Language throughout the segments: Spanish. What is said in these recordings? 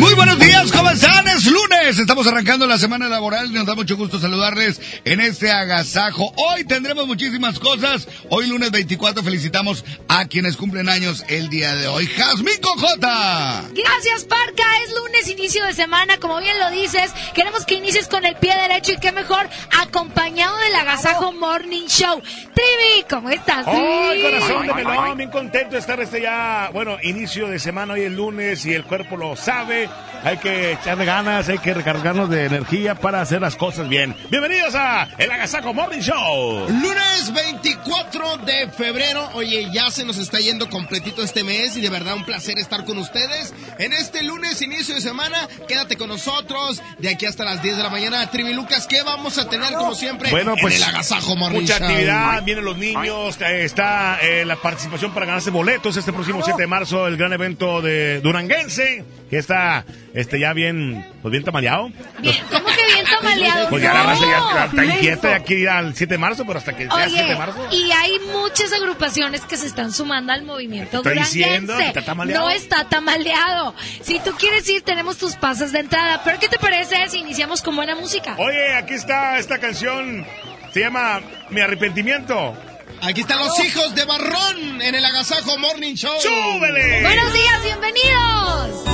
Muy buenos días, ¿cómo están? Es lunes, estamos arrancando la semana laboral y nos da mucho gusto saludarles en este agasajo. Hoy tendremos muchísimas cosas. Hoy lunes 24 felicitamos a quienes cumplen años el día de hoy. Jazmín Cojota. Gracias, Parca. Es lunes, inicio de semana, como bien lo dices. Queremos que inicies con el pie derecho y qué mejor acompañado del agasajo Morning Show. Trivi, ¿cómo estás, Trivi? ¡Ay, corazón de melón! Bien contento de estar este ya, bueno, inicio de semana hoy el lunes y el cuerpo lo sabe. Hay que echarle ganas, hay que recargarnos de energía para hacer las cosas bien. Bienvenidos a El Agasaco Morning Show. Lunes 24 de febrero. Oye, ya se nos está yendo completito este mes y de verdad un placer estar con ustedes. En este lunes, inicio de semana, quédate con nosotros de aquí hasta las 10 de la mañana. Trivi Lucas, ¿qué vamos a tener como siempre Bueno, pues en el Agasajo Morning mucha Show? actividad, vienen los niños, eh, está eh, la participación para ganarse boletos este próximo 7 de marzo, el gran evento de Duranguense, que está este ya bien, pues bien tamaleado. Bien, ¿Cómo que bien tamaleado? Pues ya la raza ya está, inquieta, ya quiere ir al 7 de marzo, pero hasta que sea 7 de Oye, marzo. y hay muchas agrupaciones que se están sumando al movimiento Estoy duranguense. diciendo que está tamaleado. No está tamaleado. Si tú quieres ir, tenemos tus pases de entrada. Pero ¿qué te parece si iniciamos con buena música? Oye, aquí está esta canción, se llama Mi Arrepentimiento. Aquí están los hijos de Barrón en el Agasajo Morning Show. ¡Súbele! Buenos días, bienvenidos.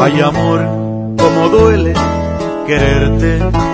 Ay amor, como duele quererte.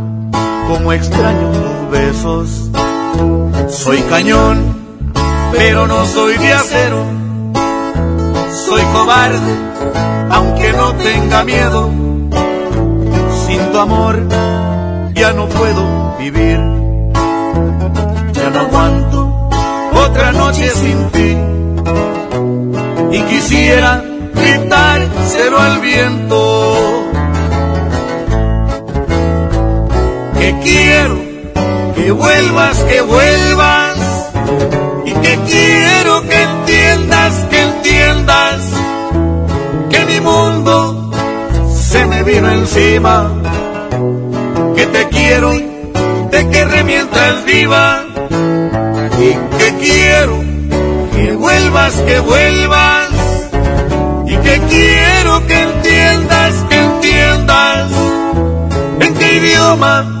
como extraño tus besos. Soy cañón, pero no soy de acero. Soy cobarde, aunque no tenga miedo. Sin tu amor ya no puedo vivir. Ya no aguanto otra noche sin ti y quisiera gritárselo al viento. Quiero que vuelvas, que vuelvas y que quiero que entiendas, que entiendas que mi mundo se me vino encima. Que te quiero, te que mientras viva y que quiero que vuelvas, que vuelvas y que quiero que entiendas, que entiendas en qué idioma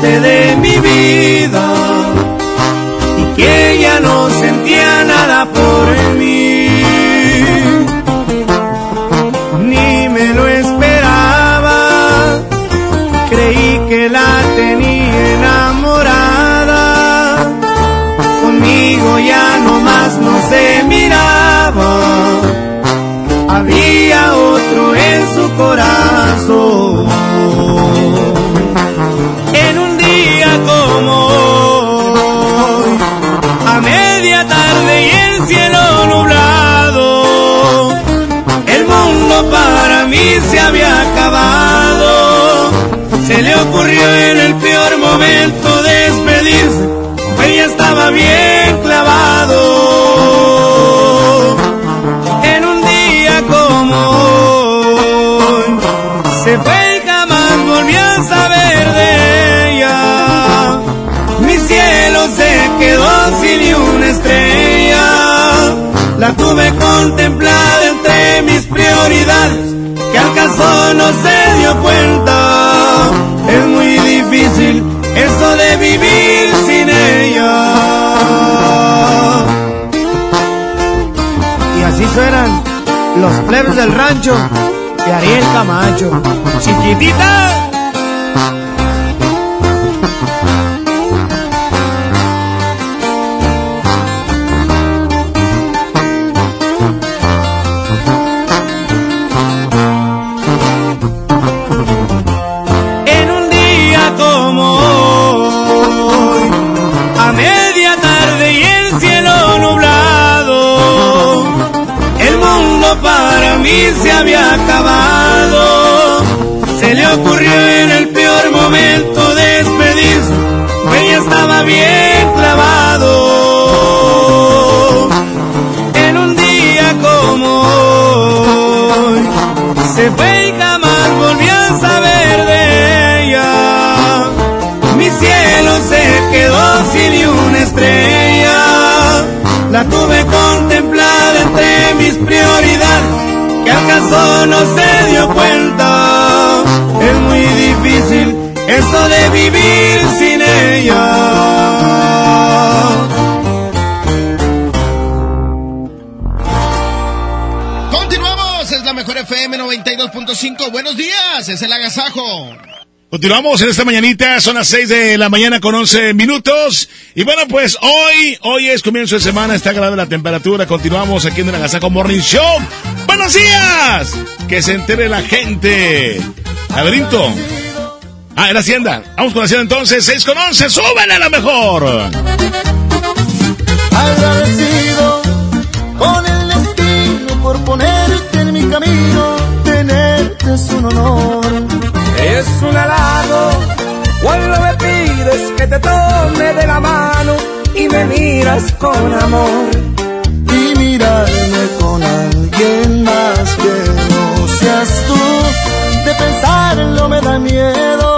Parte de mi vida bien clavado en un día como hoy. Se fue y jamás volví a saber de ella. Mi cielo se quedó sin ni una estrella. La tuve contemplada entre mis prioridades. Que al caso no se dio cuenta. Es muy difícil eso de vivir Y así suenan los plebes del rancho de Ariel Camacho. Chiquitita. Prioridades. Que acaso no se dio cuenta. Es muy difícil eso de vivir sin ella. Continuamos, es la mejor FM 92.5. Buenos días, es el agasajo. Continuamos en esta mañanita, son las 6 de la mañana con 11 minutos. Y bueno, pues hoy, hoy es comienzo de semana, está agradable la temperatura. Continuamos aquí en el Agasaco Morning Show. ¡Buenos días! Que se entere la gente. Laberinto. Ah, en la Hacienda. Vamos con la Hacienda entonces, 6 con 11, súbele a la mejor. agradecido con el destino por ponerte en mi camino, tenerte es un honor. Es un halago cuando me pides que te tome de la mano y me miras con amor. Y mirarme con alguien más que no seas tú, de pensarlo me da miedo.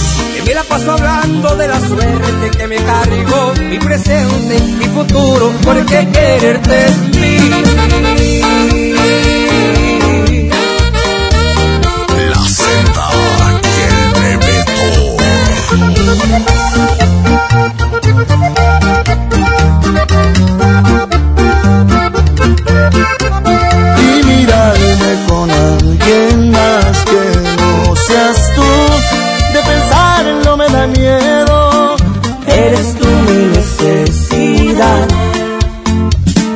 Que me la paso hablando de la suerte que me cargó mi presente, mi futuro, porque quererte es mío. La senda y el y mirarme con alguien más que no seas miedo. Eres tú mi necesidad.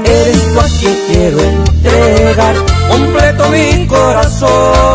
Eres tú a quien quiero entregar completo mi corazón.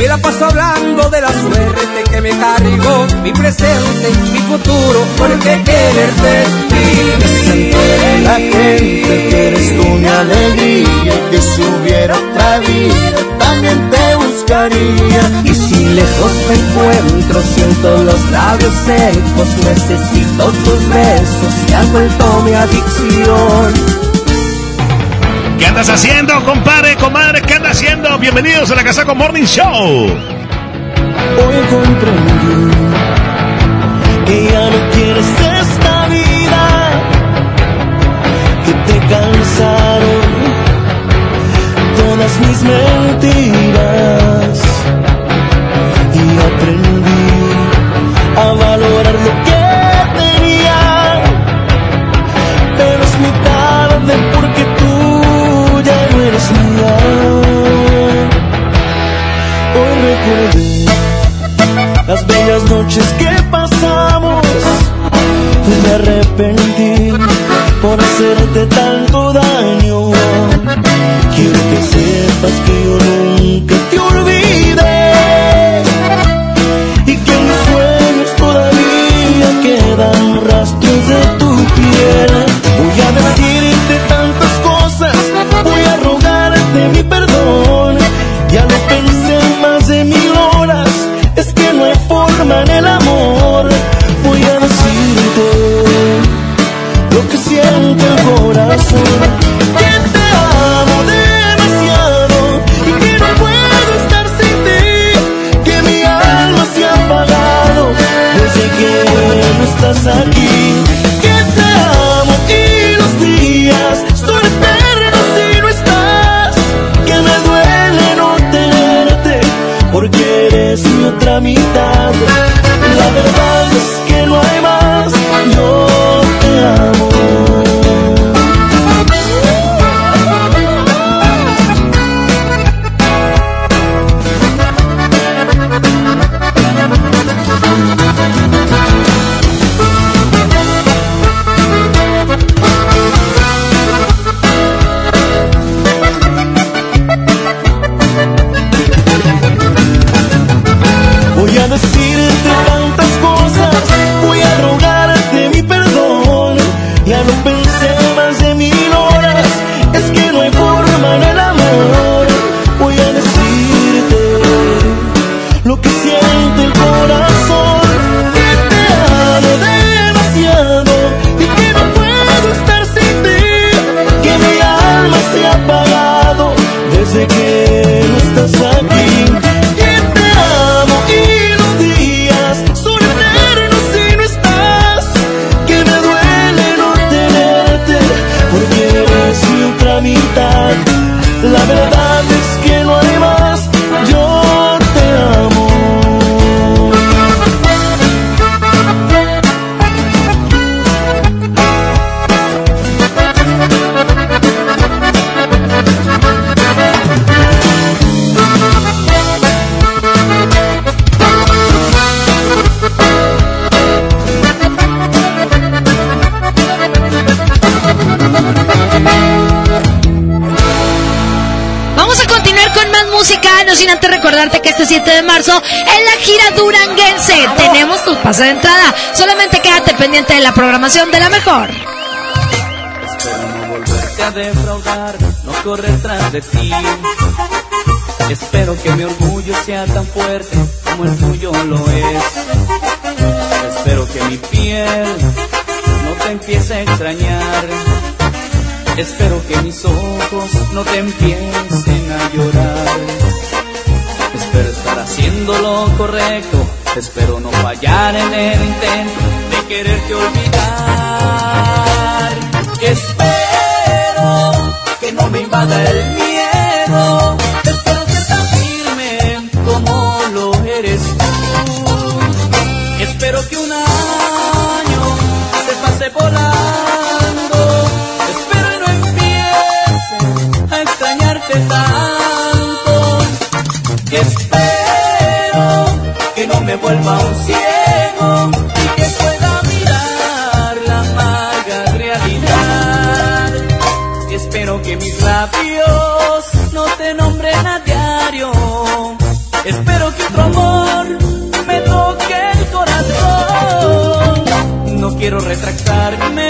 Me la paso hablando de la suerte que me cargó mi presente, mi futuro, porque quererte es se entere la gente que eres tú mi alegría. Que si hubiera otra vida también te buscaría. Y si lejos me encuentro, siento los labios secos, necesito tus besos, te has vuelto mi adicción. ¿Qué andas haciendo, compadre, comadre? ¿Qué andas haciendo? Bienvenidos a la Casaco Morning Show. Hoy comprendí que ya no quieres esta vida, que te cansaron todas mis mentiras y aprendí a valorar lo que las noches que pasamos. Me arrepentí por hacerte tanto daño. Quiero que sepas que yo nunca en el amor. Voy a decirte lo que siente el corazón. Que te amo demasiado y que no puedo estar sin ti. Que mi alma se ha apagado desde que no estás aquí. Antes recordarte que este 7 de marzo en la gira duranguense tenemos tus pases de entrada. Solamente quédate pendiente de la programación de la mejor. Espero no volverte a defraudar, no correr tras de ti. Espero que mi orgullo sea tan fuerte como el tuyo lo es. Espero que mi piel no te empiece a extrañar. Espero que mis ojos no te empiecen a llorar. Haciendo lo correcto. Espero no fallar en el intento de quererte olvidar. Espero que no me invada el miedo. Espero ser tan firme como lo eres tú. Espero que un año se pase volando. Vuelva un ciego y que pueda mirar la amarga realidad. Espero que mis labios no te nombren a diario. Espero que otro amor me toque el corazón. No quiero retractarme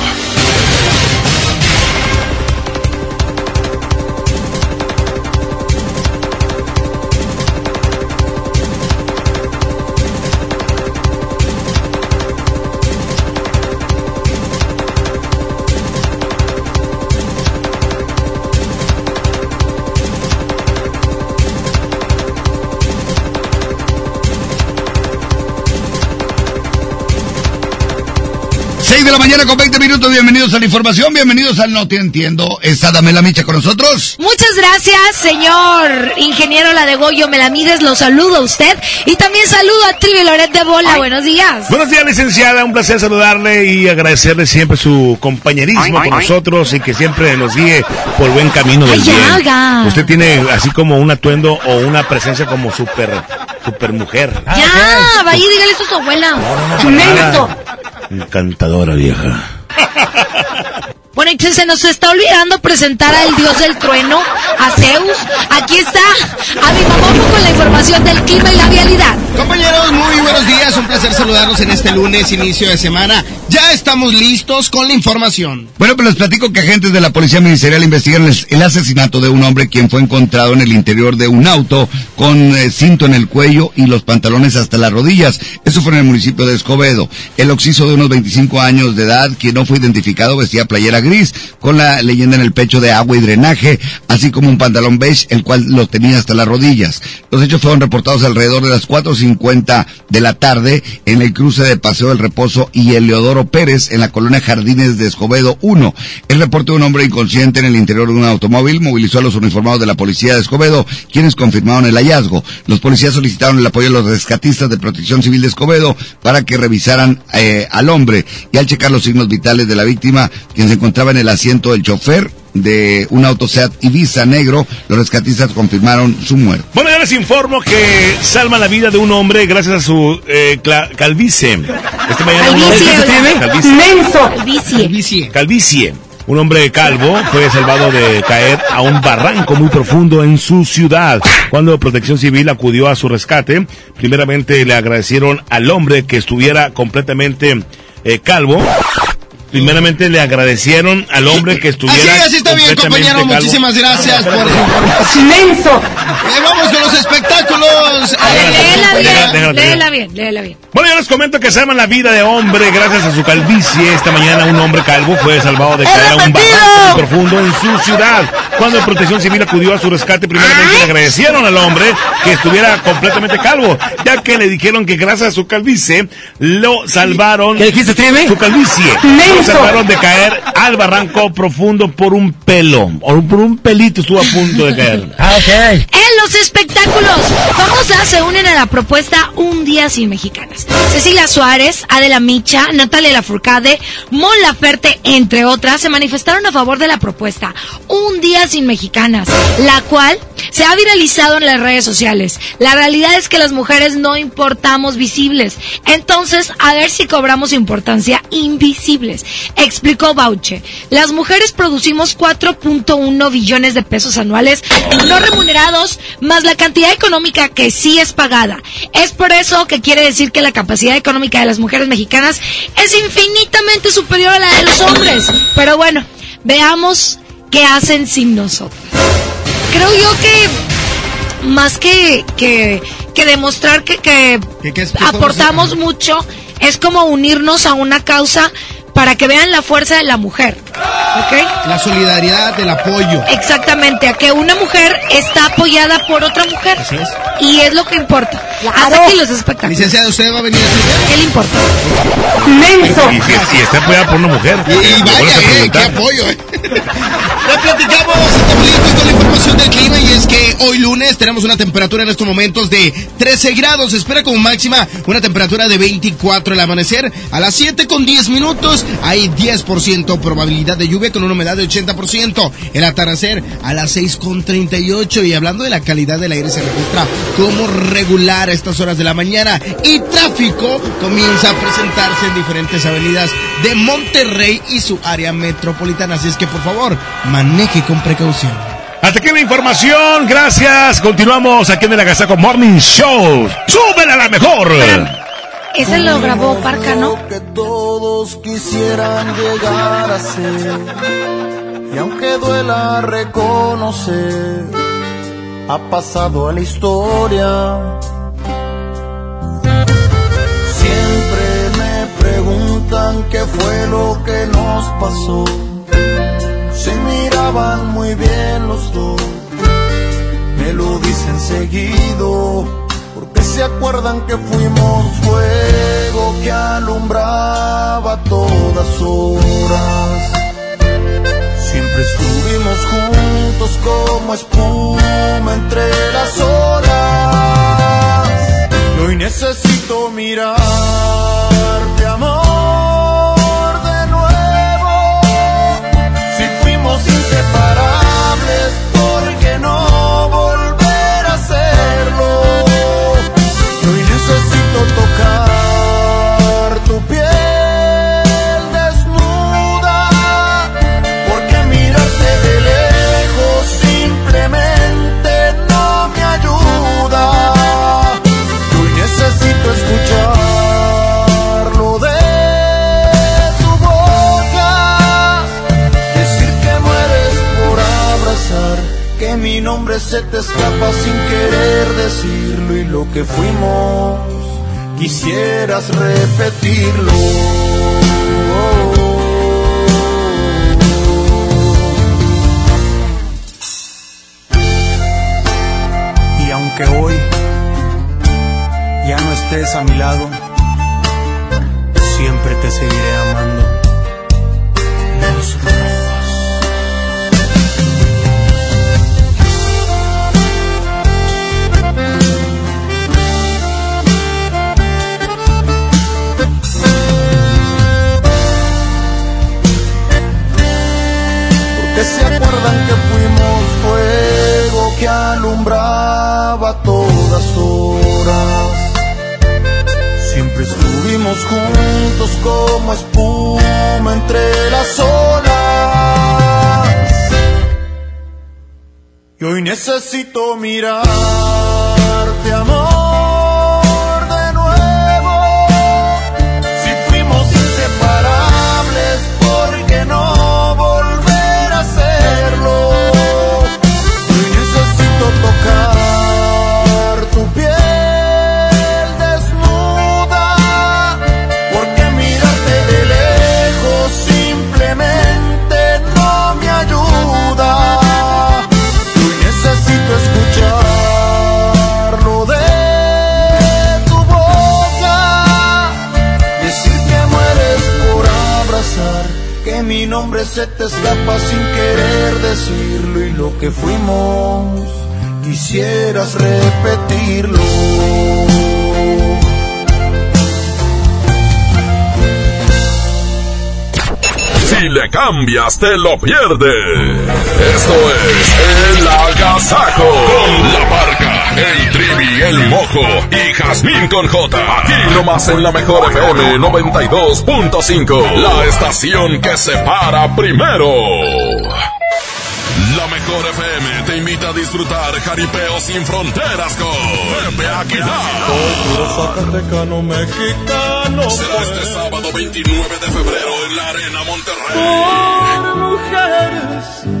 De la mañana con 20 minutos, bienvenidos a la información, bienvenidos al No Te Entiendo. ¿Está Damela Micha con nosotros? Muchas gracias, señor ingeniero La de Goyo Melamides, lo saludo a usted y también saludo a Trivi Loret de Bola, buenos días. Buenos días, licenciada. Un placer saludarle y agradecerle siempre su compañerismo con nosotros y que siempre nos guíe por buen camino del bien. Usted tiene así como un atuendo o una presencia como super, super mujer. Ya, vaya y dígale eso a su abuela. Nada. Encantadora vieja. Bueno, y se nos está olvidando presentar al dios del trueno, a Zeus. Aquí está, a mi mamá con la información del clima y la vialidad. Compañeros, muy buenos días. Un placer saludarlos en este lunes, inicio de semana. Ya estamos listos con la información. Bueno, pues les platico que agentes de la Policía Ministerial investigan el, asesinato de un hombre quien fue encontrado en el interior de un auto con eh, cinto en el cuello y los pantalones hasta las rodillas. Eso fue en el municipio de Escobedo. El occiso de unos 25 años de edad, quien no fue identificado, vestía playera gris con la leyenda en el pecho de agua y drenaje, así como un pantalón beige, el cual lo tenía hasta las rodillas. Los hechos fueron reportados alrededor de las 4.50 de la tarde en el cruce de Paseo del Reposo y Eleodoro Pérez en la colonia Jardines de Escobedo 1. El reporte de un hombre inconsciente en el interior de un automóvil movilizó a los uniformados de la policía de Escobedo, quienes confirmaron el hallazgo. Los policías solicitaron el apoyo de los rescatistas de Protección Civil de Escobedo para que revisaran eh, al hombre y al checar los signos vitales de la víctima, quien se encontraba en el asiento del chofer, de un auto Seat Ibiza negro, los rescatistas confirmaron su muerte. Bueno, ya les informo que salva la vida de un hombre gracias a su eh, cla- calvicie. Este mañana un hombre- Calvicie. Calvicie. Calvicie. Calvicie. Un hombre calvo fue salvado de caer a un barranco muy profundo en su ciudad. Cuando Protección Civil acudió a su rescate, primeramente le agradecieron al hombre que estuviera completamente eh, calvo. Primeramente le agradecieron al hombre que estuviera Así, así está bien, compañero. calvo. Muchísimas gracias por. ¡Silencio! Eh, vamos con los espectáculos. A léela bien, léela bien, léela bien. Bueno, ya les comento que salvan la vida de hombre gracias a su calvicie. Esta mañana un hombre calvo fue salvado de caer a un barranco profundo en su ciudad. Cuando Protección Civil acudió a su rescate, primeramente le agradecieron al hombre que estuviera completamente calvo, ya que le dijeron que gracias a su calvicie lo salvaron. ¿Qué dijiste? Su calvicie. Lo salvaron de caer al barranco profundo por un pelo. O por un pelito estuvo a punto de caer. Ah, ok. En los espectáculos, famosas unen a la propuesta Un Día Sin Mexicanas. Cecilia Suárez, Adela Micha, Natalia Lafourcade, Mon Laferte, entre otras, se manifestaron a favor de la propuesta Un Día Sin Mexicanas, la cual se ha viralizado en las redes sociales. La realidad es que las mujeres no importamos visibles. Entonces, a ver si cobramos importancia invisibles. Explicó Bauche. Las mujeres producimos 4.1 billones de pesos anuales no remunerados, más la cantidad económica que sí es pagada. Es por eso que quiere decir que la capacidad económica de las mujeres mexicanas es infinitamente superior a la de los hombres. Pero bueno, veamos qué hacen sin nosotros. Creo yo que más que, que, que demostrar que, que ¿Qué- qué es- qué aportamos mucho, es como unirnos a una causa para que vean la fuerza de la mujer. ¿Ok? La solidaridad, el apoyo. Exactamente, a que una mujer está apoyada por otra mujer. Así es. Y es lo que importa. Hasta aquí los espectáculos. Licenciada, ¿usted va a venir a? ¿Qué le importa? Y, si- y está apoyada por una mujer. Y, vaya, eh, qué apoyo, eh. Ya platicamos Tamaulipas, con la información del clima y es que hoy lunes tenemos una temperatura en estos momentos de 13 grados. Se espera como máxima una temperatura de 24 el amanecer. A las 7 con 10 minutos hay 10% probabilidad de lluvia con una humedad de 80%. El atardecer a las 6 con 38 y hablando de la calidad del aire se registra como regular a estas horas de la mañana y tráfico comienza a presentarse en diferentes avenidas de Monterrey y su área metropolitana. Así es que por favor, maneje con precaución. Hasta aquí la información, gracias. Continuamos aquí en el Agasaco Morning Show. ¡Súbela a la mejor! Ese lo grabó Parca, ¿no? que todos quisieran llegar a ser. Y aunque duela reconocer, ha pasado a la historia. Siempre me preguntan qué fue lo que nos pasó. Se miraban muy bien los dos, me lo dicen seguido, se acuerdan que fuimos fuego que alumbraba todas horas. Siempre estuvimos juntos como espuma entre las horas. Hoy necesito mirarte, tocar tu piel desnuda, porque mirarte de lejos simplemente no me ayuda. Hoy necesito escucharlo de tu boca, decir que mueres por abrazar, que mi nombre se te escapa sin querer decirlo y lo que fuimos quisieras repetirlo. Y aunque hoy ya no estés a mi lado, siempre te seguiré amando. Fuego que alumbraba todas horas. Siempre estuvimos juntos como espuma entre las olas. Y hoy necesito mirarte, se te escapa sin querer decirlo y lo que fuimos quisieras repetirlo. Si le cambias, te lo pierdes. Esto es El Agasajo. Con la barca, el trivi, el mojo y Jazmín con J. Aquí nomás en la mejor FM 92.5. La estación que se para primero. La mejor FM te invita a disfrutar jaripeo sin fronteras con Pepe Aguilar. Puro zacatecano mexicano. Será este sábado 29 de febrero en la Arena Monterrey. Por mujeres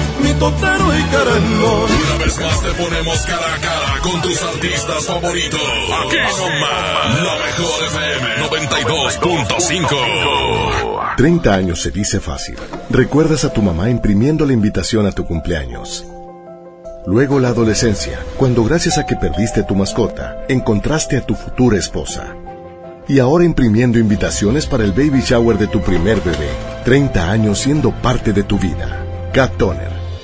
mi totero y. Una vez más te ponemos cara a cara con tus artistas favoritos. Aquí nomás, la mejor FM 92.5. 30 años se dice fácil. Recuerdas a tu mamá imprimiendo la invitación a tu cumpleaños. Luego la adolescencia, cuando gracias a que perdiste tu mascota, encontraste a tu futura esposa. Y ahora imprimiendo invitaciones para el baby shower de tu primer bebé. 30 años siendo parte de tu vida. Cat Toner,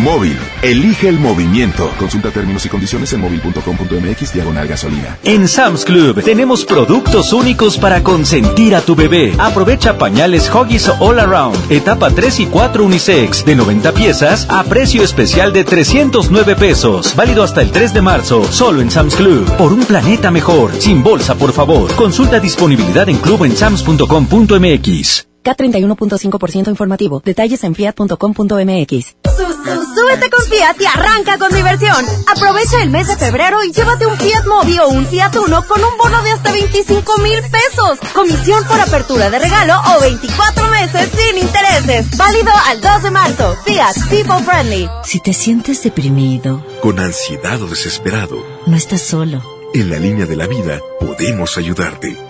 Móvil. Elige el movimiento. Consulta términos y condiciones en móvil.com.mx diagonal gasolina. En Sam's Club tenemos productos únicos para consentir a tu bebé. Aprovecha pañales Huggies All Around, etapa 3 y 4 unisex, de 90 piezas a precio especial de 309 pesos. Válido hasta el 3 de marzo, solo en Sam's Club. Por un planeta mejor. Sin bolsa, por favor. Consulta disponibilidad en club en sams.com.mx. K31.5% informativo. Detalles en fiat.com.mx. Súbete con Fiat y arranca con diversión. Aprovecha el mes de febrero y llévate un Fiat Mobi o un Fiat Uno con un bono de hasta 25 mil pesos. Comisión por apertura de regalo o 24 meses sin intereses. Válido al 2 de marzo. Fiat People Friendly. Si te sientes deprimido, Con ansiedad o desesperado, no estás solo. en la línea de la vida podemos ayudarte.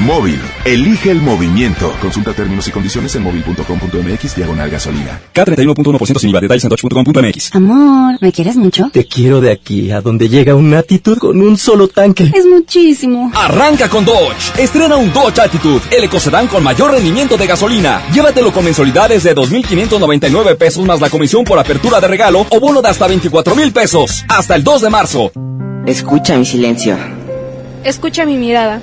Móvil, elige el movimiento. Consulta términos y condiciones en móvil.com.mx diagonal gasolina. K31.1% sin IVA. Detalles en dodge.com.mx. Amor, ¿me quieres mucho? Te quiero de aquí a donde llega un Attitude con un solo tanque. Es muchísimo. Arranca con Dodge. Estrena un Dodge Attitude, el ecocedán con mayor rendimiento de gasolina. Llévatelo con mensualidades de 2.599 pesos más la comisión por apertura de regalo o bono de hasta 24 mil pesos. Hasta el 2 de marzo. Escucha mi silencio. Escucha mi mirada.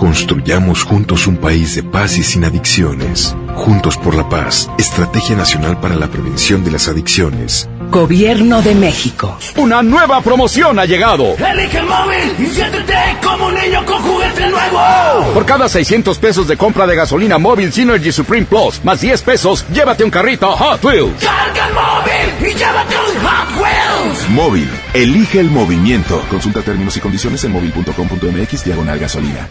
Construyamos juntos un país de paz y sin adicciones. Juntos por la paz, Estrategia Nacional para la Prevención de las Adicciones. Gobierno de México. Una nueva promoción ha llegado. Elige el móvil y siéntete como un niño con juguete nuevo. Por cada 600 pesos de compra de gasolina móvil Synergy Supreme Plus, más 10 pesos, llévate un carrito Hot Wheels. Carga el móvil y llévate un Hot Wheels. Móvil, elige el movimiento. Consulta términos y condiciones en móvil.com.mx diagonal gasolina.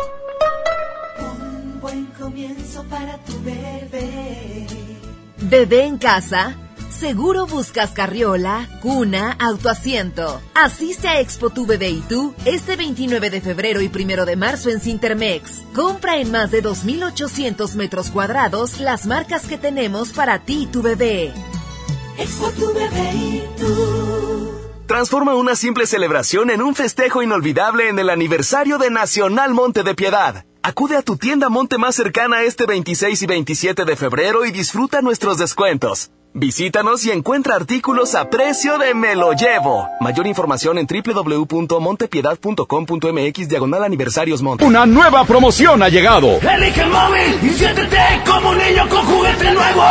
Bebé en casa. Seguro buscas carriola, cuna, autoasiento. Asiste a Expo Tu Bebé y tú este 29 de febrero y 1 de marzo en Cintermex. Compra en más de 2.800 metros cuadrados las marcas que tenemos para ti y tu bebé. Expo tu bebé y tú. Transforma una simple celebración en un festejo inolvidable en el aniversario de Nacional Monte de Piedad. Acude a tu tienda Monte más cercana este 26 y 27 de febrero y disfruta nuestros descuentos. Visítanos y encuentra artículos a precio de me lo llevo. Mayor información en www.montepiedad.com.mx diagonal aniversarios Monte. Una nueva promoción ha llegado. Elige el móvil y siéntete como un niño con juguete nuevo.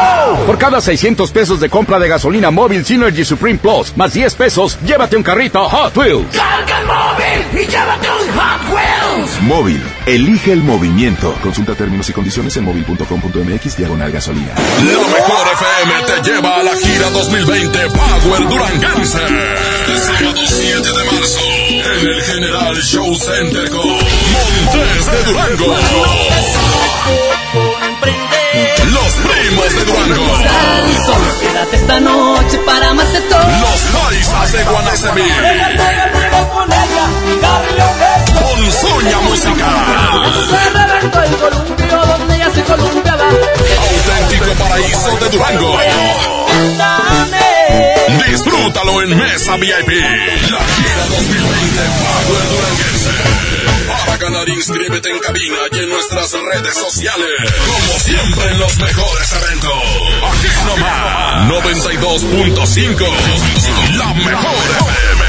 Por cada 600 pesos de compra de gasolina móvil Synergy Supreme Plus, más 10 pesos, llévate un carrito Hot Wheels. Carga el móvil y llévate un Hot Wheels. Móvil, elige el movimiento. Consulta términos y condiciones en móvil.com.mx diagonal gasolina. La mejor FM te lleva a la gira 2020 Power Duranguense. El sábado 7 de marzo en el General Show Center con Montes de Durango. Los primos de Durango. Quédate esta noche para amarte todo. Los Paisas de Guanacemí. Con Soña Musical. Auténtico paraíso de Durango. Disfrútalo en Mesa VIP. La gira 2020 Power Duranguense. Para ganar, inscríbete en cabina y en nuestras redes sociales. Como siempre en los mejores eventos. Aquí nomás. 92.5. La mejor FM.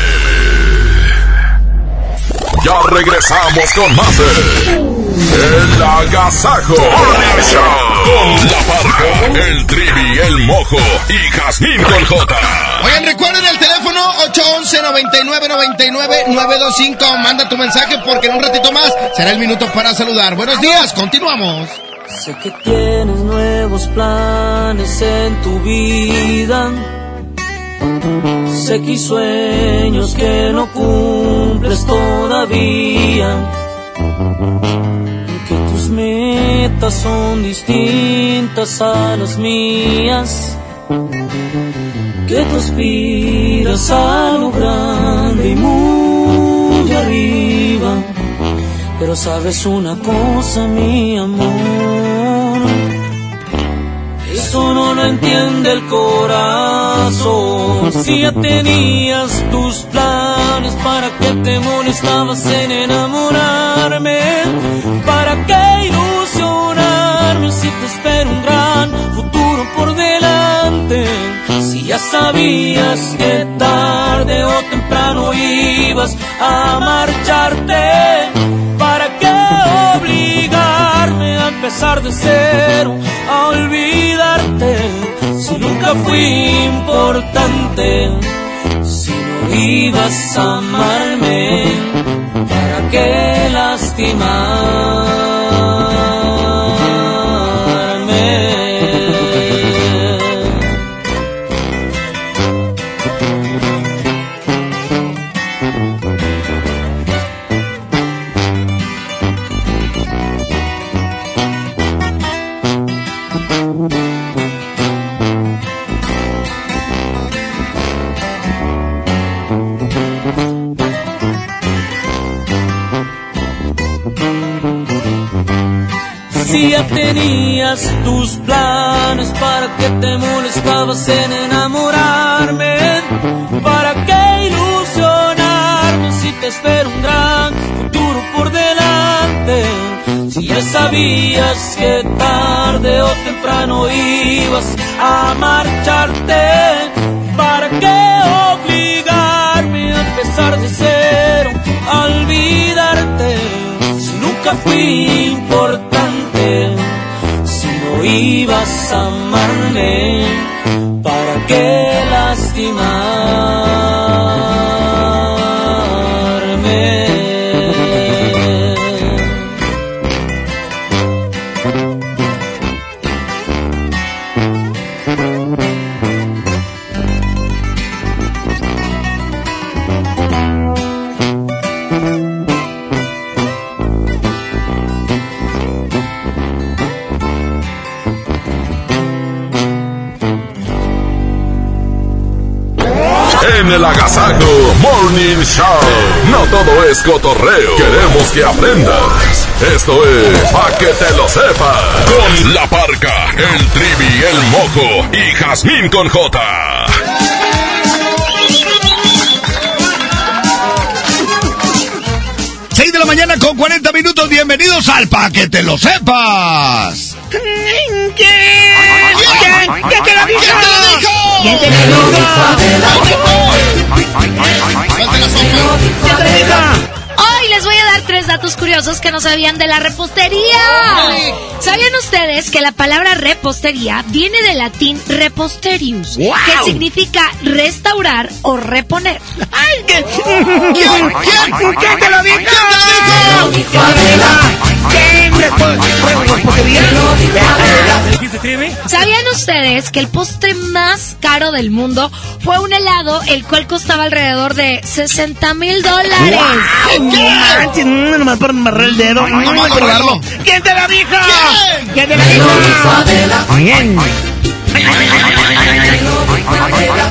Ya regresamos con más El Agasajo Morning Show. Con la parca, el trivi, el mojo y Jazmín con J. Oigan, recuerden el teléfono 811-9999-925. Manda tu mensaje porque en un ratito más será el minuto para saludar. Buenos días, continuamos. Sé que tienes nuevos planes en tu vida. Sé que hay sueños que no cumples todavía. Que tus metas son distintas a las mías. Que tú aspiras a lo grande y muy arriba. Pero sabes una cosa, mi amor. Eso no lo entiende el corazón. Si ya tenías tus planes, ¿para qué te molestabas en enamorarme? ¿Para qué ilusionarme si te espera un gran futuro por delante? Si ya sabías que tarde o temprano ibas a marcharte, ¿para qué obligarme a empezar? de cero, a olvidarte. Si nunca fui importante, ibas a amarme, ¿para qué lastimarme? Ya tenías tus planes, ¿para qué te molestabas en enamorarme? ¿Para qué ilusionarme si te espera un gran futuro por delante? Si ya sabías que tarde o temprano ibas a marcharte, ¿para qué obligarme a empezar de cero, a olvidarte? Si nunca fui importante, ibas a amarme, ¿para qué lastimarme? El Morning Show. No todo es cotorreo. Queremos que aprendas. Esto es Pa' que te lo sepas. Con la parca, el trivi, el mojo y Jazmín con J. 6 de la mañana con 40 minutos. Bienvenidos al Pa' que te lo sepas. ¿Quién? ¿Quién? ¿Quién te lo dijo? ¿Quién te lo ¿Quién te lo dijo? Hoy les voy a dar tres datos curiosos que no sabían de la repostería. ¿Sabían ustedes que la palabra repostería viene del latín reposterius, ¡Wow! que significa restaurar o reponer? ¡Ay, qué! ¿Quién? ¿Quién? ¿Quién te lo dijo? ¿Quién? ¿Repostería? ¿Sabían ustedes que el postre más caro del mundo fue un helado, el cual costaba alrededor de 60 mil dólares? No manches, no, nomás por amarrar el dedo. No. ¿Quién te lo dijo? ¿Quién te lo dijo? ¿Quién?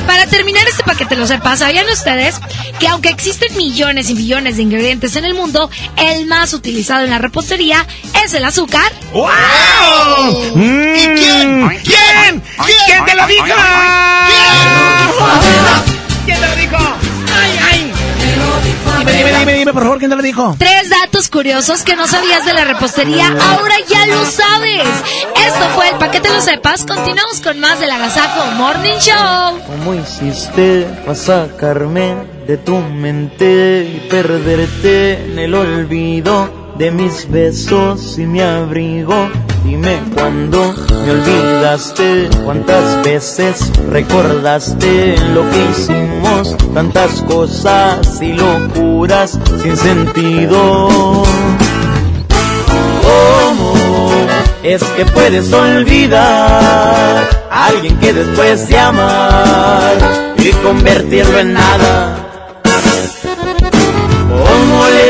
Para terminar este paquete, lo sepa, ¿sabían ustedes que aunque existen millones y millones de ingredientes en el mundo, el más utilizado en la repostería es el azúcar? ¡Wow! ¿Y quién? ¿Quién? ¿Quién te lo dijo? ¿Quién te lo dijo? Dime, dime, dime, dime, por favor, ¿quién te lo dijo? Tres datos curiosos que no sabías de la repostería, ahora ya lo sabes. Esto fue el paquete lo sepas. Continuamos con más del Agasajo Morning Show. ¿Cómo hiciste para sacarme de tu mente y perderte en el olvido de mis besos y mi abrigo? Dime cuándo me olvidaste, cuántas veces recordaste lo que hicimos, tantas cosas y locuras sin sentido. ¿Cómo es que puedes olvidar a alguien que después de amar y convertirlo en nada?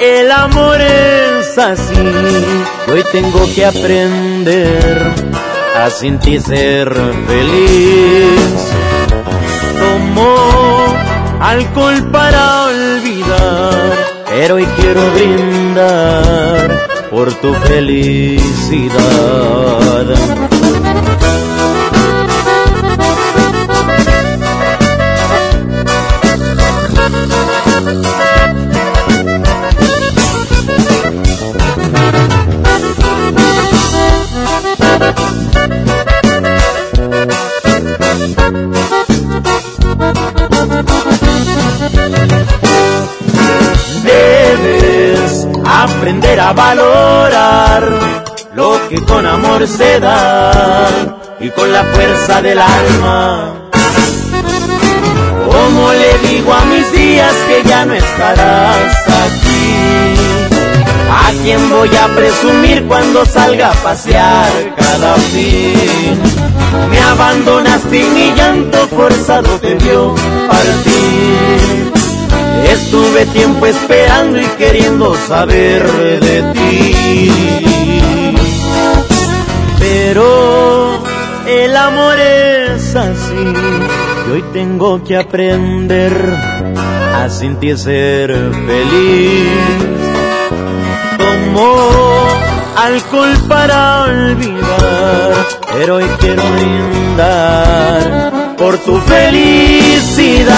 el amor es así. Hoy tengo que aprender a sentir ser feliz. Tomo alcohol para olvidar, pero hoy quiero brindar por tu felicidad. Debes aprender a valorar lo que con amor se da y con la fuerza del alma. Como le digo a mis días que ya no estarás aquí? ¿A quién voy a presumir cuando salga a pasear cada fin? Me abandonaste y mi llanto forzado te vio partir. Estuve tiempo esperando y queriendo saber de ti. Pero el amor es así y hoy tengo que aprender a sentir ser feliz. Tomo alcohol para olvidar, pero hoy quiero brindar por tu felicidad.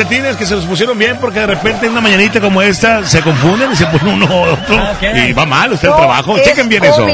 Calcetines que se los pusieron bien porque de repente en una mañanita como esta se confunden y se ponen uno u otro y va mal usted el trabajo. Chequen bien eso.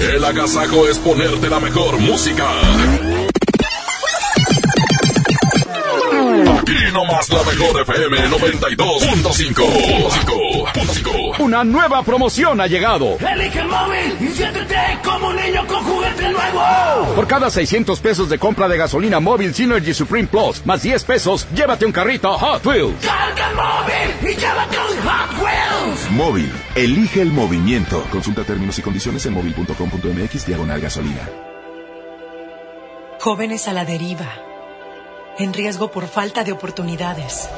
El agasajo es ponerte la mejor música. Aquí nomás la mejor FM 92.5. Una nueva promoción ha llegado. Elige el móvil y siéntete como un niño con juguete nuevo. Por cada 600 pesos de compra de gasolina móvil Synergy Supreme Plus, más 10 pesos, llévate un carrito Hot Wheels. Carga el móvil y llévate un Hot Wheels. Móvil, elige el movimiento. Consulta términos y condiciones en móvil.com.mx diagonal gasolina. Jóvenes a la deriva, en riesgo por falta de oportunidades.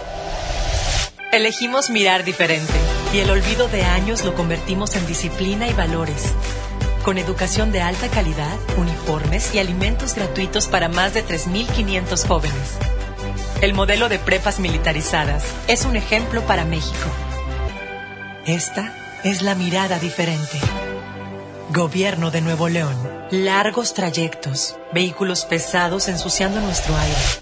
Elegimos mirar diferente y el olvido de años lo convertimos en disciplina y valores. Con educación de alta calidad, uniformes y alimentos gratuitos para más de 3.500 jóvenes. El modelo de prepas militarizadas es un ejemplo para México. Esta es la mirada diferente. Gobierno de Nuevo León. Largos trayectos, vehículos pesados ensuciando nuestro aire.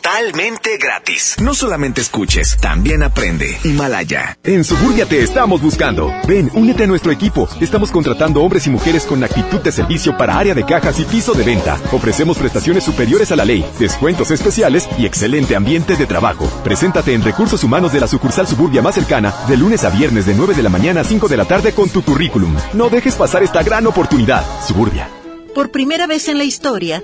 gratis. No solamente escuches, también aprende. Himalaya. En Suburbia te estamos buscando. Ven, únete a nuestro equipo. Estamos contratando hombres y mujeres con actitud de servicio para área de cajas y piso de venta. Ofrecemos prestaciones superiores a la ley, descuentos especiales y excelente ambiente de trabajo. Preséntate en Recursos Humanos de la sucursal Suburbia más cercana de lunes a viernes de 9 de la mañana a 5 de la tarde con tu currículum. No dejes pasar esta gran oportunidad. Suburbia. Por primera vez en la historia,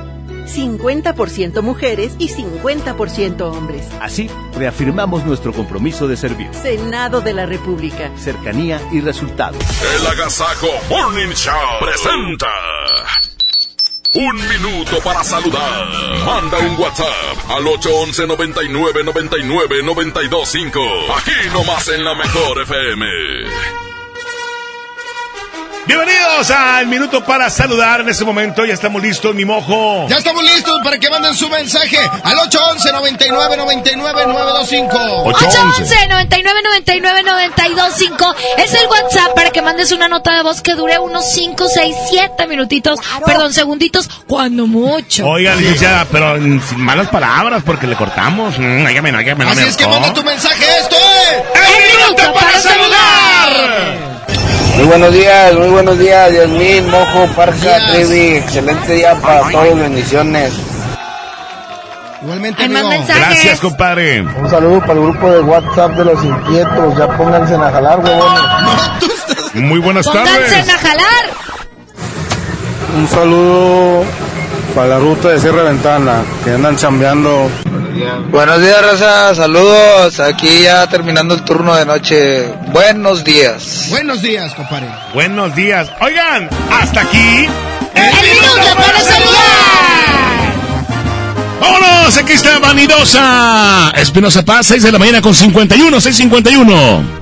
50% mujeres y 50% hombres. Así, reafirmamos nuestro compromiso de servir. Senado de la República. Cercanía y resultados. El Agasajo Morning Show presenta. Un minuto para saludar. Manda un WhatsApp al 811 99 99 925. Aquí nomás en la mejor FM. Bienvenidos al minuto para saludar. En este momento ya estamos listos, mi mojo. Ya estamos listos para que manden su mensaje al 811 99 99 925. 811 99 99 925 es el WhatsApp para que mandes una nota de voz que dure unos 5, 6, 7 minutitos, perdón, segunditos, cuando mucho. Oiga, licenciada, pero sin malas palabras porque le cortamos. Mm, óigame, no Así me es que manda tu mensaje. Esto es. ¡El minuto para saludar! Muy buenos días, muy buenos días, Yasmín, Mojo, Parca, Trevi, excelente día para todos, bendiciones. Igualmente, amigo. Gracias, compadre. Un saludo para el grupo de WhatsApp de los inquietos, ya pónganse a jalar, huevones. Muy buenas Pónganse tardes. a jalar. Un saludo para la ruta de Sierra Ventana, que andan chambeando. Buenos días, Raza, saludos, aquí ya terminando el turno de noche. Buenos días. Buenos días, compadre. Buenos días. Oigan, hasta aquí. El minuto para saludar. ¡Vámonos! Aquí está Vanidosa. Espinosa Paz, 6 de la mañana con 51, 651.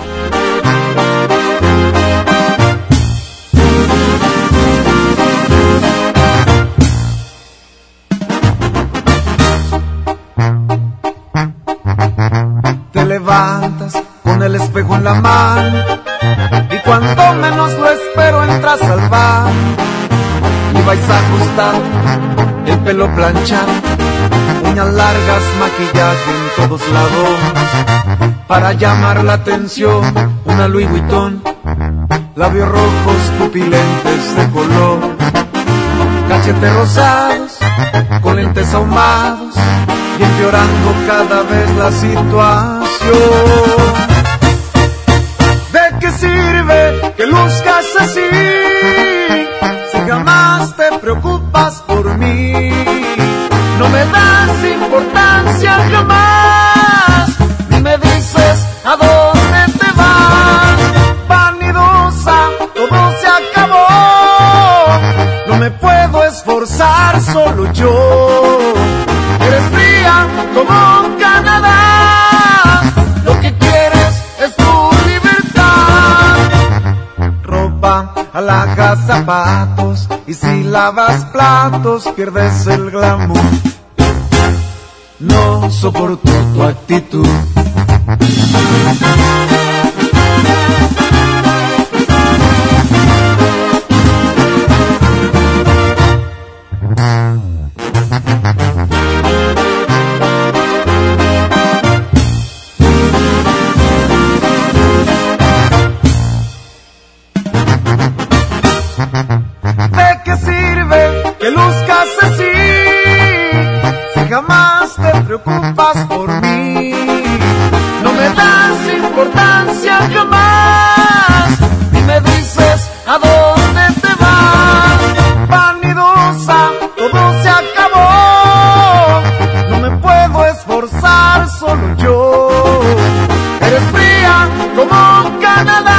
Con el espejo en la mano. Y cuando menos lo espero entras al bar y vais a ajustar el pelo planchado, uñas largas, maquillaje en todos lados. Para llamar la atención, una Louis Vuitton, labios rojos, pupilentes de color, cachetes rosados con lentes ahumados y empeorando cada vez la situación. ¿De qué sirve que luzcas así si jamás te preocupas por mí? No me das importancia jamás, ni me dices a dónde te vas. Vanidosa, todo se acabó. No me puedo esforzar solo yo. Como Canadá. Lo que quieres es tu libertad. Ropa alhajas zapatos y si lavas platos pierdes el glamour. No soporto tu actitud. Preocupas por mí? No me das importancia jamás y me dices a dónde te vas. Vanidosa, todo se acabó. No me puedo esforzar solo yo. Eres fría como Canadá.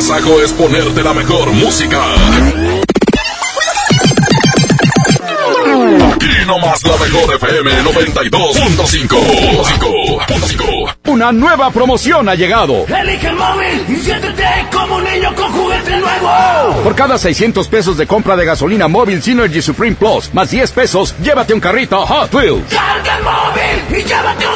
Agasajo es ponerte la mejor música. Aquí nomás la mejor FM 92.5. Una nueva promoción ha llegado. Elige el móvil y siéntete como un niño con juguete nuevo. Por cada 600 pesos de compra de gasolina móvil Synergy Supreme Plus, más 10 pesos, llévate un carrito Hot Wheels. Carga el móvil y llévate un.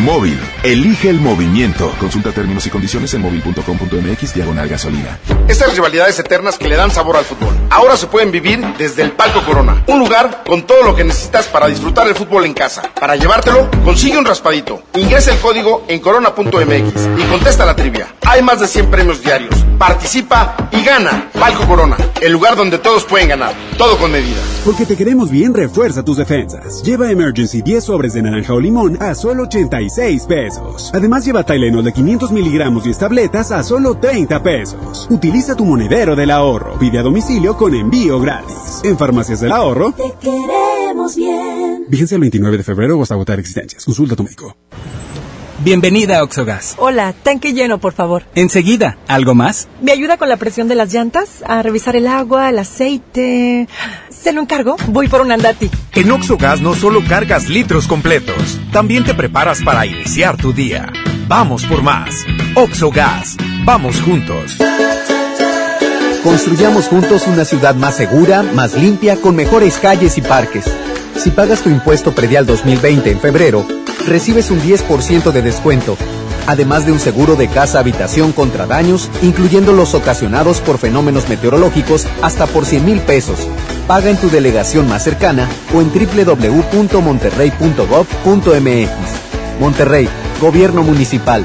Móvil. Elige el movimiento. Consulta términos y condiciones en móvil.com.mx diagonal gasolina. Estas rivalidades eternas que le dan sabor al fútbol. Ahora se pueden vivir desde el Palco Corona. Un lugar con todo lo que necesitas para disfrutar el fútbol en casa. Para llevártelo, consigue un raspadito. Ingresa el código en corona.mx y contesta la trivia. Hay más de 100 premios diarios. Participa y gana. Palco Corona, el lugar donde todos pueden ganar. Todo con medida. Porque te queremos bien, refuerza tus defensas. Lleva Emergency 10 sobres de naranja o limón a solo 86 pesos. Además, lleva Tylenol de 500 miligramos y tabletas a solo 30 pesos. Utiliza tu monedero del ahorro. Pide a domicilio con envío gratis. En Farmacias del Ahorro, Te queremos bien. vigencia el 29 de febrero o hasta agotar existencias. Consulta a tu médico. Bienvenida a Oxogas. Hola, tanque lleno, por favor. Enseguida, ¿algo más? ¿Me ayuda con la presión de las llantas? A revisar el agua, el aceite. Se lo encargo. Voy por un andati. En Oxogas no solo cargas litros completos, también te preparas para iniciar tu día. Vamos por más. Oxogas. Vamos juntos. Construyamos juntos una ciudad más segura, más limpia, con mejores calles y parques. Si pagas tu impuesto predial 2020 en febrero, recibes un 10% de descuento, además de un seguro de casa-habitación contra daños, incluyendo los ocasionados por fenómenos meteorológicos, hasta por 100 mil pesos. Paga en tu delegación más cercana o en www.monterrey.gov.mx. Monterrey, Gobierno Municipal.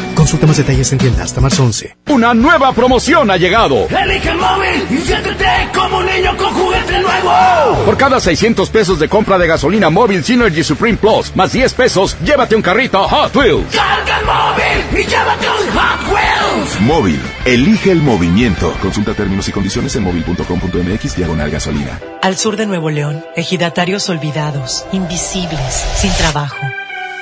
Consulta más detalles en tienda hasta marzo 11. Una nueva promoción ha llegado. Elige el móvil y siéntete como un niño con juguete nuevo. Por cada 600 pesos de compra de gasolina móvil Synergy Supreme Plus, más 10 pesos, llévate un carrito Hot Wheels. Carga el móvil y llévate un Hot Wheels. Móvil, elige el movimiento. Consulta términos y condiciones en móvil.com.mx diagonal gasolina. Al sur de Nuevo León, ejidatarios olvidados, invisibles, sin trabajo.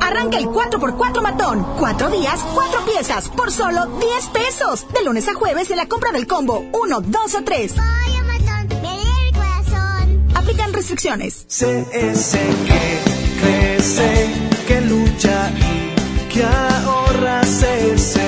Arranca el 4x4 matón. Cuatro días, cuatro piezas, por solo 10 pesos. De lunes a jueves en la compra del combo 1, 2 o 3. Aplican restricciones. Ese que crece, que lucha y que ahorra. Sé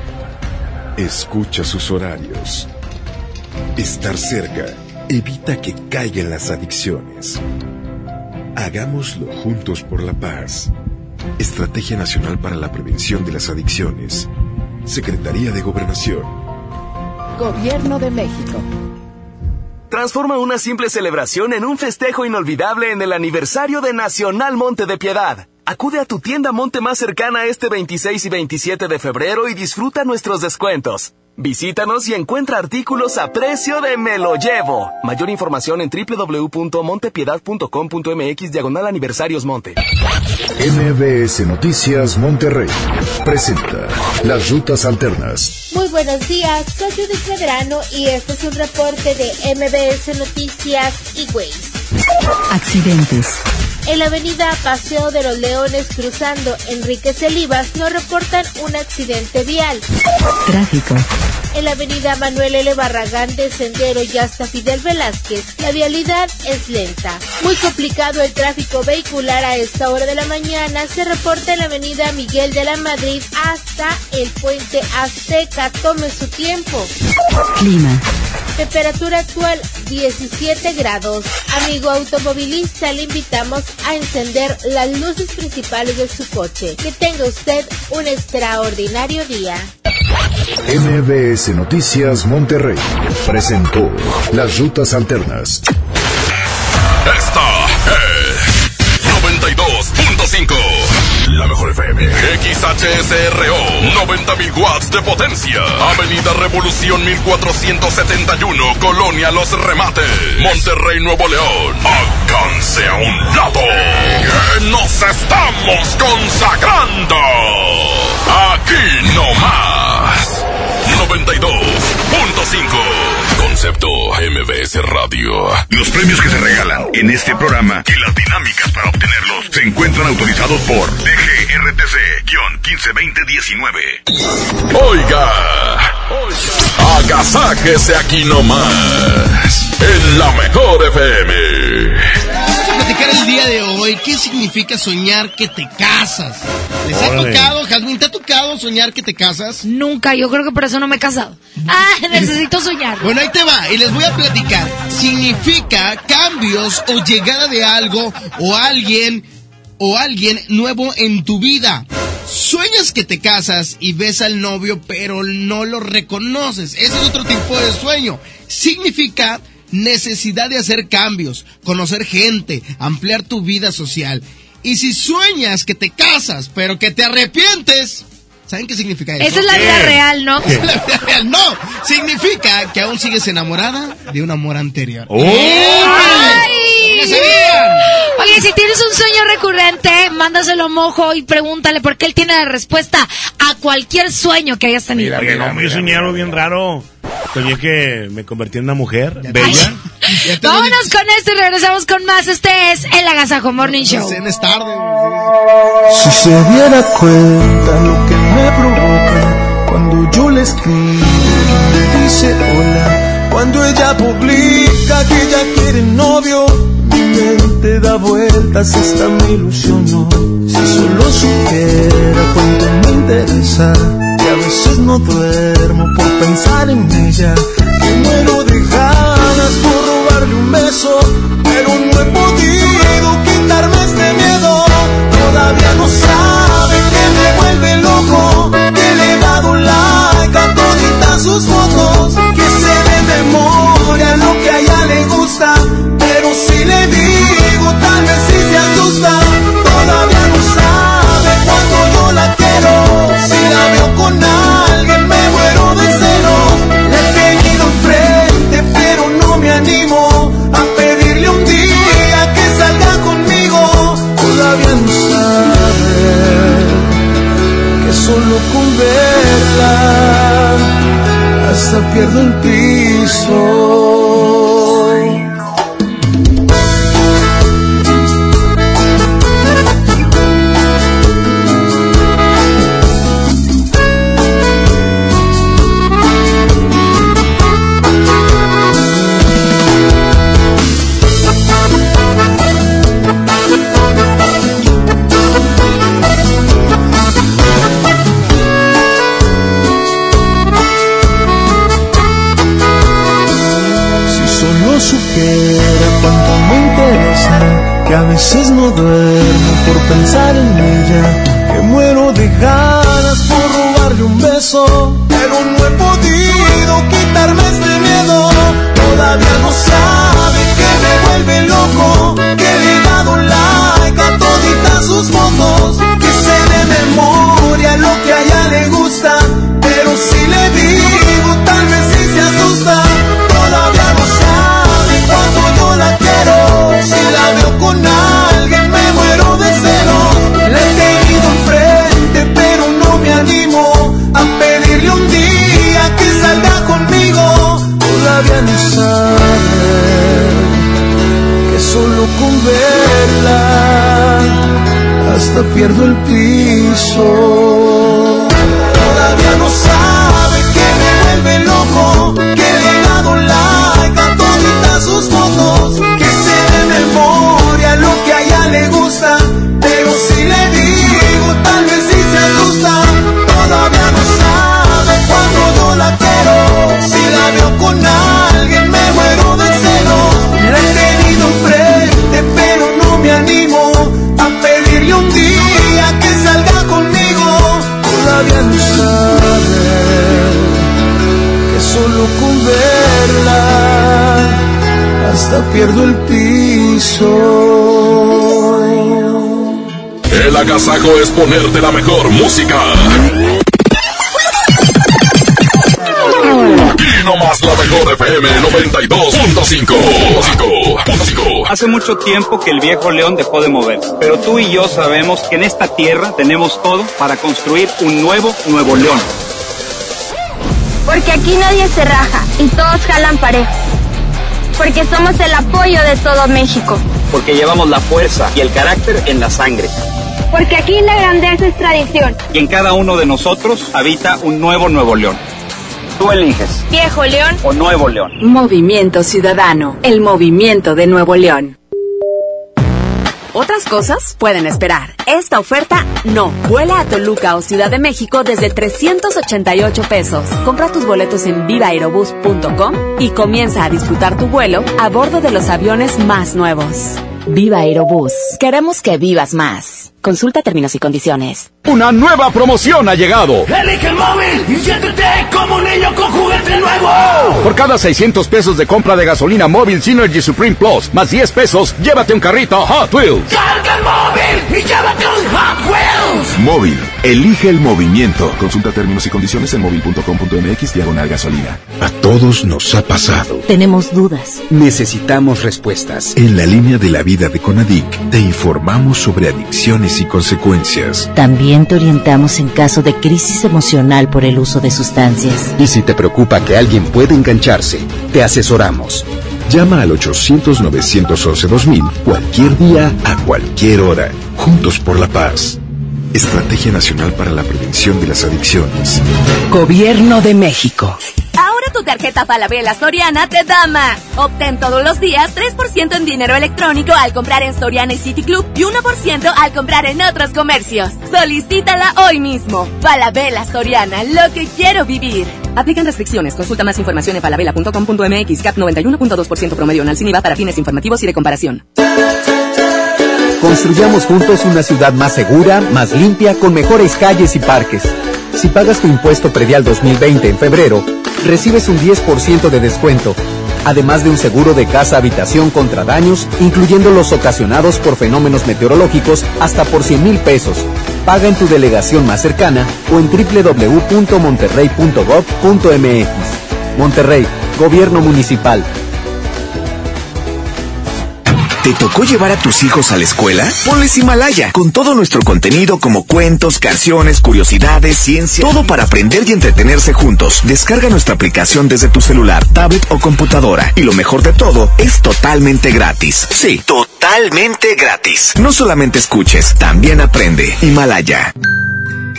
Escucha sus horarios. Estar cerca evita que caigan las adicciones. Hagámoslo juntos por la paz. Estrategia Nacional para la Prevención de las Adicciones. Secretaría de Gobernación. Gobierno de México. Transforma una simple celebración en un festejo inolvidable en el aniversario de Nacional Monte de Piedad. Acude a tu tienda Monte más cercana este 26 y 27 de febrero y disfruta nuestros descuentos. Visítanos y encuentra artículos a precio de me lo llevo. Mayor información en www.montepiedad.com.mx diagonal aniversarios Monte. MBS Noticias Monterrey presenta Las Rutas Alternas. Muy buenos días, soy Judith Medrano y este es un reporte de MBS Noticias y Waze. Accidentes. En la avenida Paseo de los Leones cruzando Enrique Celivas nos reportan un accidente vial. Tráfico. En la avenida Manuel L. Barragán de Sendero y hasta Fidel Velázquez, la vialidad es lenta. Muy complicado el tráfico vehicular a esta hora de la mañana. Se reporta en la avenida Miguel de la Madrid hasta el puente Azteca. Tome su tiempo. Clima. Temperatura actual 17 grados. Amigo automovilista, le invitamos a encender las luces principales de su coche. Que tenga usted un extraordinario día. MBS Noticias Monterrey presentó Las Rutas Alternas. Esta es 92.5. La mejor FM. XHSRO. 90.000 watts de potencia. Avenida Revolución 1471. Colonia Los Remates. Monterrey, Nuevo León. Alcance a un lado. Nos estamos consagrando. Aquí no más. 92.5. Concepto MBS Radio. Los premios que se regalan en este programa y las dinámicas para encuentran autorizados por DGRTC-152019. Oiga. Agasáquese aquí nomás. En la mejor FM. Vamos a platicar el día de hoy qué significa soñar que te casas. ¿Les ha tocado, Jasmine, te ha tocado soñar que te casas? Nunca, yo creo que por eso no me he casado. Ah, necesito soñar. Bueno, ahí te va, y les voy a platicar. Significa cambios o llegada de algo o alguien o alguien nuevo en tu vida. Sueña sueñas que te casas y ves al novio pero no lo reconoces, ese es otro tipo de sueño. Significa necesidad de hacer cambios, conocer gente, ampliar tu vida social. Y si sueñas que te casas pero que te arrepientes, ¿saben qué significa eso? Esa es la vida real, ¿no? Esa es la vida real, no, significa que aún sigues enamorada de un amor anterior. ¡Oh! ¡Ay! ¡Ya sabían! Oye, si tienes un sueño recurrente, mándaselo a Mojo y pregúntale porque él tiene la respuesta a cualquier sueño que hayas tenido. Porque no, yo soñé algo bien raro. Soñé que me convertí en una mujer bella. Vámonos con esto y regresamos con más. Este es el Agasajo Morning Show. es tarde. Si se diera cuenta lo que me provoca cuando yo le escribo y me dice hola, cuando ella publica que ella quiere novio, da vueltas, esta me ilusionó. Si solo supiera cuánto me interesa, que a veces no duermo por pensar en ella, que muero de ganas por robarle un beso, pero no he podido quitarme este miedo. Todavía no sabe que me vuelve loco, que le he dado like a toditas sus fotos, que sé de memoria lo que a ella le gusta, hasta pierdo el piso. Hasta pierdo el piso. Todavía no sabe hasta pierdo el piso. El agasajo es ponerte la mejor música. Aquí nomás la mejor FM 92.5. Hace mucho tiempo que el viejo león dejó de moverse, pero tú y yo sabemos que en esta tierra tenemos todo para construir un nuevo Nuevo León. Porque aquí nadie se raja y todos jalan parejo. Porque somos el apoyo de todo México. Porque llevamos la fuerza y el carácter en la sangre. Porque aquí la grandeza es tradición. Y en cada uno de nosotros habita un nuevo Nuevo León. Tú eliges, Viejo León. o Nuevo León. Movimiento Ciudadano, el movimiento de Nuevo León. Otras cosas pueden esperar. Esta oferta no. Vuela a Toluca o Ciudad de México desde 388 pesos. Compra tus boletos en vivaaerobus.com y comienza a disfrutar tu vuelo a bordo de los aviones más nuevos. Viva Aerobús. Queremos que vivas más. Consulta términos y condiciones. Una nueva promoción ha llegado. Elige el móvil y siéntete como un niño con juguete nuevo. Por cada 600 pesos de compra de gasolina móvil Synergy Supreme Plus, más 10 pesos, llévate un carrito Hot Wheels. Carga el móvil y llévate un Hot Wheels. Móvil. Elige el movimiento. Consulta términos y condiciones en móvil.com.mx diagonal gasolina. A todos nos ha pasado. Tenemos dudas. Necesitamos respuestas. En la línea de la vida de Conadic te informamos sobre adicciones y consecuencias. También te orientamos en caso de crisis emocional por el uso de sustancias. Y si te preocupa que alguien pueda engancharse, te asesoramos. Llama al 800-911-2000 cualquier día, a cualquier hora. Juntos por la paz. Estrategia Nacional para la Prevención de las Adicciones. Gobierno de México. Tu tarjeta Falabella Soriana te da más. Obtén todos los días 3% en dinero electrónico al comprar en Soriana y City Club y 1% al comprar en otros comercios. Solicítala hoy mismo. Falabella Soriana, lo que quiero vivir. Aplican restricciones. Consulta más información en falabella.com.mx. CAP 91.2% promedio en sin IVA para fines informativos y de comparación. Construyamos juntos una ciudad más segura, más limpia, con mejores calles y parques. Si pagas tu impuesto predial 2020 en febrero, recibes un 10% de descuento, además de un seguro de casa habitación contra daños, incluyendo los ocasionados por fenómenos meteorológicos, hasta por 100 mil pesos. Paga en tu delegación más cercana o en www.monterrey.gov.mx. Monterrey, Gobierno Municipal. ¿Te tocó llevar a tus hijos a la escuela? Ponles Himalaya, con todo nuestro contenido como cuentos, canciones, curiosidades, ciencia, todo para aprender y entretenerse juntos. Descarga nuestra aplicación desde tu celular, tablet o computadora. Y lo mejor de todo, es totalmente gratis. Sí, totalmente gratis. No solamente escuches, también aprende. Himalaya.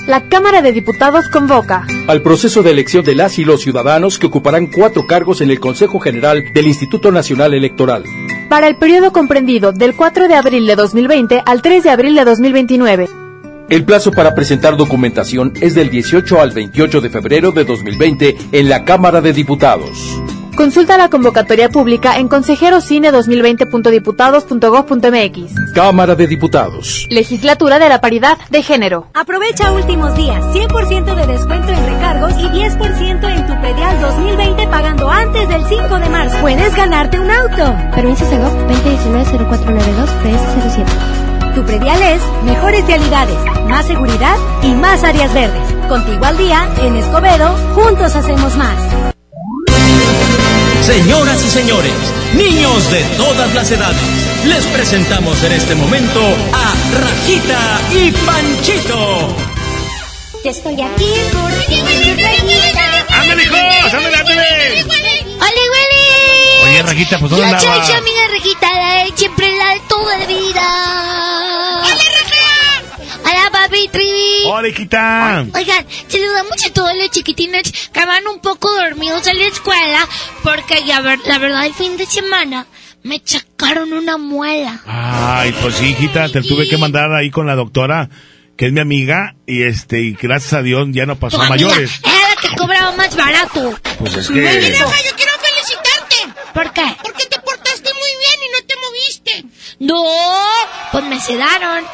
La Cámara de Diputados convoca al proceso de elección de las y los ciudadanos que ocuparán cuatro cargos en el Consejo General del Instituto Nacional Electoral. Para el periodo comprendido del 4 de abril de 2020 al 3 de abril de 2029. El plazo para presentar documentación es del 18 al 28 de febrero de 2020 en la Cámara de Diputados. Consulta la convocatoria pública en consejerocine2020.diputados.gov.mx. Cámara de Diputados. Legislatura de la Paridad de Género. Aprovecha últimos días, 100% de descuento en recargos y 10% en tu predial 2020 pagando antes del 5 de marzo. Puedes ganarte un auto. Permiso Segov 2019-0492 PS07. Tu predial es mejores realidades, más seguridad y más áreas verdes. Contigo al día, en Escobedo, juntos hacemos más. Señoras y señores, niños de todas las edades, les presentamos en este momento a Rajita y Panchito. Yo estoy aquí porque me Rajita. ¡Ándale, hijos! ¡Ándale, ándale! ¡Hola, huele! Oye, Rajita, pues ¿dónde Yo soy andaba? su amiga Rajita, la de siempre, la de toda la vida. ¡Hola, Raja! ¡Hola, papi Trivi! ¡Hola, hijita! Oigan, saludamos a todos los chiquitines que van un poco dormidos a la escuela porque ya ver, la verdad el fin de semana me chacaron una muela. Ay, pues sí, hijita, te tuve que mandar ahí con la doctora, que es mi amiga, y este, y gracias a Dios ya no pasó Tu a amiga mayores. Era la que cobraba más barato. Pues es Mira, que... Raja, yo quiero felicitarte. ¿Por qué? Porque te portaste muy bien y no te. No, pues me sedaron.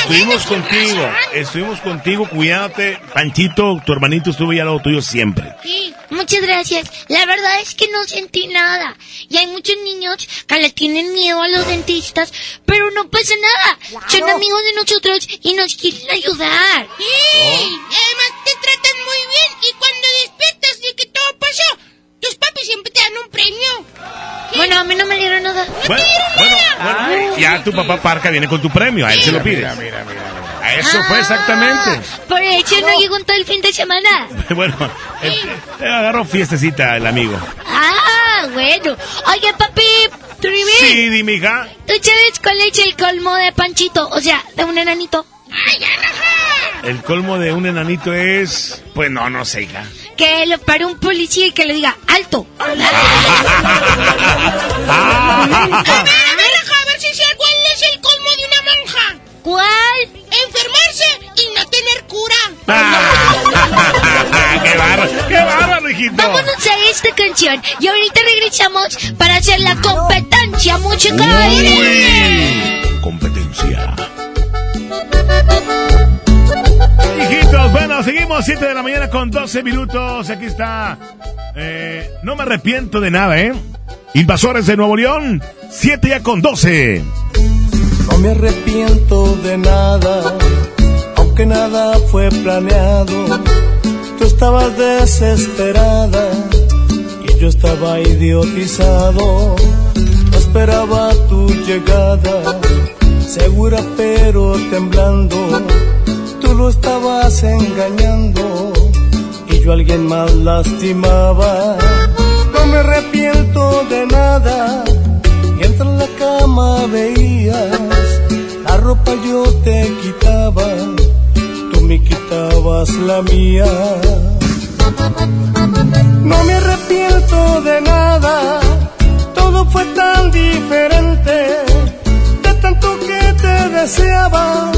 Estuvimos contigo, estuvimos contigo cuidándote. Panchito, tu hermanito estuvo ya al lado tuyo siempre. Sí, muchas gracias. La verdad es que no sentí nada. Y hay muchos niños que le tienen miedo a los dentistas, pero no pasa nada. Son amigos de nosotros y nos quieren ayudar. Sí, además te tratan muy bien y cuando despiertas de que todo pasó, tus papis siempre te dan un premio. Bueno, a mí no me dieron nada. Bueno, bueno, bueno, ya tu papá Parca viene con tu premio, a él se lo pides. A eso fue exactamente. Por eso no llegó en todo el fin de semana. Bueno, eh, eh, agarró fiestecita el amigo. Ah, bueno. Oye, papi, Trivi. Sí, dime, hija. ¿Tú sabes cuál es el colmo de Panchito? O sea, de un enanito. El colmo de un enanito es... Pues no, no sé, hija. Que lo pare un policía y que le diga, alto. A ver, Raja, a ver si sé cuál es el colmo de una monja. ¿Cuál? Enfermarse y no tener cura. ¡Qué bárbaro! ¡Qué bárbaro, hijito! Vámonos a esta canción y ahorita regresamos para hacer la competencia competencia musical. Uy, competencia. Hijitos, bueno, seguimos 7 de la mañana con 12 minutos. Aquí está. Eh, no me arrepiento de nada, ¿eh? Invasores de Nuevo León, 7 ya con 12. No me arrepiento de nada, aunque nada fue planeado. Tú estabas desesperada y yo estaba idiotizado. Esperaba tu llegada, segura pero temblando. Tú lo estabas engañando y yo a alguien más lastimaba. No me arrepiento de nada mientras en la cama veías la ropa yo te quitaba, tú me quitabas la mía. No me arrepiento de nada, todo fue tan diferente, de tanto que te deseaba,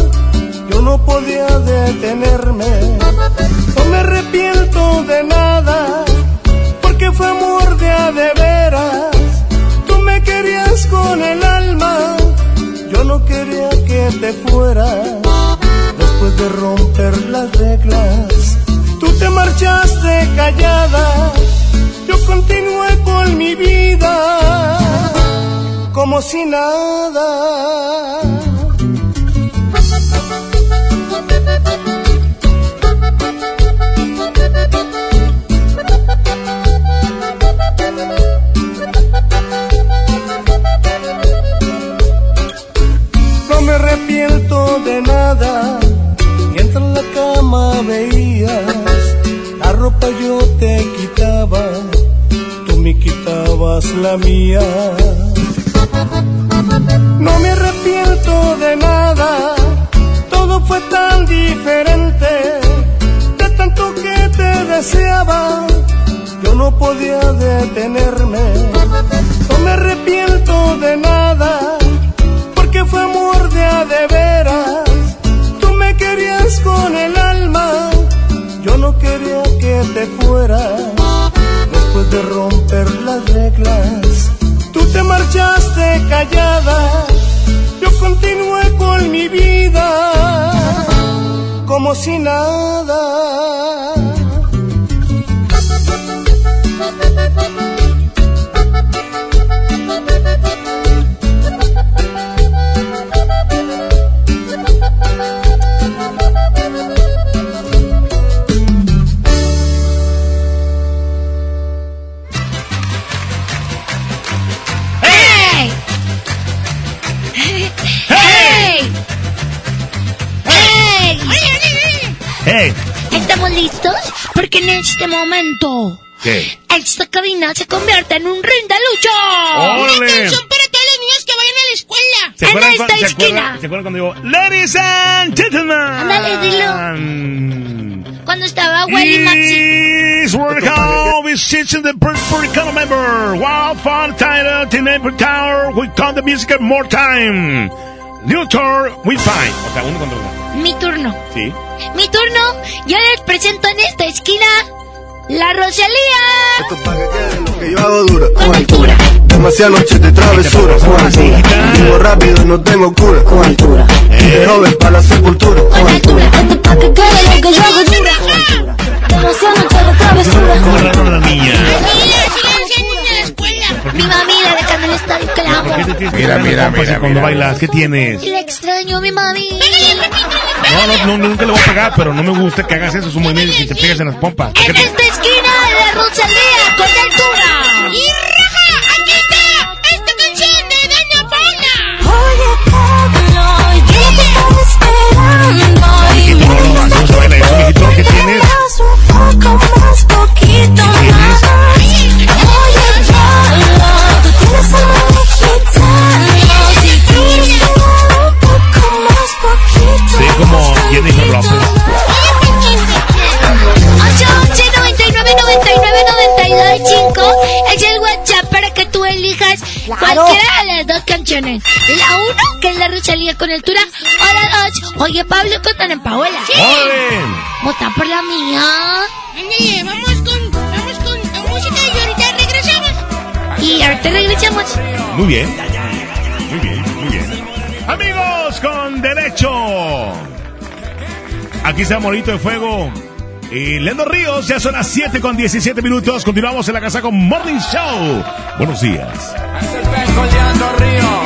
no podía detenerme. No me arrepiento de nada, porque fue amor de a de veras. Tú me querías con el alma, yo no quería que te fueras. Después de romper las reglas, tú te marchaste callada. Yo continué con mi vida como si nada. Me arrepiento de nada, mientras en la cama veías, la ropa yo te quitaba, tú me quitabas la mía. No me arrepiento de nada, todo fue tan diferente, de tanto que te deseaba, yo no podía detenerme. No me arrepiento de nada, de veras. Tú me querías con el alma, yo no quería que te fueras. Después de romper las reglas, tú te marchaste callada. Yo continué con mi vida como si nada. ¡Hey! ¿Estamos listos? Porque en este momento ¿Qué? esta cabina se convierte en un ring de lucha. ¡Órale! Una canción para todos los niños que vayan a la escuela. ¿Se En esta cuando, ¿se, esquina. acuerdan, ¿Se acuerdan cuando digo, Ladies and Gentlemen? Ándale, dilo. Cuando estaba Wally Maxi. Is we're now visiting the Puerto Rican member. Wild Fun Title, Teenage Tower. We count the music one more time. New tour, we find. O sea, uno contra uno. Mi turno. Sí. Mi turno. Yo les presento en esta esquina la Rosalía. que yo hago dura con altura. Demasiadas noches de travesura con altura. Vivo rápido, no tengo cura con altura. De joven para la sepultura con altura. Pa' que quede lo que yo hago dura. Demasiado noche de travesura. ¿Cómo raro la niña? Mi mami la en el estadio que la amo. ¿Por qué te tienes que Mira, mira, mira, cuando bailas? ¿Qué tienes? Le extraño a mi mami. No, no, no, nunca le voy a pegar, pero no me gusta que hagas eso. Es un movimiento y te pegas en las pompas. ¿Por qué En esta esquina la Rosalía con altura. Canciones. La uno, que es la Rosalía con altura, o la dos, oye Pablo con Ana Paola. ¡Órale! Vota por la mía. Ándale, vamos con, vamos con la música y ahorita regresamos. Y ahorita regresamos. Muy bien. Muy bien, muy bien. Amigos con derecho. Aquí está Morito de Fuego. Y Lendo Ríos, ya son las 7 con 17 minutos. Continuamos en la casa con Morning Show. Buenos días. El Ríos.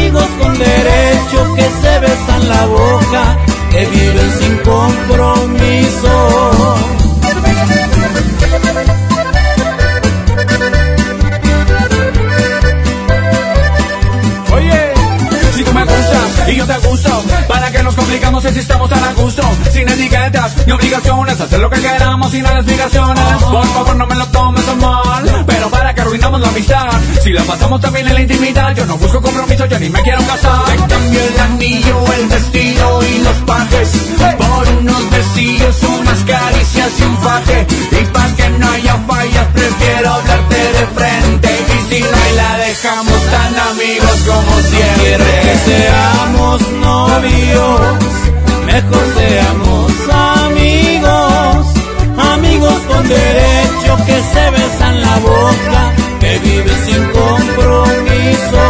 amigos con derecho que se besan la boca, que viven sin compromiso. Nos complicamos si estamos tan a gusto? Sin etiquetas ni obligaciones, hacer lo que queramos sin explicaciones. Por favor, no me lo tomes a mal, pero para que arruinamos la amistad. Si la pasamos también en la intimidad, yo no busco compromiso, yo ni me quiero casar. Te cambio el anillo, el vestido y los pajes por unos besillos, unas caricias y un faje. Y no haya fallas, prefiero hablarte de frente. Y si no la dejamos tan amigos como siempre. que seamos novios, mejor seamos amigos, amigos con derecho que se besan la boca, que viven sin compromiso.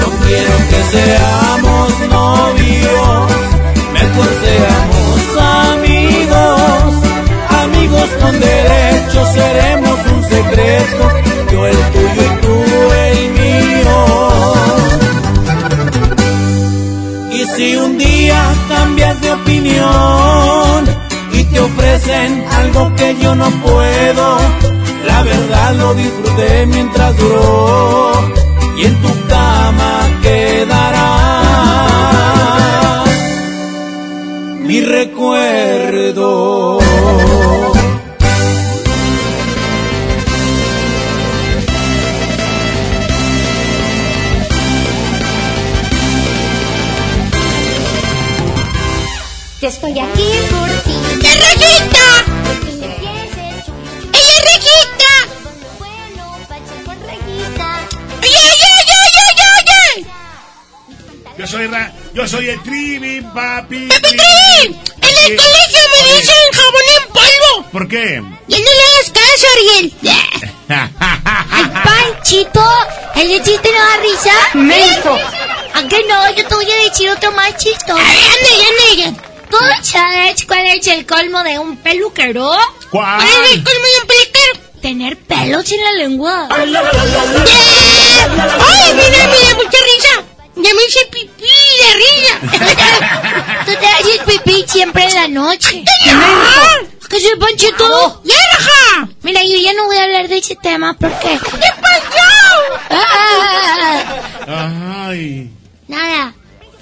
No quiero que seamos novios, mejor seamos con derecho seremos un secreto, yo el tuyo y tú el mío. Y si un día cambias de opinión y te ofrecen algo que yo no puedo, la verdad lo disfruté mientras duró y en tu cama quedará mi recuerdo. Yo estoy aquí por ti. ¡Es Rejita! ¡Ella es Rejita! ¡Oye, oye, oye, oye, oye! Yo soy Ra yo soy el Trivi, papi. ¡Papi Trivi! En el colegio me dicen jabón en polvo. ¿Por qué? Ya no le hagas caso, Ariel. Ay, Panchito, ¿el chiste no da risa? ¡Menso! ¿A qué no? Yo te voy a decir otro más chistoso. ¡Ay, ande, ande! ¿Tú sabes cuál es el colmo de un peluquero? ¿Cuál? ¿Cuál es el colmo de un peluquero? Tener pelos en la lengua. ¡Ay, mira, mira, mucha risa! Ya me hice pipí de risa. Tú te haces pipí siempre en la noche. ¿Qué soy Panchito? ¡Ya, raja! Mira, yo ya no voy a hablar de ese tema porque... ¿Qué? Ah, Ay. nada.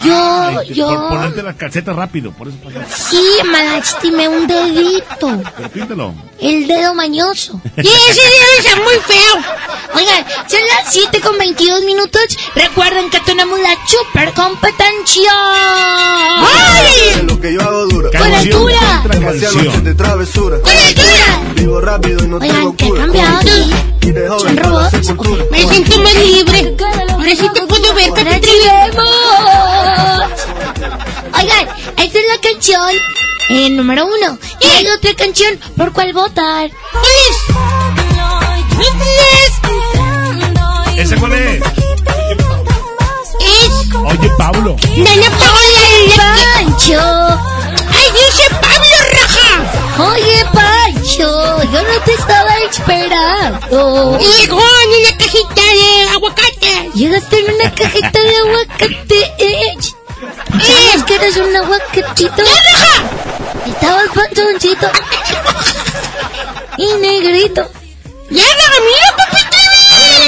Yo yo. Por ponerte las calcetas rápido, por eso. Sí, me lastimé un dedito. Pero píntelo. El dedo mañoso. Y ese dedo está muy feo. Oigan, son las 7 con 22 minutos. Recuerden que tenemos la super competencia. ¡Ay! Lo que yo hago dura. Con altura. Vivo rápido y no tengo Oigan, ¿qué ha cura. cambiado aquí? ¿Son robots? Me siento más libre. Ahora sí te puedo ver, Pepe Oigan, esta es la canción eh, número uno. Y hay otra canción por cuál votar. ¿Ese cuál es? Es Oye, Pablo. Dana Paola Pancho. ¡Ay, dice Pablo Raja! Oye, Pancho, yo no te estaba esperando. Llegó en una cajita de aguacate. Llegaste en una cajita de aguacate. Eh. ¿Sabes que eres un aguacatito? Raja! Estabas panzoncito. y negrito. ¡Ya, mira, papito!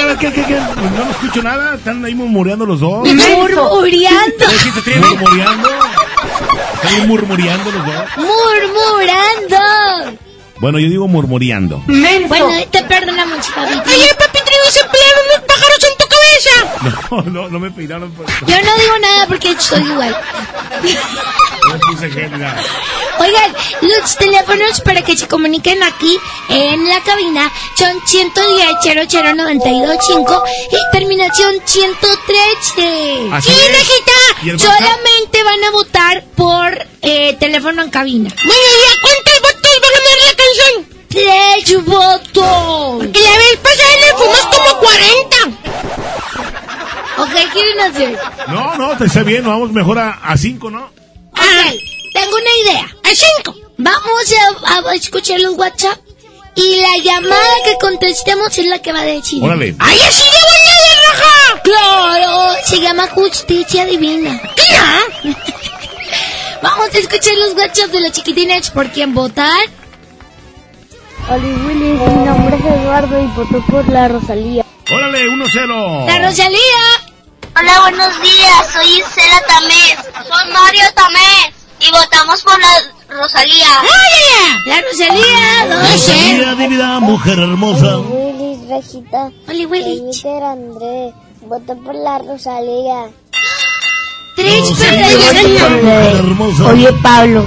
A ver, ¿Qué, qué, qué? Pues no escucho nada. Están ahí murmureando los dos. Murmureando. ¿Qué dijiste? ¿Estoy murmureando? Están ahí murmureando los dos. Murmurando. Bueno, yo digo murmureando. Bueno, te perdonamos, papito. Oye, papi, se emplearon unos pájaros en tu cabeza. No, no, no me peinaron. Por... Yo no digo nada porque soy igual. No puse nada. Oigan, los teléfonos para que se comuniquen aquí en la cabina son 110 00925 y terminación 113. Así sí, es. ¿Y el Rejita, WhatsApp? solamente van a votar por eh, teléfono en cabina. Bueno, ¿y a cuántos votos van a dar la canción? Tres votos. Porque la vez pasada le fuimos como 40. Ok, quieren hacer. No, no, te está bien. Vamos mejor a, a cinco, ¿no? Ok, tengo una idea. A cinco. Vamos a, a escuchar los WhatsApp y la llamada que contestemos es la que va a decir. Órale. ¡Ay, así de raja! ¡Claro! Se llama Justicia Divina. ¿Qué? Vamos a escuchar los WhatsApp de los chiquitines por quién votar. Oli Willy, mi nombre es Eduardo y voto por la Rosalía. Órale, 1-0. ¡La Rosalía! Hola, buenos días, soy Isela Tamés. Soy Mario Tamés y votamos por la Rosalía. ¡Oye! ¡La Rosalía! ¡Dos Rosalía, divina mujer hermosa. Willy, Regita. Oli Willy. Peter André, voto por la Rosalía. Tres Mujer hermosa. Oye, Pablo.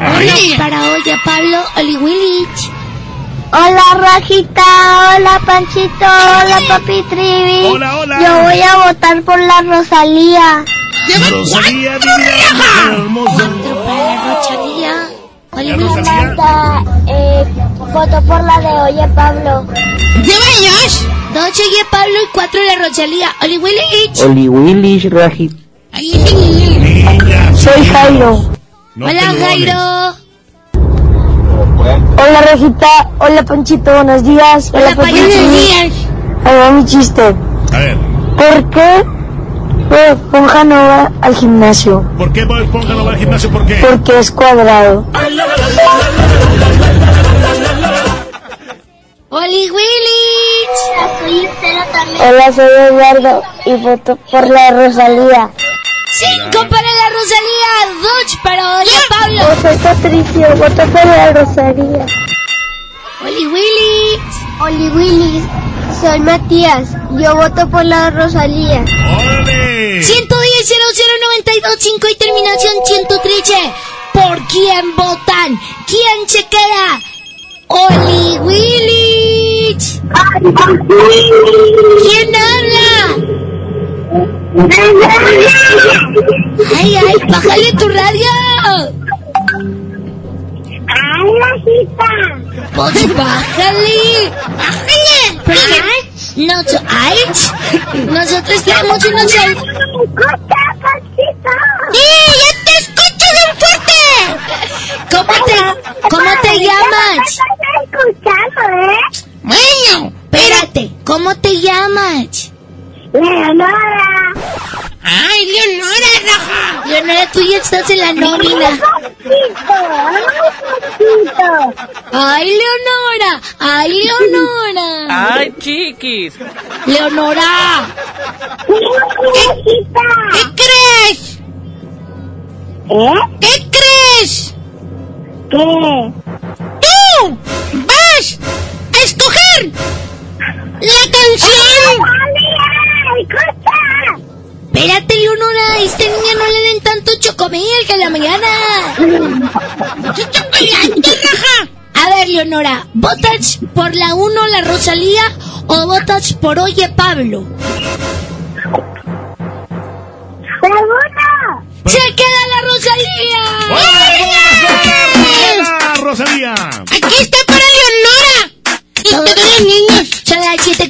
Uno para Oye Pablo Oli Willich. Hola, Rajita. Hola, Panchito. Hola, Papi Trivi. Hola, hola. Yo voy a votar por la Rosalía. Rosalía, hermosa. Para la Rosalía. Oli La Willich. Rosalía. eh, voto por la de Oye, Pablo. ¿Llevas? Dos Oye Pablo y cuatro la Rosalía. Oli Willich. Oli Willy, Rajita. Soy Jairo. no Hola. Jairo. Hola, Rejita. Hola, Panchito. Buenos días. Hola Papi Payo Trivi. Díaz. Ahí va mi chiste. A ver, ¿Por qué Bob Esponja no va al gimnasio? ¿por qué Bob Esponja no va al gimnasio? ¿Por qué? Porque es cuadrado. Oli también. Hola, soy Eduardo y voto por la Rosalía. Cinco para la Rosalía. Dos para Oye Pablo. soy Patricio, voto por la Rosalía. Oli Willich. Oli Willis, soy Matías, yo voto por la Rosalía. ¡Órale! 110 00925 y terminación 113. ¿Por quién votan? ¿Quién se queda? Oli Willich. ¿Quién habla? Ay, ay, bájale tu radio. ¡Ay, Rajita! Pues bájale. Bájale. Porque nos- ay, nosotros tenemos unos... al- ¡Sí, ya te escucho bien fuerte! ¿Cómo te, cómo te llamas? Bueno, espérate, ¿cómo te llamas? Leonora. Ay, Leonora, Raja. Leonora, tú ya estás en la nómina. Ay, Leonora. Ay, Leonora. ¡Ay, chiquis! Leonora. ¿Qué, ¿Qué crees? ¿Qué crees? ¿Qué? ¡Tú! ¡Vas! ¡A escoger! ¡La canción! Espérate, Leonora, a esta niña no le den tanto chocomil que en la mañana. ¡Mucho chocolate, raja! A ver, Leonora, ¿votas por la 1 la Rosalía o votas por Oye Pablo? ¡Se queda la Rosalía! ¡Hola, Rosalía! ¡Aquí está para Leonora! Y todos los niños.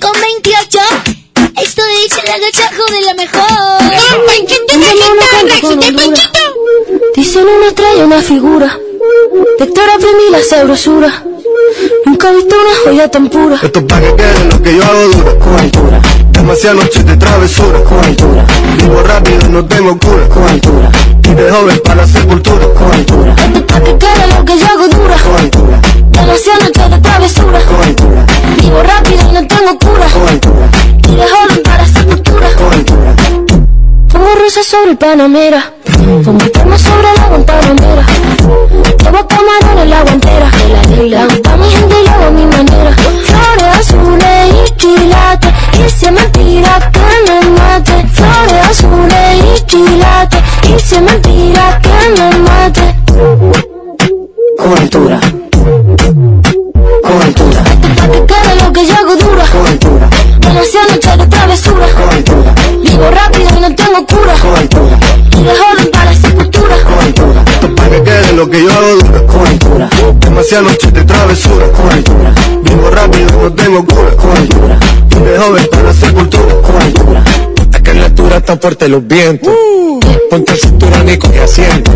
Son las 7 con 28. Esto es el agachajo de la mejor. ¡No, Panchito, Rajita, Panchito! Dicen una estrella, una figura. De Héctor aprendí la sabrosura. Nunca he visto una joya tan pura. Esto pa' que quede lo que yo hago dura. Con altura. Demasiadas noches de travesura. Con altura. Vivo rápido, no tengo cura. Con altura. Y de joven para la sepultura. Con altura. Esto pa' que quede lo que yo hago dura. Con altura. Demasiadas noches de travesura. Con altura. Vivo rápido no tengo cura. Con altura. Y de joven para sepultura. Con altura. Pongo rosas sobre el Panamera. Pongo palmas sobre la guantanamera. Llevo camarones en la guantera. Le hago a mi gente y hago mi manera. Flores azules y quilates. Y si es mentira que me mate. Flores azules y quilates. Y si es mentira que me mate. Con altura. Con altura. Pa' que quede lo que yo hago dura. Con altura. Que que yo hago dura. Con altura. Demasiadas noches de travesura. Vivo rápido, no tengo cura. Y de joven para la sepultura. Con altura. Acá en la altura están fuertes los vientos. Ponte el cinturón y coge asiento.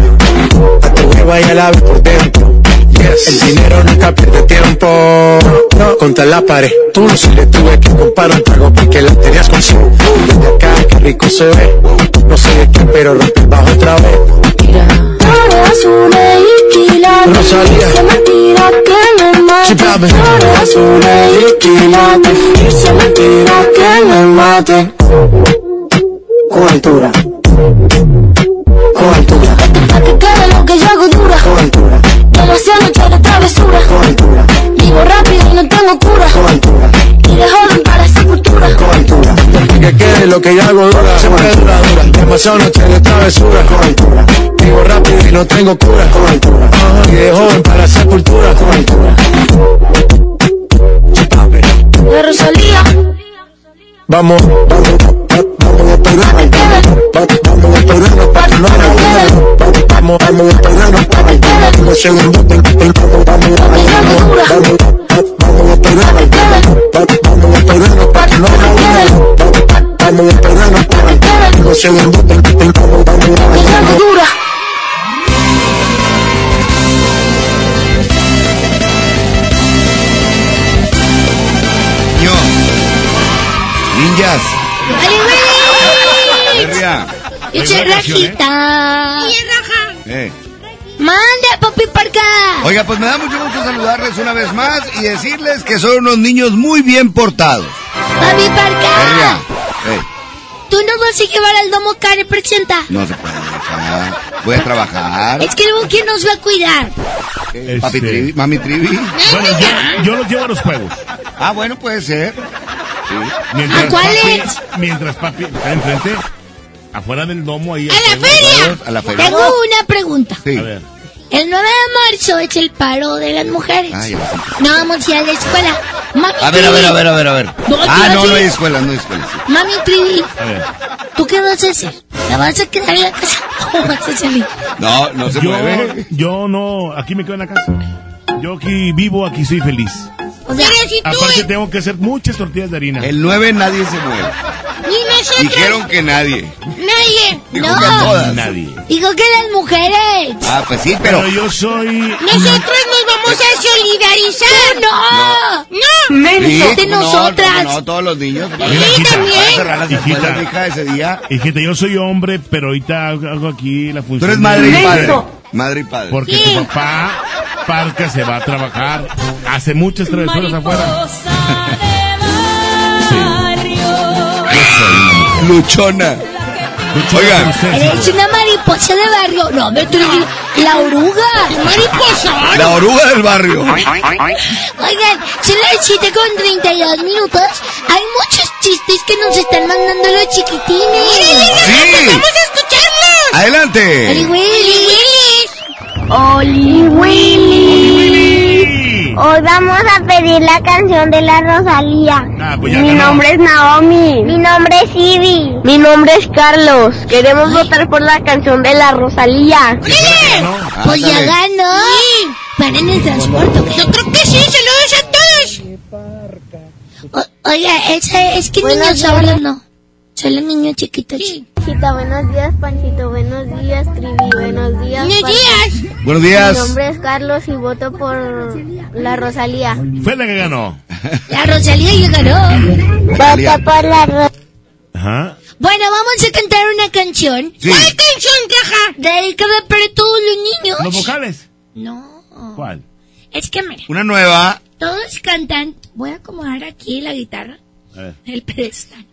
A tu hueva y al ave por dentro. El dinero nunca pierde tiempo. Contra la pared. Tú no si le tuve que comprar un trago porque la tenías con su. Desde acá, qué rico se ve. No sé de qué, pero rompe el bajo otra vez. Flores azules y quilates. Rosalía. Y si es mentira que me mate. Y. Y si es mentira que me mate. Con altura. Con altura. Demasiadas noches de travesura. Con altura. Vivo rápido y no tengo cura. Con altura. Y de joven para la sepultura. Con altura. Que quede lo que yo hago dura. Siempre dura, dura. Demasiadas noches de travesura. Con altura. Vivo rápido y no tengo cura. Con altura. Y de joven para la sepultura. Con altura. Sí, papi. De Rosalía. Vamos, vamos, vamos a pegarnos, vamos, a pegarnos para que. Ninjas. Yo soy Rajita. ¡Y raja! Eh. Mande, papi parca. Oiga, pues me da mucho gusto saludarles una vez más y decirles que son unos niños muy bien portados. Papi parca. Eh, ¿Tú nos vas a llevar al domo Care presenta? no se puede dejar. Voy a trabajar. Es que luego quién nos va a cuidar. Eh, Papi Trivi, mami Trivi. Bueno, yo, yo los llevo a los juegos. Ah, bueno, puede ser. Sí. Mientras ¿A cuáles? mientras papi está enfrente, afuera del domo ahí. ¡A la feria! A la feria. Tengo una pregunta. Sí. A ver. El 9 de marzo es el paro de las mujeres. Ah, ya. No vamos a ir a la escuela. Mami A ver, a ver, a ver, a ver, a ver. Ah, no, no hay escuela, no hay escuela. sí. Mami Trivi, A ver. ¿tú qué vas a hacer? ¿La vas a quedar en la casa o vas a salir? No, no se Yo, mueve. yo no, aquí me quedo en la casa. Yo aquí vivo, aquí soy feliz. O sea, Pero si tú... Aparte tengo que hacer muchas tortillas de harina. El 9 nadie se mueve. Nosotros... Dijeron que nadie. Nadie. Dijo No. que todas. Nadie. digo que las mujeres. Ah, pues sí, pero. Pero yo soy... Nosotros nos vamos a solidarizar. No. No. Sí, de ¿cómo no? nosotras. ¿Cómo No, todos los niños. Sí, también. Hijita. escuelas, hija, ese día. Hijita, yo soy hombre, pero ahorita hago aquí la función. Tú eres madre y padre. Madre y padre. Porque Sí. tu papá, Parca, se va a trabajar. Hace muchas travesuras afuera. Sí. Luchona. Oigan. Eres una mariposa de barrio. No, me estoy la oruga. Mariposa. La oruga del barrio. Oigan, son las 7 con 32 minutos. Hay muchos chistes que nos están mandando los chiquitines. Sí. ¡Vamos a escucharlos! Adelante. Oli Willy. Oli Willy. Hoy vamos a pedir la canción de la Rosalía. Ah, pues ya Mi ganó. nombre es Naomi. Mi nombre es Ivy. Mi nombre es Carlos. Queremos votar por la canción de la Rosalía. Pues ya ganó. Van en el transporte. Yo creo que sí, saludos a todos. O- oiga, ese, es que niños hablan, no. Solo niños chiquitos. Panchito, buenos días, Panchito. Buenos días, Trivi. Buenos días. Buenos días. Buenos días. Mi nombre es Carlos y voto por la Rosalía. Fue la que ganó. La Rosalía ya ganó. Voto por la Rosalía. Ajá. Bueno, vamos a cantar una canción. Sí. ¿Cuál canción, Caja? Dedicada para todos los niños. ¿Los vocales? No. ¿Cuál? Es que mira, Una nueva. todos cantan. Voy a acomodar aquí la guitarra, A ver. el pedestal.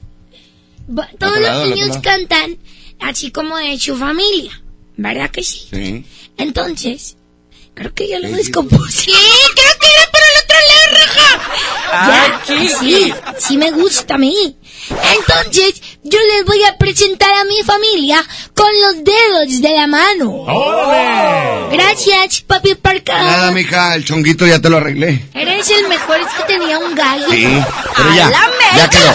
Todos los niños cantan así como de su familia. ¿Verdad que sí? Sí. Entonces, creo que yo lo descompuse. Sí, creo que era por el otro lado, Raja. Ah, Ya, sí. sí, sí me gusta a mí. Entonces, yo les voy a presentar a mi familia con los dedos de la mano. ¡Órale! Gracias, papi Parca. Nada, mija, el chonguito ya te lo arreglé. Eres el mejor, es que tenía un gallo. Sí, pero ¡A ya, la ya quedó.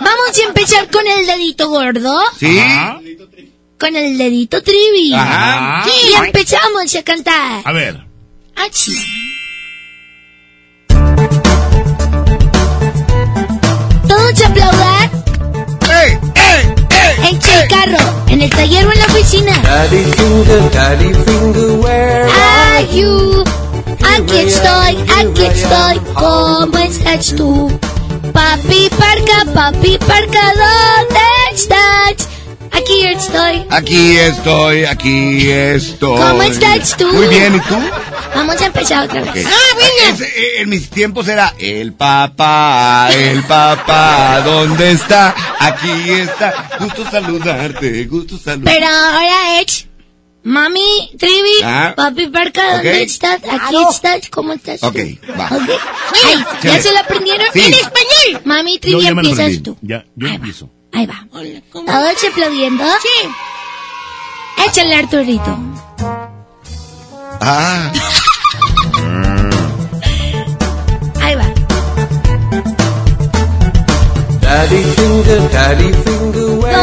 Vamos a empezar con el dedito gordo. ¿Sí? Con el dedito trivi. Ajá. Y empezamos a cantar. A ver. Achi. Todos a aplaudar. En el carro, en el taller o en la oficina. Daddy finger, daddy finger, where Are you? Aquí estoy, aquí estoy. ¿Cómo estás tú? Papi Parca, papi Parca, ¿dónde estás? Aquí estoy. Aquí estoy, aquí estoy. ¿Cómo estás tú? Muy bien, ¿y tú? Vamos a empezar otra vez. Ok. Ah, bueno. Ese, eh, en mis tiempos era el papá, el papá, ¿dónde está? Aquí está. Gusto saludarte, gusto saludarte. Pero ahora es Mami, Trivi, Ah. papi Parca, ¿dónde Ok. estás? Aquí estás, ¿cómo estás? tú? Ok, va. Ok. Ay, ¿Ya se lo aprendieron Sí. en español? Mami, Trivi, lo empiezas tú. Ya, yo empiezo. Ahí va. ¿Todos aplaudiendo? Sí. Échale, Arturito. Ah, Ahí va. Daddy finger, daddy finger.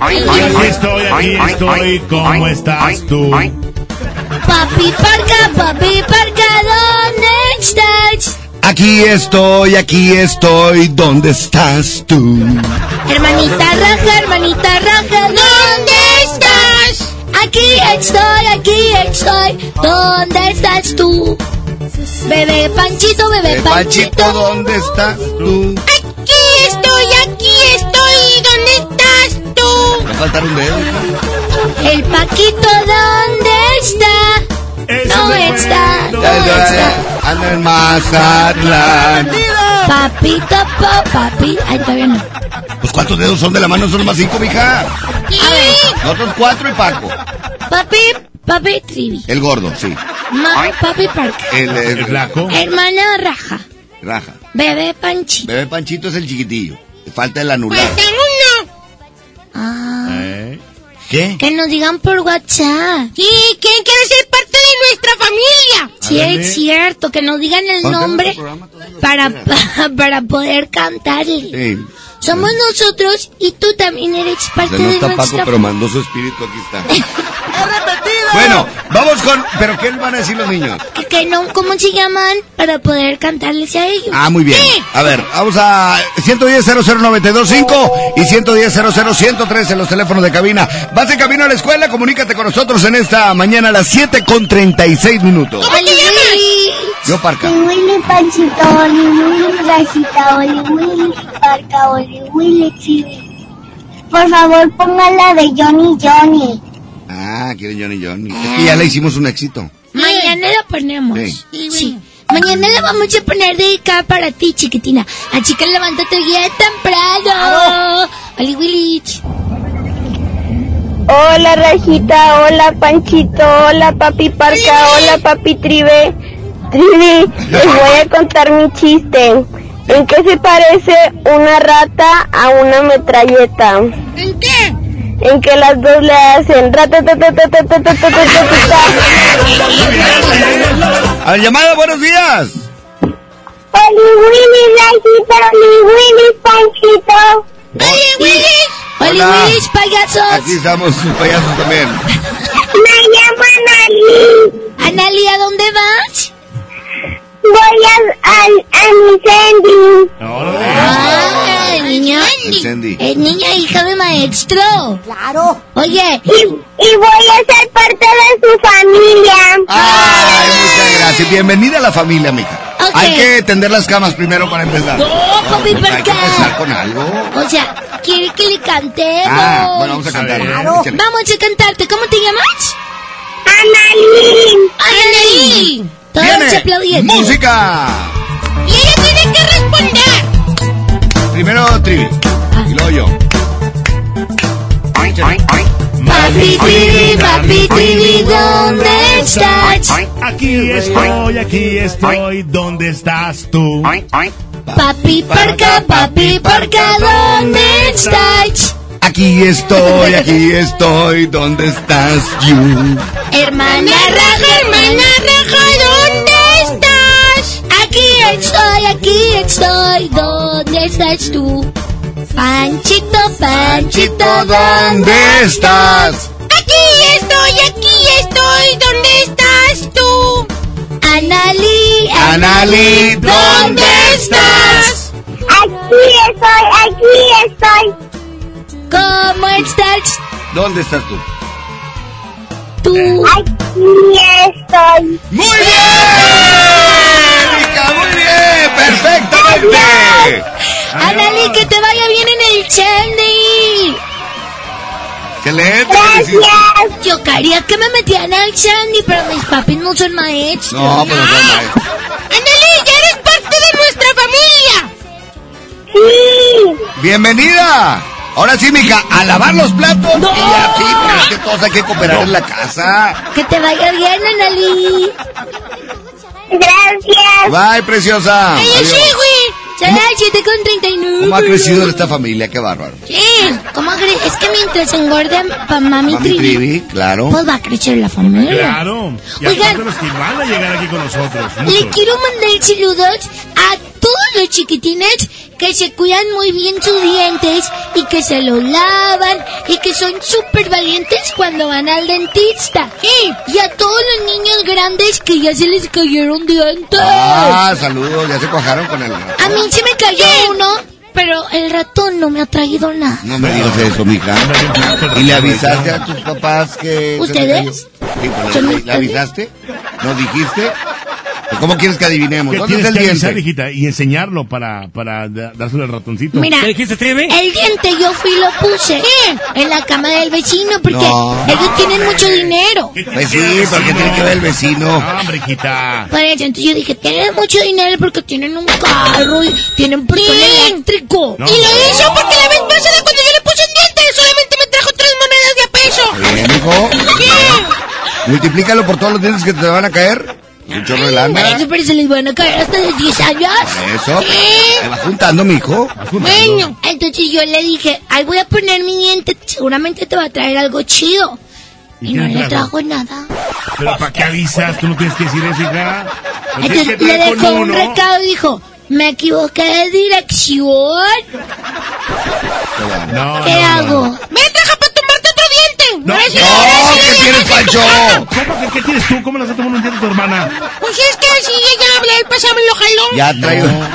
Aquí estoy, aquí estoy. ¿Cómo estás tú? Papi Parca, papi Parca, ¿dónde estás? Aquí estoy, aquí estoy, ¿dónde estás tú? Hermanita raja, hermanita raja, ¿dónde estás? Aquí estoy, aquí estoy, ¿dónde estás tú? Bebé Panchito, bebé Panchito, Panchito, ¿dónde estás tú? Aquí estoy, aquí estoy, ¿dónde estás tú? Me faltaron un dedo. hija. El Paquito, ¿dónde está? No está, no está. ya. Anda en Mazatlán. Papito, pa, papi. Ay, todavía no. Pues ¿cuántos dedos son de la mano? Son nomás cinco, mija. A ver, Nosotros cuatro y Paco. papi, papi Trivi. El gordo, sí. Ma, papi Park. El, el, El flaco. Hermana Raja. Raja. Bebé Panchito. Bebé Panchito es el chiquitillo. Le falta el anular. uno. Ah. Eh. ¿Qué? Que nos digan por WhatsApp. Sí, ¿quién quiere ser parte de nuestra familia? Sí, es cierto, que nos digan el nombre todos para, para poder cantarle. Sí. Somos nosotros y tú también eres parte Se no de está nuestra Paco, pero mandó su espíritu, aquí está. Bueno, vamos con... ¿Pero qué van a decir los niños? Que, que no, ¿cómo se llaman? Para poder cantarles a ellos. Ah, muy bien. A ver, vamos a 110 00925 y 110 00103 en los teléfonos de cabina. Vas en camino a la escuela, comunícate con nosotros en esta mañana a las 7 con 36 minutos. ¿Cómo te llamas? Yo, Parca. Oli Willy, Panchito, Oli Willy, Rajita, Oli Willy, Parca, Oli Willy, Chibi. Por favor, póngala de Johnny Johnny. Ah, quiere Johnny Johnny. Es que ya le hicimos un éxito. Mañana la ponemos. Sí. Sí. Mañana la vamos a poner dedicada para ti, chiquitina. Así que levántate bien temprano. Oli Willich. Hola Rajita, hola Panchito, hola Papi Parca, hola Papi Tribe. Trivi, les voy a contar mi chiste. ¿En qué se parece una rata a una metralleta? ¿En qué? En que las dos le hacen rata, Al llamado, buenos días. Oli Willis, Rayito, Oli Willis, Panchito. Oli Willis. Oli Willis, payasos. Aquí estamos, payasos también. Me llaman Analí. Analí, ¿a dónde vas? Voy a, a, a mi Sandy. Ah, niña. Sandy. Es niña hija de maestro. Claro. Oye. Y, y voy a ser parte de su familia. Ay, muchas gracias. Bienvenida a la familia, mija. Ok. Hay que tender las camas primero para empezar. No, papi, ¿por hay que empezar con algo. O sea, quiere que le cantemos. Ah, bueno, vamos a cantar. Échale. Vamos a cantarte. ¿Cómo te llamas? Anali. Anali. Todos Viene aplaudiendo. música. Y ella tiene que responder. Primero Trivi. Y luego yo. Papi Trivi, papi Trivi, ¿dónde estás? Aquí estoy, aquí estoy. ¿Dónde estás tú? Papi Parca, papi Parca, ¿dónde estás? Aquí estoy, aquí estoy. ¿Dónde estás, you? Hermana Raja, hermana Raja, ¿dónde estás? Aquí estoy, aquí estoy, ¿dónde estás tú? Panchito, Panchito, ¿Dónde estás? Aquí estoy, aquí estoy, ¿dónde estás tú? Anali, Anali, ¿dónde estás? Aquí estoy, aquí estoy. ¿Cómo estás ¿Dónde estás tú? tú? Aquí estoy. ¡Muy bien! Perfectamente. Anali, que te vaya bien en el Chandy. Excelente. Gracias. Yo quería que me metieran al Chandy, pero mis papis no son maestros. No, pues no son maestros. Anali, ya eres parte de nuestra familia. Sí. Bienvenida. Ahora sí, mija, a lavar los platos. Y ya sí, pero es que todos hay que cooperar en la casa. Que te vaya bien, Anali. Gracias. Bye, preciosa. Ay, Adiós. sí, güey. Será el 7 con 39. ¿Cómo ha crecido esta familia? Qué bárbaro. Sí, ¿cómo ha cre- Es que mientras engorde pa mami, Mami Trivi, Trivi, claro. pues va a crecer la familia. Claro. Y Oigan. los que van a llegar aquí con nosotros. Le muchos. quiero mandar saludos a todos los chiquitines que se cuidan muy bien sus dientes y que se los lavan y que son súper valientes cuando van al dentista. Y a todos los niños grandes que ya se les cayeron dientes. Ah, saludos, ya se cuajaron con el A mí se me cayó uno, pero el ratón no me ha traído nada. No me digas eso, mija. ¿Y le avisaste a tus papás que... se te ¿Ustedes? cayó? Sí, pues, ¿Son ¿le, ustedes? le avisaste? ¿No dijiste? ¿Cómo quieres que adivinemos? ¿Dónde tienes está el que avisar, diente? hijita, y enseñarlo para, para dárselo al ratoncito. Mira, ¿Qué dijiste, Trivi? el diente yo fui y lo puse en la cama del vecino porque No. ellos tienen mucho dinero. ¿Qué Pues sí, porque tiene que ver el vecino. No, hombre, hijita. Por eso, entonces yo dije, tienen mucho dinero porque tienen un carro y tienen persona eléctrico. No. Y lo hizo porque la vez pasada cuando yo le puse un diente solamente me trajo tres monedas de a peso. Bien, hijo. Multiplícalo por todos los dientes que te van a caer. Chorro de Por eso, pero se les van a caer hasta de 10 años. Eso. Se va juntando, mijo. Bueno, entonces yo le dije, ahí voy a poner mi diente, seguramente te va a traer algo chido. ¿Y Y no le trajo? nada. ¿Pero para qué avisas? Tú no tienes que decir eso, hija. Tienes Entonces que le dejó un recado y dijo, me equivoqué de dirección. No, ¿Qué no, no, hago? no. Ven, No, sí, no, sí, ¿qué tienes, no Pancho? ¿Cómo que qué tienes tú? ¿Cómo le vas a tomar un diente a tu hermana? Pues es que así ella habla, él pasaba y lo jaló. Ya trae uno.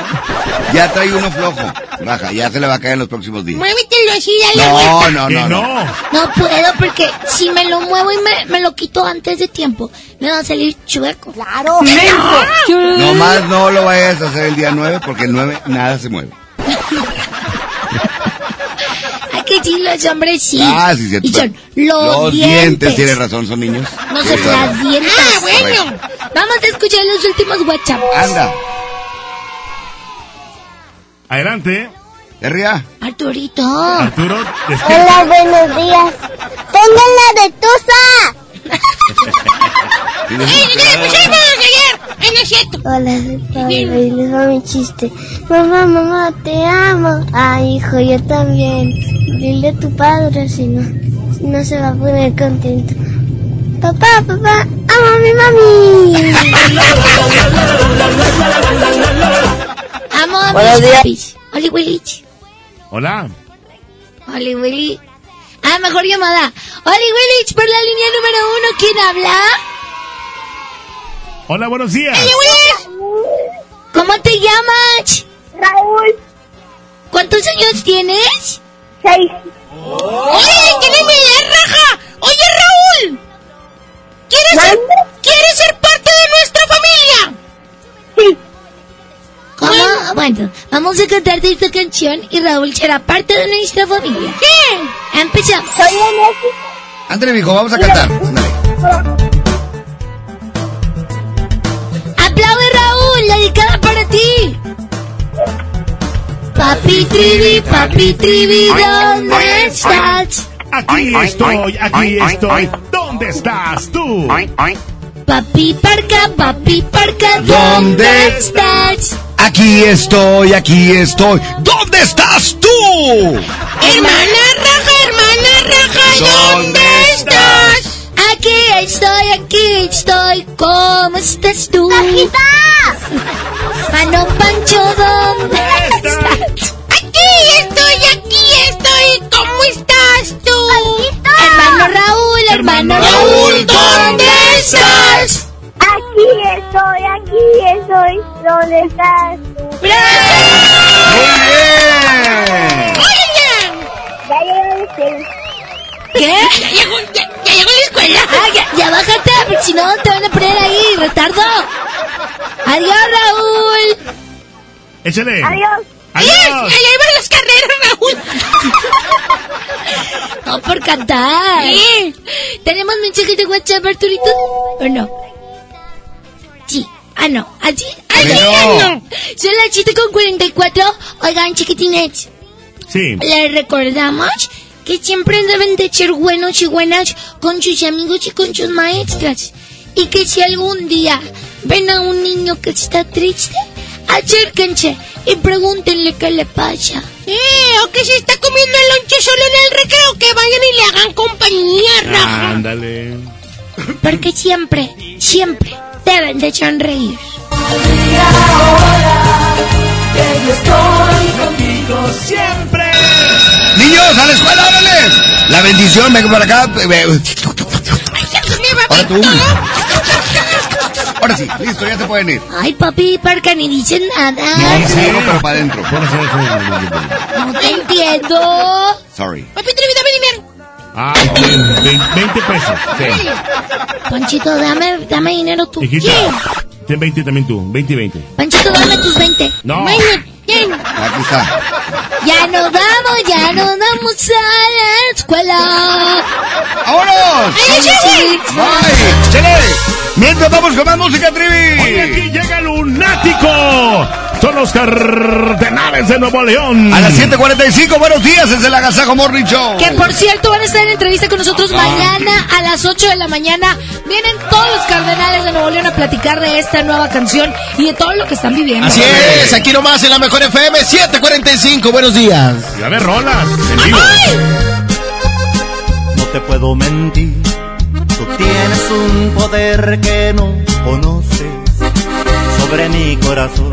Ya trae uno flojo. Baja, ya se le va a caer en los próximos días. Muévetelo así, dale No, vuelta. no, no, no. no. No puedo porque si me lo muevo y me, me lo quito antes de tiempo, me va a salir chueco. ¡Claro! No más no lo vayas a hacer el día 9 porque el 9 nada se mueve. Que decir los hombres sí. Ah, sí, cierto. Y son los, Los dientes. dientes, tienes razón, son niños. No Sí, claro. las dientes. Ah, bueno. Vamos a escuchar los últimos WhatsApp. Anda. Adelante. Herria. Arturito. Arturo, Hola, buenos días. Tengo la de Tusa. ¡Ay, no es cierto! Hola, soy Pablo y les va mi chiste. Mamá, mamá, te amo. Ay, hijo, yo también. Dile a tu padre si no, si no se va a poner contento. Papá, papá, amo a mi mami. Amo a papis. Oli Willich. Hola. Oli Willy. Ah, mejor llamada. Oli Willich por la línea número uno. ¿Quién habla? Hola, buenos días. Oli Willich. ¿Cómo te llamas? Raúl. ¿Cuántos años tienes? Seis. ¡Oye, tienes mi raja! ¡Oye, Raúl! ¿Quieres ser, ¿Quieres ser parte de nuestra familia? Sí. ¿Cómo? Bueno, vamos a cantarte esta canción y Raúl será parte de nuestra familia. ¿Qué? Empezamos. Ándale, mijo, vamos a cantar. ¡Aplaude, Raúl! ¡Dedicada para ti! Papi Trivi, papi Trivi, ¿dónde estás? Aquí estoy, aquí estoy. ¿Dónde estás tú? Papi Parca, papi Parca, ¿Dónde ¿dónde estás? Aquí estoy, aquí estoy. ¿Dónde estás tú? Hermana Raja, hermana Raja, ¿dónde estás? Aquí estoy, aquí estoy, ¿cómo estás tú? Mano Pancho, ¿dónde estás? Aquí estoy, aquí estoy, ¿cómo estás tú? Hermano Raúl, hermano Raúl, ¿dónde estás? Aquí estoy, aquí estoy. ¿Dónde estás? Muy bien. Ya la escuela. ¿Qué? ¿Ya llegó, ya, ya llegó a la escuela? Ah, ya, ya bájate, porque si no te van a poner ahí, retardo. Adiós, Raúl. Échale. Adiós. Adiós. Ahí van las carreras, Raúl. No por cantar. ¿Tenemos mensajes de WhatsApp, Arturito? ¿O no? Ah, no. ¿Así? ¿Así? Sí, no. Ah, no. Son las 7 con 44. Oigan, chiquitines. Sí. Les recordamos que siempre deben de ser buenos y buenas con sus amigos y con sus maestras. Y que si algún día ven a un niño que está triste, acérquense y pregúntenle qué le pasa. Eh, o que se está comiendo el lonche solo en el recreo, que vayan y le hagan compañía, Ándale. Porque siempre, siempre deben de sonreír. siempre. Niños, a la escuela, órale. La bendición, venga para acá. Ahora tú. Ahora sí, listo, ya se pueden ir. Ay, papi, porque ni dicen nada. No, sí, pero para adentro. No te entiendo. Sorry. Papi, Trivi, dame dinero. Ah, 20 pesos. Sí. Panchito, dame, dame dinero tú. Hijita, ten 20 también tú. 20 y 20. Panchito, dame tus 20. No. Aquí está. Ya nos vamos, ya nos vamos a la escuela. ¡Vámonos! ¡Ay, sí! ¡Bye! ¡Chele! Mientras vamos con más música, Trivi. Hoy aquí llega el lunático. Son los cardenales de Nuevo León. A las 7.45, buenos días, es el Agasajo Morning Show. Que por cierto van a estar en entrevista con nosotros mañana a las 8 de la mañana. Vienen todos los cardenales de Nuevo León a platicar de esta nueva canción y de todo lo que están viviendo. Así es, aquí nomás en la mejor FM 745. Buenos días. Y a ver, rolas. No te puedo mentir, tú tienes un poder que no conoces sobre mi corazón,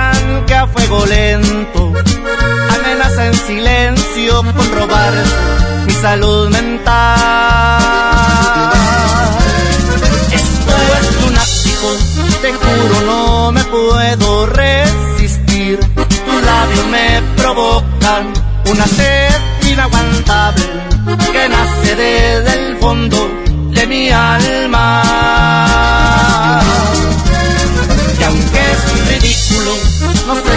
fuego lento amenaza en silencio con robar mi salud mental. Esto es lunático, te juro no me puedo resistir. Tus labios me provocan una sed inaguantable que nace desde el fondo de mi alma. Y aunque es ridículo, no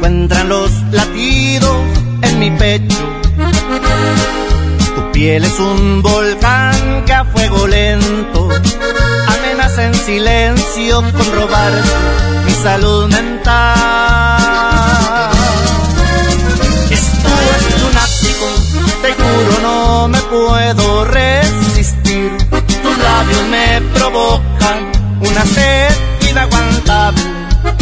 Encuentran los latidos en mi pecho. Tu piel es un volcán que a fuego lento amenaza en silencio con robar mi salud mental. Esto es lunático, te juro no me puedo resistir. Tus labios me provocan una sed inaguantable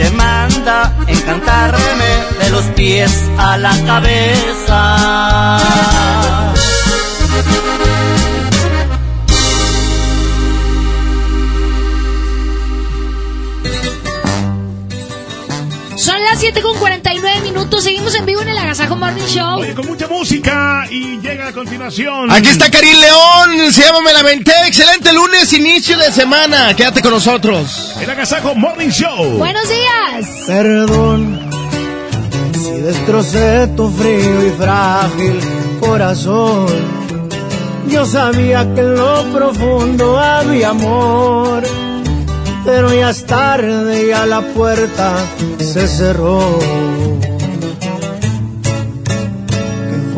Te manda encantarme de los pies a la cabeza. Son las 7 con 49 minutos. Seguimos en vivo en el Agasajo Morning Show. Oye, con mucha música y llega a continuación. Aquí está Karim León, se llama Me Lamenté. Excelente lunes, inicio de semana. Quédate con nosotros. El Agasajo Morning Show. Buenos días. Perdón si destrocé tu frío y frágil corazón. Yo sabía que en lo profundo había amor, pero ya es tarde y a la puerta se cerró.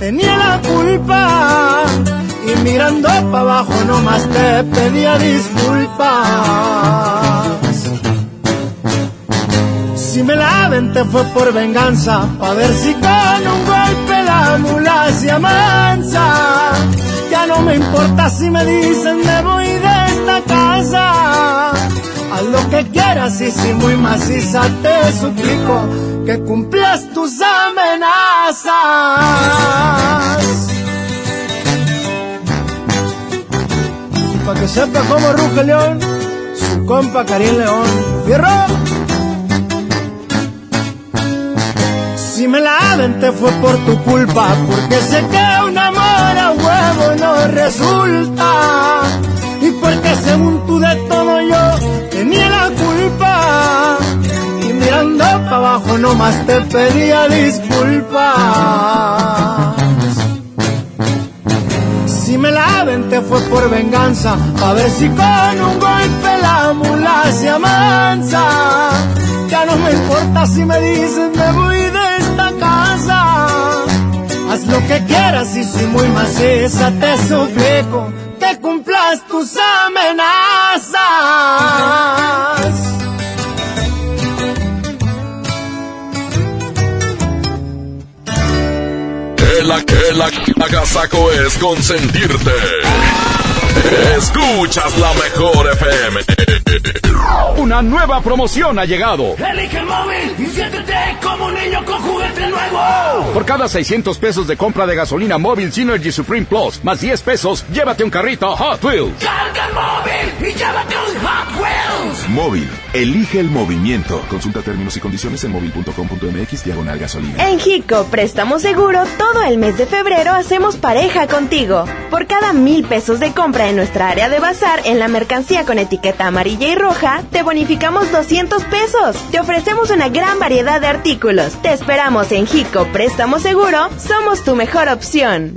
tenía la culpa. Y mirando para abajo nomás te pedía disculpas. Si me la te fue por venganza, a ver si con un golpe la mula se amansa. Ya no me importa si me dicen me voy de esta casa. Haz lo que quieras y si muy maciza te suplico que cumplas tus amenazas. Pa' que sepa cómo ruge león, su compa Karim León. ¡Fierro! Si me la te fue por tu culpa, porque sé que un amor a huevo no resulta. Y porque según tú de todo yo tenía la culpa. Y mirando para abajo nomás te pedía disculpas. Si me la te fue por venganza, a ver si con un golpe la mula se amansa. Ya no me importa si me dicen me voy de esta casa. Haz lo que quieras y si muy maciza te suplico que cumplas tus amenazas. La que la agasaco es consentirte. Escuchas la mejor FM. Una nueva promoción ha llegado. Elige el móvil y siéntete como un niño con juguete nuevo. Por cada 600 pesos de compra de gasolina móvil Synergy Supreme Plus, más 10 pesos, llévate un carrito Hot Wheels. Carga el móvil y llévate un Hot Wheels. Móvil, elige el movimiento. Consulta términos y condiciones en móvil.com.mx diagonal gasolina. En Hico Préstamo Seguro, todo el mes de febrero hacemos pareja contigo. Por cada mil pesos de compra en nuestra área de bazar en la mercancía con etiqueta amarilla y roja, te bonificamos 200 pesos. Te ofrecemos una gran variedad de artículos. Te esperamos en Hico Préstamo Seguro, somos tu mejor opción.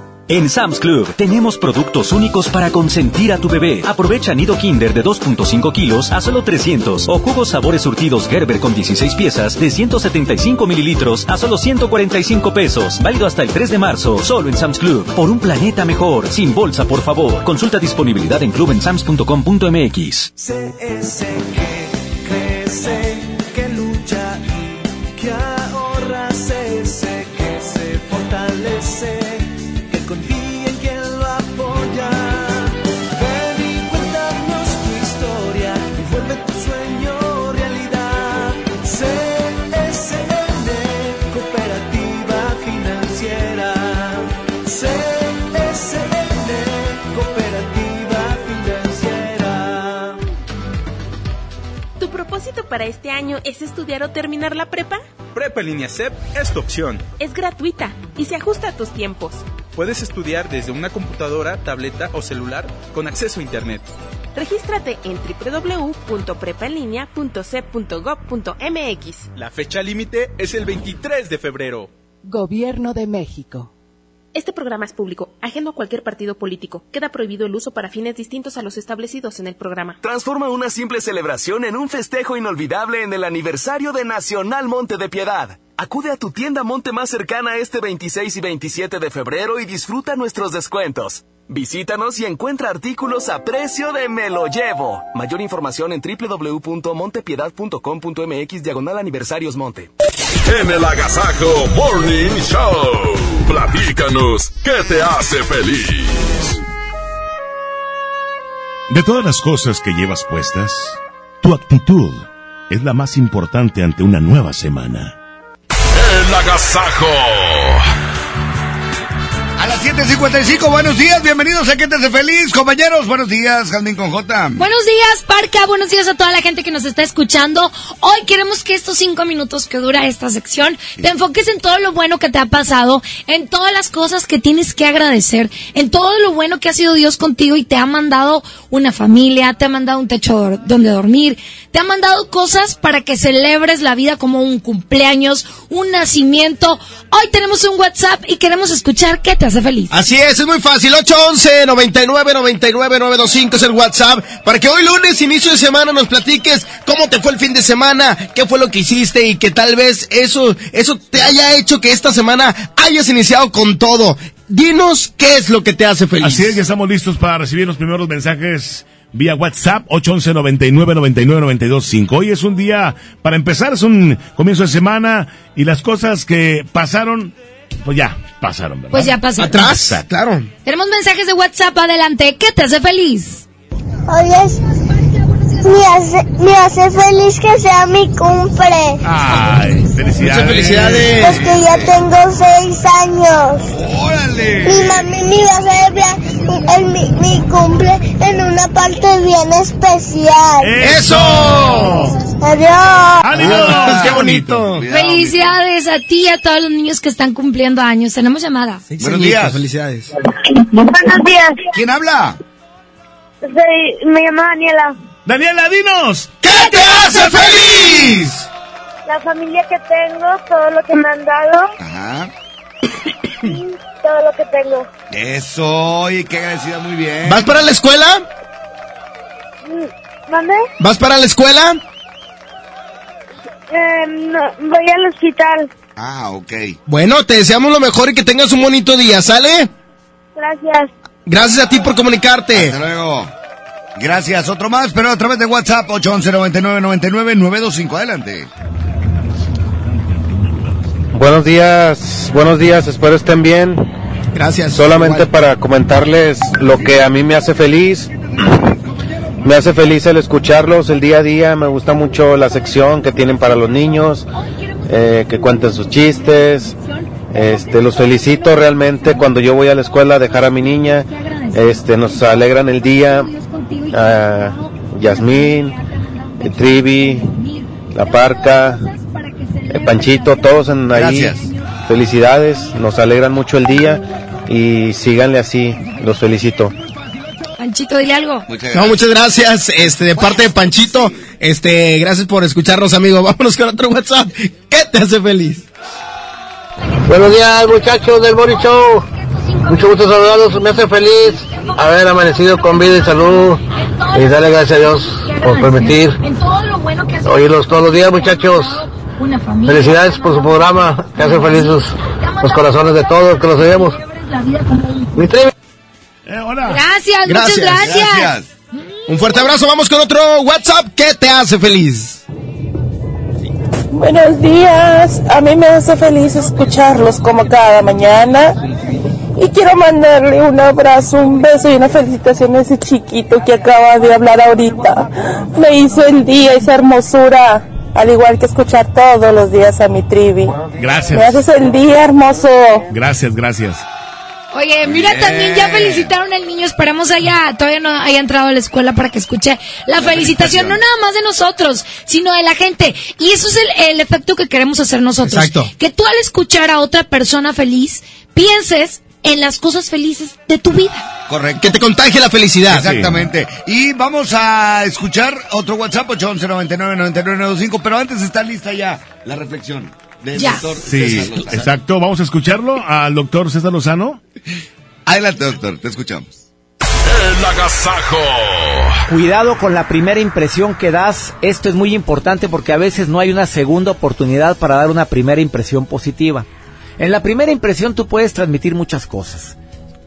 En Sam's Club tenemos productos únicos para consentir a tu bebé. Aprovecha nido Kinder de 2.5 kilos a solo 300 o jugos sabores surtidos Gerber con 16 piezas de 175 mililitros a solo 145 pesos. Válido hasta el 3 de marzo, solo en Sam's Club. Por un planeta mejor, sin bolsa, por favor. Consulta disponibilidad en clubensams.com.mx. para este año es estudiar o terminar la prepa? Prepa en línea CEP es tu opción. Es gratuita y se ajusta a tus tiempos. Puedes estudiar desde una computadora, tableta o celular con acceso a Internet. Regístrate en www.prepaenlinea.cep.gov.mx. La fecha límite es el 23 de febrero. Gobierno de México. Este programa es público, ajeno a cualquier partido político. Queda prohibido el uso para fines distintos a los establecidos en el programa. Transforma una simple celebración en un festejo inolvidable en el aniversario de Nacional Monte de Piedad. Acude a tu tienda Monte más cercana este 26 y 27 de febrero y disfruta nuestros descuentos. Visítanos y encuentra artículos a precio de me lo llevo. Mayor información en www.montepiedad.com.mx diagonal aniversarios Monte. En el Agasajo Morning Show. Platícanos, ¿qué te hace feliz? De todas las cosas que llevas puestas, tu actitud es la más importante ante una nueva semana. El Agasajo. A las 7.55, buenos días, bienvenidos a ¿Qué te hace feliz? Compañeros, buenos días, Jaldín con J. Buenos días, Parca. Buenos días a toda la gente que nos está escuchando. Hoy queremos que estos cinco minutos que dura esta sección te enfoques en todo lo bueno que te ha pasado, en todas las cosas que tienes que agradecer, en todo lo bueno que ha sido Dios contigo y te ha mandado una familia, te ha mandado un techo donde dormir, te ha mandado cosas para que celebres la vida como un cumpleaños, un nacimiento. Hoy tenemos un WhatsApp y queremos escuchar qué te hace feliz. Así es, es muy fácil. 811 99 99 925 es el WhatsApp. Para que hoy lunes, inicio de semana, nos platiques cómo te fue el fin de semana, qué fue lo que hiciste y que tal vez eso, eso te haya hecho que esta semana hayas iniciado con todo. Dinos qué es lo que te hace feliz. Así es, ya estamos listos para recibir los primeros mensajes vía WhatsApp 811 99 99 925. Hoy es un día para empezar, es un comienzo de semana y las cosas que pasaron, pues ya pasaron, ¿verdad? Pues ya pasaron. Atrás, claro. Tenemos mensajes de WhatsApp adelante. ¿Qué te hace feliz? Hoy es. Me hace, me hace feliz que sea mi cumple. Ay, felicidades. Pues que ya tengo seis años. ¡Órale! Mi mami me iba a celebrar el- mi, mi cumple en una parte bien especial. ¡Eso! Adiós. ¡Adiós! ¡Qué bonito! Felicidades a ti y a todos los niños que están cumpliendo años. Tenemos llamada. Buenos días. Felicidades. Buenos días. ¿Quién habla? Soy, me llamo Daniela. Daniela, dinos. ¿Qué te hace feliz? La familia que tengo, todo lo que me han dado, Ajá. todo lo que tengo. Eso, oye, qué agradecida, muy bien. ¿Vas para la escuela? Mm, ¿Mande? ¿Vas para la escuela? Eh, no, voy al hospital. Ah, ok. Bueno, te deseamos lo mejor y que tengas un bonito día, ¿sale? Gracias. Gracias a ti por comunicarte. Hasta luego. Gracias. Otro más, pero a través de WhatsApp 811 99 99 925. Adelante. Buenos días, buenos días, espero estén bien. Gracias. Solamente para comentarles lo que a mí me hace feliz. Me hace feliz el escucharlos el día a día, me gusta mucho la sección que tienen para los niños, eh, que cuenten sus chistes. Este, los felicito realmente cuando yo voy a la escuela a dejar a mi niña. Este, nos alegran el día. A Yasmín, eh, Trivi, La Parca, eh, Panchito, todos en ahí. Gracias. Felicidades, nos alegran mucho el día y síganle así, los felicito. Panchito, dile algo. No, muchas gracias, este, de parte de Panchito, este, gracias por escucharnos, amigo. Vámonos con otro WhatsApp. ¿Qué te hace feliz? Buenos días, muchachos del Bori Show. Mucho gusto saludarlos, me hace feliz haber amanecido con vida y salud y darle gracias a Dios por permitir oírlos todos los días, muchachos. Felicidades por su programa, que hace felices los corazones de todos que los oímos. Mi tribu. Gracias, muchas Gracias, gracias. Un fuerte abrazo, vamos con otro WhatsApp. ¿Qué te hace feliz? Buenos días, a mí me hace feliz escucharlos como cada mañana y quiero mandarle un abrazo, un beso y una felicitación a ese chiquito que acaba de hablar ahorita. Me hizo el día, esa hermosura, al igual que escuchar todos los días a mi trivi. Me Gracias. haces el día hermoso. Gracias, gracias. Oye, mira, también ya felicitaron al niño. Esperamos haya, todavía no haya entrado a la escuela para que escuche la felicitación, no nada más de nosotros, sino de la gente. Y eso es el, el efecto que queremos hacer nosotros. Exacto. Que tú al escuchar a otra persona feliz, pienses en las cosas felices de tu vida. Correcto. Que te contagie la felicidad. Exactamente. Y vamos a escuchar otro WhatsApp 811 99 99 95, pero antes está lista ya la reflexión del Ya. doctor Sí, César Lozano. exacto. Vamos a escucharlo al doctor César Lozano. Adelante, doctor, te escuchamos. El agasajo. Cuidado con la primera impresión que das. Esto es muy importante porque a veces no hay una segunda oportunidad para dar una primera impresión positiva. En la primera impresión tú puedes transmitir muchas cosas.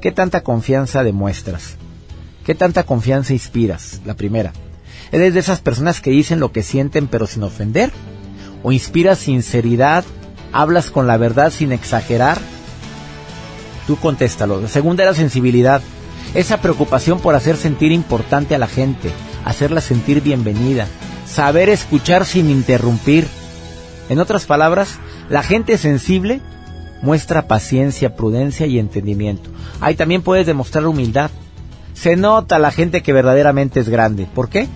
¿Qué tanta confianza demuestras? ¿Qué tanta confianza inspiras? La primera. ¿Eres de esas personas que dicen lo que sienten pero sin ofender? ¿O inspiras sinceridad? ¿Hablas con la verdad sin exagerar? Tú contéstalo. La segunda era sensibilidad. Esa preocupación por hacer sentir importante a la gente, hacerla sentir bienvenida, saber escuchar sin interrumpir. En otras palabras, la gente sensible muestra paciencia, prudencia y entendimiento. Ahí también puedes demostrar humildad. Se nota la gente que verdaderamente es grande. ¿Por qué?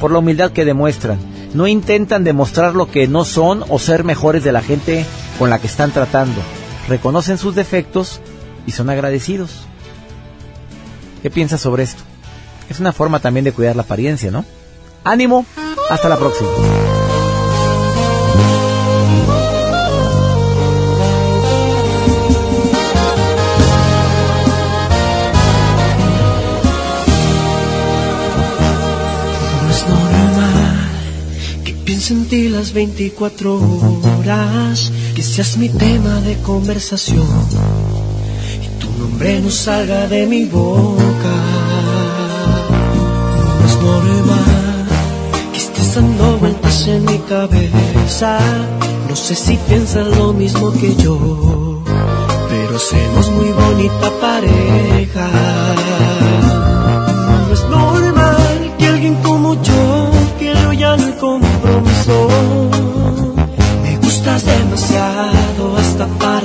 Por la humildad que demuestran. No intentan demostrar lo que no son o ser mejores de la gente con la que están tratando. Reconocen sus defectos y son agradecidos. ¿Qué piensas sobre esto? Es una forma también de cuidar la apariencia, ¿no? Ánimo, hasta la próxima. Ti las 24 horas, que seas mi tema de conversación y tu nombre no salga de mi boca. No es normal que estés dando vueltas en mi cabeza. No sé si piensas lo mismo que yo, pero somos muy bonita pareja.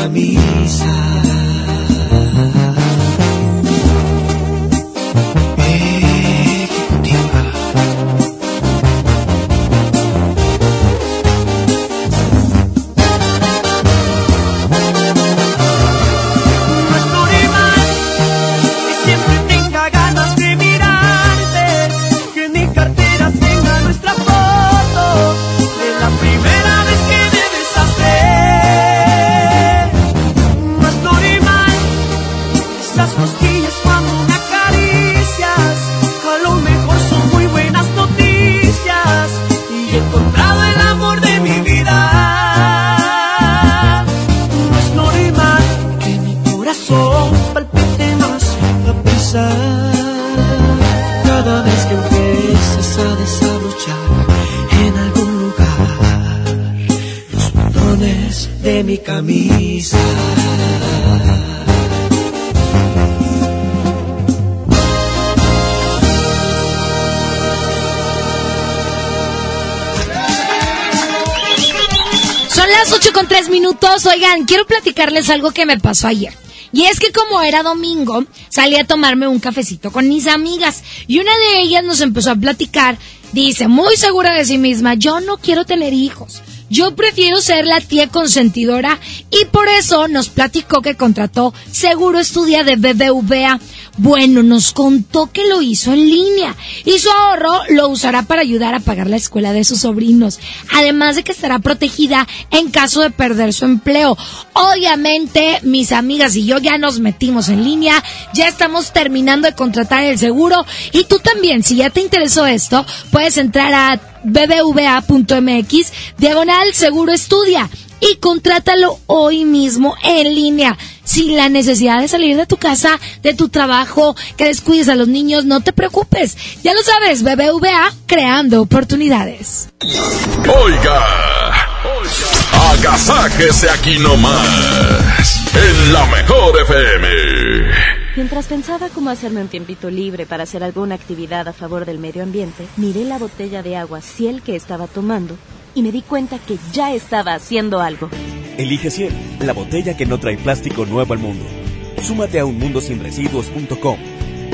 Camisa. Quiero platicarles algo que me pasó ayer. Y es que como era domingo, salí a tomarme un cafecito con mis amigas. Y una de ellas nos empezó a platicar. Dice, muy segura de sí misma, yo no quiero tener hijos. Yo prefiero ser la tía consentidora y por eso nos platicó que contrató Seguro Estudia de BBVA. Bueno, nos contó que lo hizo en línea y su ahorro lo usará para ayudar a pagar la escuela de sus sobrinos. Además de que estará protegida en caso de perder su empleo. Obviamente, mis amigas y yo ya nos metimos en línea, ya estamos terminando de contratar el seguro y tú también, si ya te interesó esto, puedes entrar a bbva.mx diagonal seguro estudia y contrátalo hoy mismo en línea. Sin la necesidad de salir de tu casa, de tu trabajo, que descuides a los niños, no te preocupes. Ya lo sabes, BBVA creando oportunidades. Oiga, agasáquese aquí nomás, en la mejor FM. Mientras pensaba cómo hacerme un tiempito libre para hacer alguna actividad a favor del medio ambiente, miré la botella de agua Ciel que estaba tomando y me di cuenta que ya estaba haciendo algo. Elige Ciel, la botella que no trae plástico nuevo al mundo. Súmate a unmundosinresiduos.com.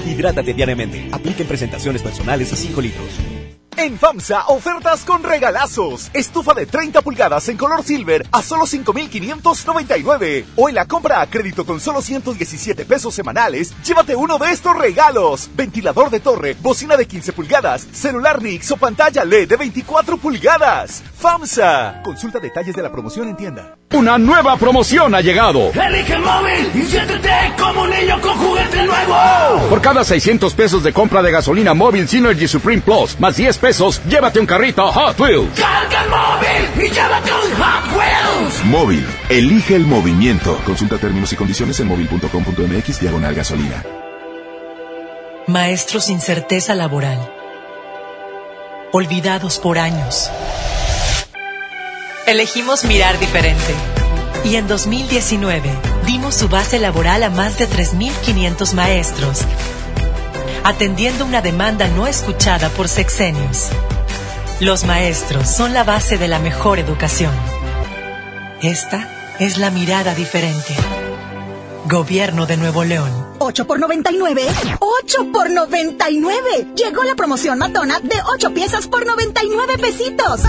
Hidrátate diariamente. Apliquen presentaciones personales a 5 litros. En FAMSA, ofertas con regalazos. Estufa de 30 pulgadas en color silver a solo 5,599. O en la compra a crédito con solo 117 pesos semanales, llévate uno de estos regalos. Ventilador de torre, bocina de 15 pulgadas, celular Nix o pantalla LED de 24 pulgadas. FAMSA. Consulta detalles de la promoción en tienda. Una nueva promoción ha llegado. Elige el móvil y siéntete como un niño con juguete nuevo. Por cada 600 pesos de compra de gasolina móvil Synergy Supreme Plus, más 10 pesos, llévate un carrito Hot Wheels. Carga el móvil y llévate un Hot Wheels. Móvil, elige el movimiento. Consulta términos y condiciones en móvil.com.mx diagonal gasolina. Maestros sin certeza laboral. Olvidados por años. Elegimos mirar diferente. Y en 2019 dimos su base laboral a más de 3.500 maestros, atendiendo una demanda no escuchada por sexenios. Los maestros son la base de la mejor educación. Esta es la mirada diferente. Gobierno de Nuevo León. 8 por 99. 8 por 99. Llegó la promoción matona de 8 piezas por 99 pesitos.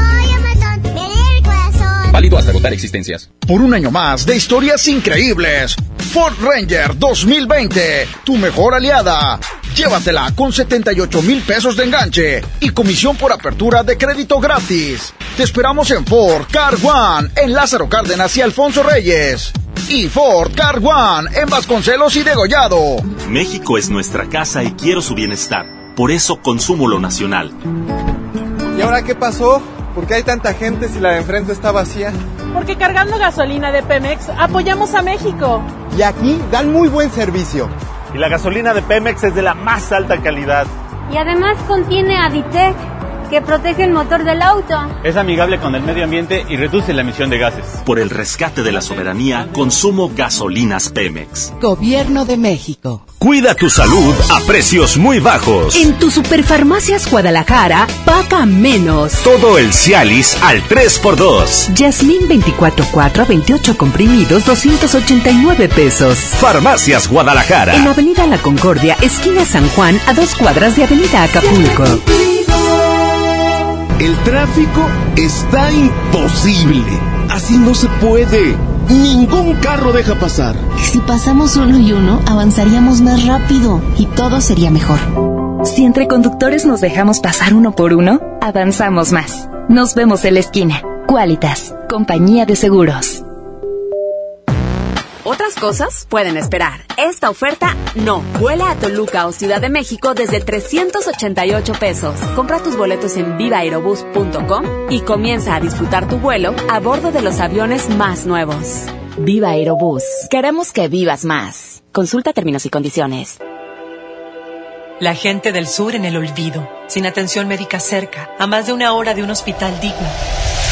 Válido hasta agotar existencias. Por un año más de historias increíbles. Ford Ranger 2020, tu mejor aliada. Llévatela con 78 mil pesos de enganche y comisión por apertura de crédito gratis. Te esperamos en Ford Car One, en Lázaro Cárdenas y Alfonso Reyes. Y Ford Car One, en Vasconcelos y Degollado. México es nuestra casa y quiero su bienestar. Por eso consumo lo nacional. ¿Y ahora qué pasó? ¿Por qué hay tanta gente si la de enfrente está vacía? Porque cargando gasolina de Pemex apoyamos a México. Y aquí dan muy buen servicio. Y la gasolina de Pemex es de la más alta calidad. Y además contiene Aditec, que protege el motor del auto. Es amigable con el medio ambiente y reduce la emisión de gases. Por el rescate de la soberanía, consumo gasolinas Pemex. Gobierno de México. Cuida tu salud a precios muy bajos. En tu Superfarmacias Guadalajara, paga menos. Todo el Cialis al 3x2. Yasmín 24-4 a 28 comprimidos, 289 pesos. Farmacias Guadalajara. En Avenida La Concordia, esquina San Juan, a dos cuadras de Avenida Acapulco. El tráfico está imposible. Así no se puede. Ningún carro deja pasar. Si pasamos uno y uno, avanzaríamos más rápido y todo sería mejor. Si entre conductores nos dejamos pasar uno por uno, avanzamos más. Nos vemos en la esquina. Qualitas, compañía de seguros. Otras cosas pueden esperar. Esta oferta no. Vuela a Toluca o Ciudad de México desde 388 pesos. Compra tus boletos en vivaerobus.com y comienza a disfrutar tu vuelo a bordo de los aviones más nuevos. Viva Aerobús. Queremos que vivas más. Consulta términos y condiciones. La gente del sur en el olvido, sin atención médica cerca, a más de una hora de un hospital digno.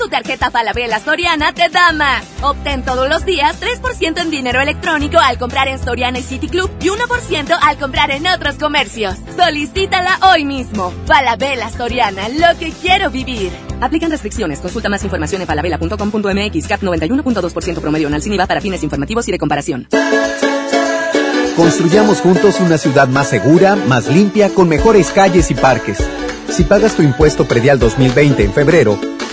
Tu tarjeta Falabella Soriana te da más. Obtén todos los días 3% en dinero electrónico al comprar en Soriana y City Club y 1% al comprar en otros comercios. Solicítala hoy mismo. Falabella Soriana, lo que quiero vivir. Aplican restricciones. Consulta más información en falabella.com.mx. CAP 91.2% promedio en IVA para fines informativos y de comparación. Construyamos juntos una ciudad más segura, más limpia, con mejores calles y parques. Si pagas tu impuesto predial 2020 en febrero,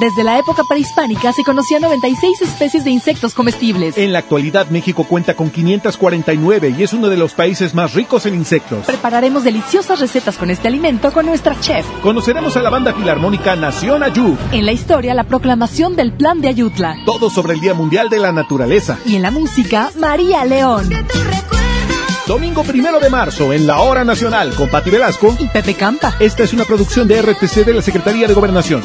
Desde la época prehispánica se conocían 96 especies de insectos comestibles. En la actualidad México cuenta con 549 y es uno de los países más ricos en insectos. Prepararemos deliciosas recetas con este alimento con nuestra chef. Conoceremos a la banda filarmónica Nación Ayud. En la historia, la proclamación del Plan de Ayutla. Todo sobre el Día Mundial de la Naturaleza. Y en la música, María León. Domingo primero de marzo, en la Hora Nacional, con Pati Velasco y Pepe Campa. Esta es una producción de RTC de la Secretaría de Gobernación.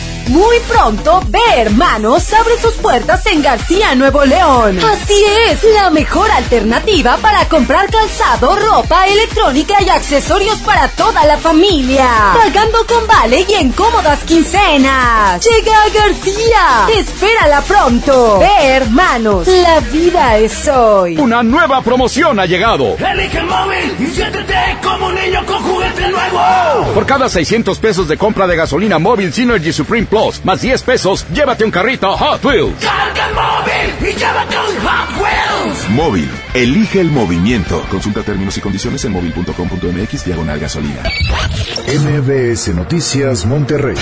Muy pronto, Ve Hermanos abre sus puertas en García, Nuevo León. Así es, la mejor alternativa para comprar calzado, ropa, electrónica y accesorios para toda la familia. Pagando con vale y en cómodas quincenas. Llega a García. Espérala pronto. Ve Hermanos, la vida es hoy. Una nueva promoción ha llegado. Elige el móvil y siéntete como un niño con juguete nuevo. Por cada 600 pesos de compra de gasolina móvil Synergy Supreme Plus, más 10 pesos, llévate un carrito Hot Wheels. Carga el móvil y llévate un Hot Wheels. Móvil, elige el movimiento. Consulta términos y condiciones en móvil.com.mx diagonal gasolina. MBS Noticias Monterrey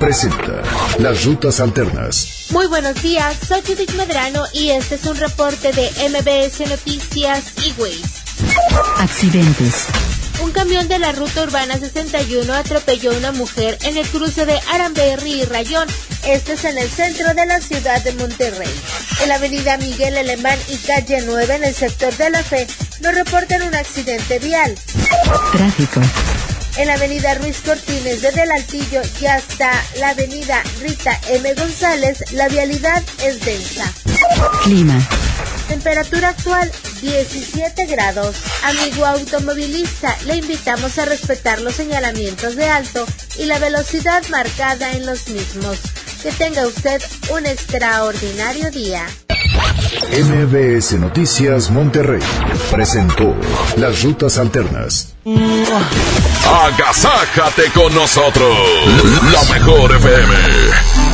presenta las rutas alternas. Muy buenos días, soy Judith Medrano y este es un reporte de MBS Noticias y Waze. Accidentes. Un camión de la ruta urbana 61 atropelló a una mujer en el cruce de Aramberry y Rayón. Este es en el centro de la ciudad de Monterrey. En la avenida Miguel Alemán y calle 9 en el sector de la Fe nos reportan un accidente vial. Tráfico. En la avenida Ruiz Cortines desde el Altillo y hasta la avenida Rita M. González la vialidad es densa. Clima. Temperatura actual 17 grados. Amigo automovilista, le invitamos a respetar los señalamientos de alto y la velocidad marcada en los mismos. Que tenga usted un extraordinario día. MBS Noticias Monterrey presentó Las Rutas Alternas. Agasájate con nosotros. La mejor FM.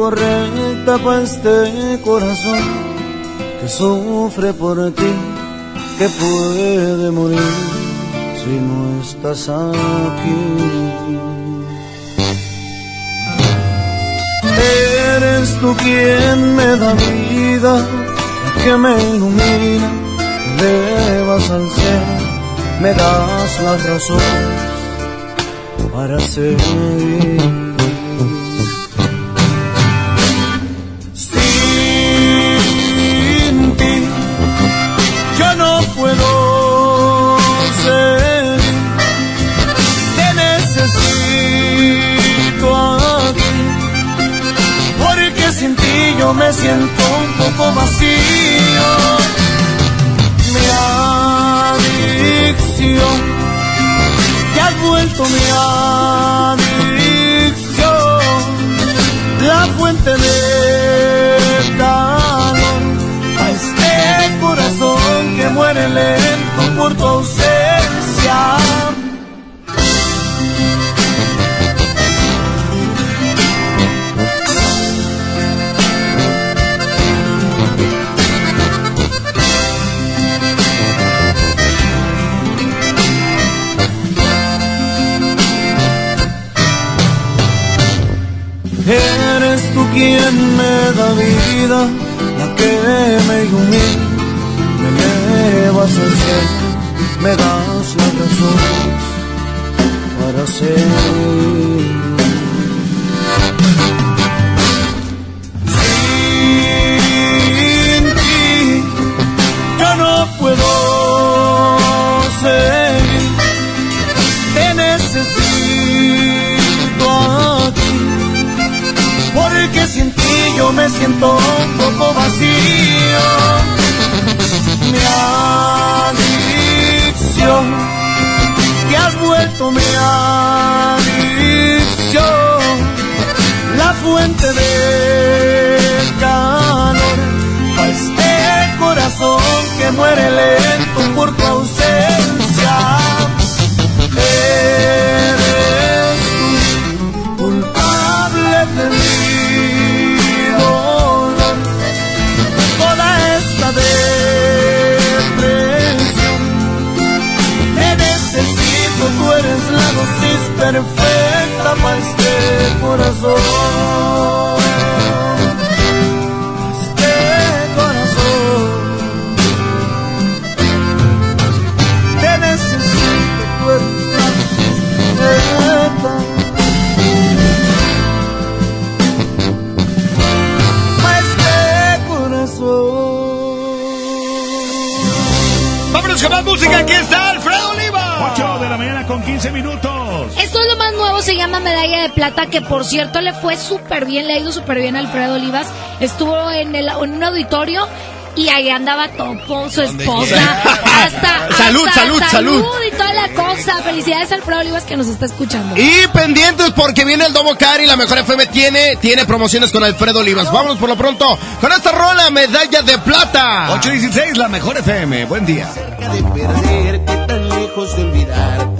Correcta para este corazón que sufre por ti, que puede morir si no estás aquí. Eres tú quien me da vida, que me ilumina, me elevas al cielo, me das las razones para seguir. Me siento un poco vacío. Mi adicción que has vuelto mi adicción, la fuente de calor a este corazón que muere lento por tu ausencia. Quien me da vida, la que me ilumina, me elevas al cielo, me das la razón para ser. Me siento un poco vacío. Mi adicción, que has vuelto mi adicción, la fuente de calor a este corazón que muere lento por tu ausencia. Dosis perfecta para este 15 minutos. Esto es lo más nuevo, se llama Medalla de Plata, que por cierto le fue súper bien, le ha ido súper bien a Alfredo Olivas. Estuvo en, el, en un auditorio y ahí andaba Topo, su esposa. Hasta, Salud, hasta salud, salud. y toda la cosa. Felicidades a Alfredo Olivas que nos está escuchando. Y pendientes porque viene el Domo Car y la Mejor FM tiene, tiene promociones con Alfredo Olivas. Vámonos por lo pronto con esta rola, medalla de plata. 816, la mejor FM. Buen día. de perderte, tan lejos de olvidarte,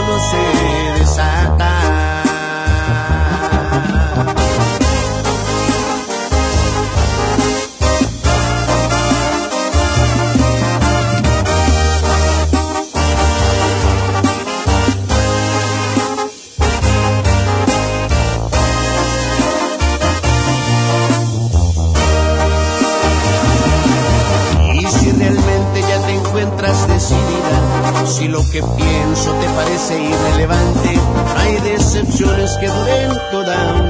Que pienso te parece irrelevante, hay decepciones que duren toda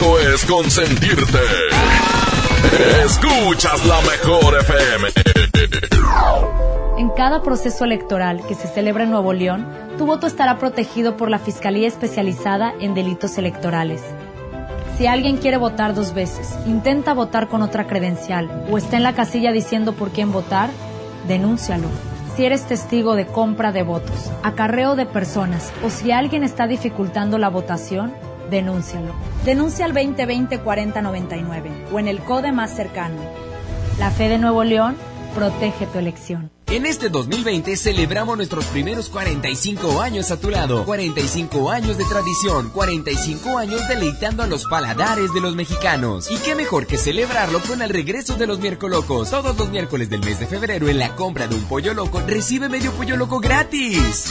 es consentirte. Escuchas la mejor FM. En cada proceso electoral que se celebra en Nuevo León, tu voto estará protegido por la Fiscalía Especializada en Delitos Electorales. Si alguien quiere votar dos veces, intenta votar con otra credencial o está en la casilla diciendo por quién votar, denúncialo. Si eres testigo de compra de votos, acarreo de personas o si alguien está dificultando la votación, denúncialo. Denuncia al 2020-4099 o en el CODE más cercano. La fe de Nuevo León protege tu elección. En este 2020 celebramos nuestros primeros 45 años a tu lado. 45 años de tradición, 45 años deleitando a los paladares de los mexicanos. Y qué mejor que celebrarlo con el regreso de los miércolocos. Todos los miércoles del mes de febrero en la compra de un pollo loco recibe medio pollo loco gratis.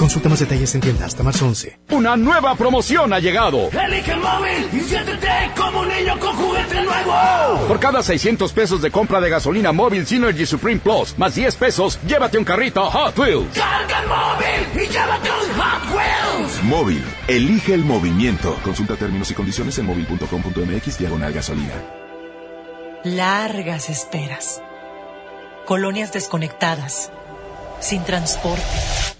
Consulta más detalles en tienda hasta marzo 11. Una nueva promoción ha llegado. Elige el móvil y siéntete como un niño con juguete nuevo. Por cada 600 pesos de compra de gasolina móvil Synergy Supreme Plus, más 10 pesos, llévate un carrito Hot Wheels. Carga el móvil y llévate un Hot Wheels. Móvil, elige el movimiento. Consulta términos y condiciones en móvil.com.mx diagonal gasolina. Largas esperas. Colonias desconectadas. Sin transporte.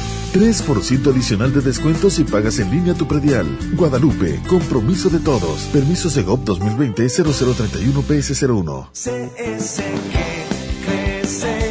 3% adicional de descuento si pagas en línea tu predial. Guadalupe, compromiso de todos. Permiso Segov 2020-0031 PS01. CS que crece,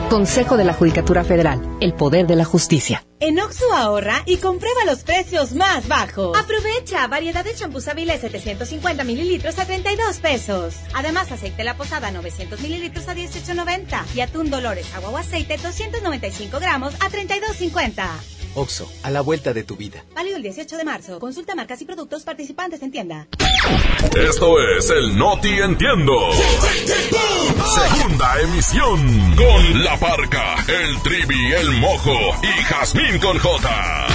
Consejo de la Judicatura Federal, el poder de la justicia. En Oxo ahorra y comprueba los precios más bajos. Aprovecha variedad de champús Avilés 750 mililitros a 32 pesos. Además, aceite La Posada 900 mililitros a 18.90 y atún Dolores agua o aceite 295 gramos a 32.50. Oxo, a la vuelta de tu vida. Válido el 18 de marzo. Consulta marcas y productos participantes en tienda. Esto es el Noti Entiendo. Segunda emisión. Con La Parca, el Trivi, el Mojo y Jazmín con J.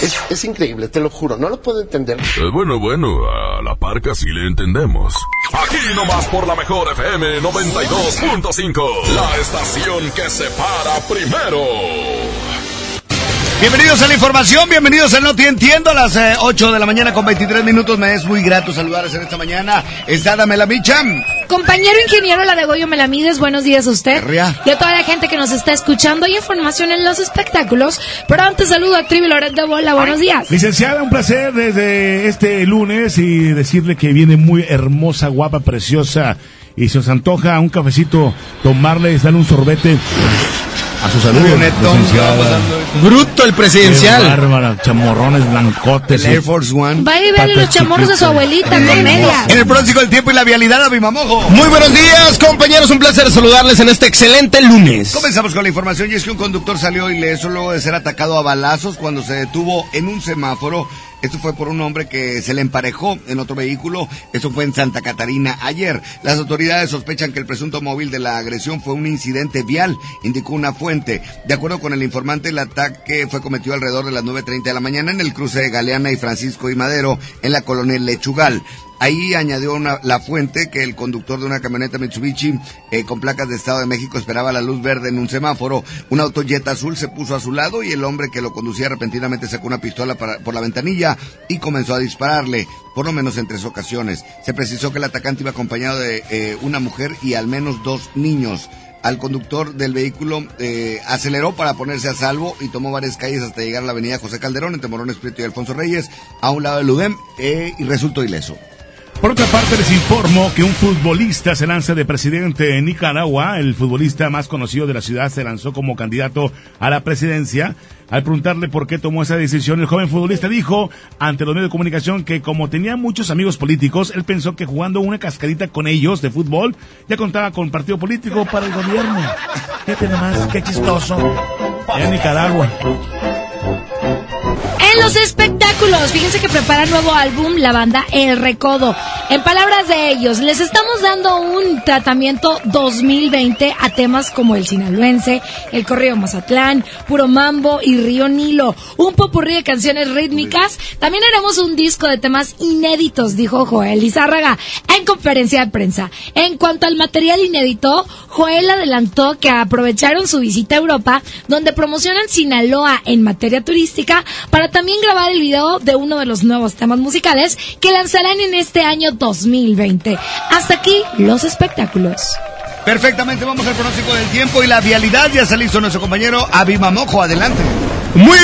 Es, es, increíble, te lo juro, no lo puedo entender. Eh, bueno, bueno, a la parca sí le entendemos. Aquí nomás por la mejor FM 92.5, la estación que se para primero. Bienvenidos a la información, bienvenidos a No Te Entiendo a las 8 eh, de la mañana con 23 minutos. Me es muy grato saludarles en esta mañana. Está la Micha. Compañero ingeniero La de Goyo Melamides, buenos días a usted. Y a toda la gente que nos está escuchando. Hay información en los espectáculos. Pero antes saludo a Trivi Loret de Bola, buenos días. Licenciada, un placer desde este lunes y decirle que viene muy hermosa, guapa, preciosa. Y se os antoja un cafecito, tomarle, darle un sorbete a su salud. Bruto el presidencial. Bárbara, chamorrones blancotes. El Air Force One. Va a ir a ver los chamorros de su abuelita con media. En el próximo El Tiempo y la Vialidad a mi mamojo. Muy buenos días, compañeros. Un placer saludarles en este excelente lunes. Comenzamos con la información y es que un conductor salió ileso luego de ser atacado a balazos cuando se detuvo en un semáforo esto fue por un hombre que se le emparejó en otro vehículo. Esto fue en Santa Catarina ayer. Las autoridades sospechan que el presunto móvil de la agresión fue un incidente vial, indicó una fuente. De acuerdo con el informante, el ataque fue cometido alrededor de las 9.30 de la mañana en el cruce de Galeana y Francisco y Madero, en la colonia Lechugal. Ahí añadió una, la fuente que el conductor de una camioneta Mitsubishi eh, con placas de Estado de México esperaba la luz verde en un semáforo. Un auto azul se puso a su lado y el hombre que lo conducía repentinamente sacó una pistola por la ventanilla y comenzó a dispararle, por lo menos en tres ocasiones. Se precisó que el atacante iba acompañado de eh, una mujer y al menos dos niños al conductor del vehículo eh, aceleró para ponerse a salvo y tomó varias calles hasta llegar a la avenida José Calderón entre Morones Prieto y Alfonso Reyes a un lado del UDEM y resultó ileso. Por otra parte, les informo que un futbolista se lanza de presidente en Nicaragua. El futbolista más conocido de la ciudad se lanzó como candidato a la presidencia. Al preguntarle por qué tomó esa decisión, el joven futbolista dijo ante los medios de comunicación que como tenía muchos amigos políticos, él pensó que jugando una cascarita con ellos de fútbol ya contaba con partido político para el gobierno. ¿Qué chistoso. En Nicaragua. En los espectáculos, fíjense que prepara nuevo álbum la banda El Recodo. En palabras de ellos, les estamos dando un tratamiento 2020 a temas como el sinaloense, el corrido Mazatlán, Puro Mambo y Río Nilo. Un popurrí de canciones rítmicas. También haremos un disco de temas inéditos, dijo Joel Lizárraga en conferencia de prensa. En cuanto al material inédito, Joel adelantó que aprovecharon su visita a Europa, donde promocionan Sinaloa en materia turística, para también grabar el video de uno de los nuevos temas musicales que lanzarán en este año 2020. Hasta aquí los espectáculos. Perfectamente, vamos al pronóstico del tiempo y la vialidad. Ya se listo nuestro compañero Abimamojo. Adelante. Muy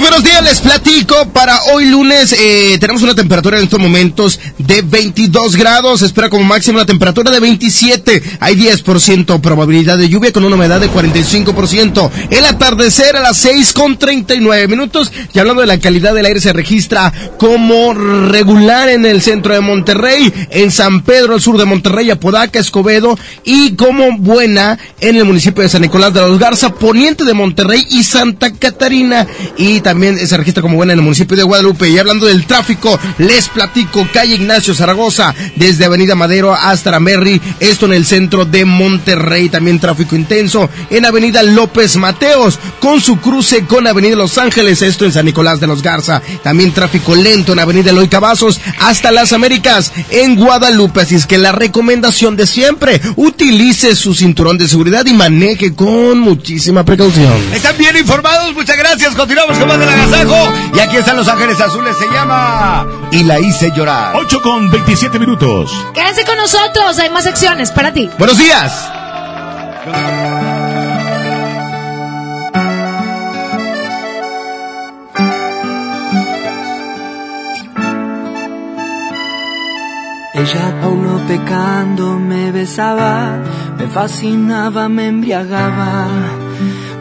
buenos días, les platico. Para hoy lunes eh, tenemos una temperatura en estos momentos de 22 grados. Espera como máximo una temperatura de 27. Hay 10% probabilidad de lluvia con una humedad de 45%. El atardecer a las 6 con 39 minutos. Y hablando de la calidad del aire, se registra como regular en el centro de Monterrey, en San Pedro, al sur de Monterrey, Apodaca, Escobedo y como buena en el municipio de San Nicolás de los Garza, poniente de Monterrey y Santa Catarina y también se registra como buena en el municipio de Guadalupe. Y hablando del tráfico, les platico, calle Ignacio Zaragoza, desde Avenida Madero hasta Ramerri, esto en el centro de Monterrey, también tráfico intenso en Avenida López Mateos, con su cruce con Avenida Los Ángeles, esto en San Nicolás de los Garza, también tráfico lento en Avenida Eloy Cavazos hasta Las Américas en Guadalupe, así es que la recomendación de siempre, utilice su cinturón de seguridad y maneje con muchísima precaución. Están bien informados, muchas gracias gracias. Continuamos con más del agasajo. Y aquí están Los Ángeles Azules. Se llama Y la hice llorar. 8 con 27 minutos. Quédense con nosotros, hay más secciones para ti. Buenos días. Ella aún no pecando me besaba, me fascinaba, me embriagaba,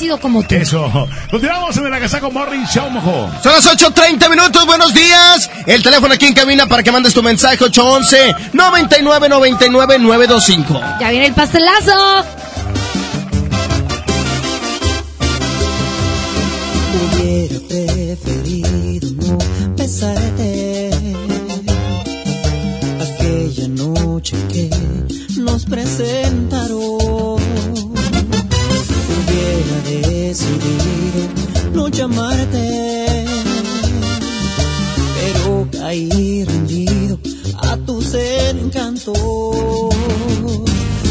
Sido como tú. Eso. Continuamos en el Agasajo Morning Show, mojo. Son las 8.30 minutos, buenos días. El teléfono aquí en cabina para que mandes tu mensaje, 811-9999-925. Ya viene el pastelazo. Hubiera preferido no besarte aquella noche que nos presentaron. Llamarte, pero caí rendido a tus encantos.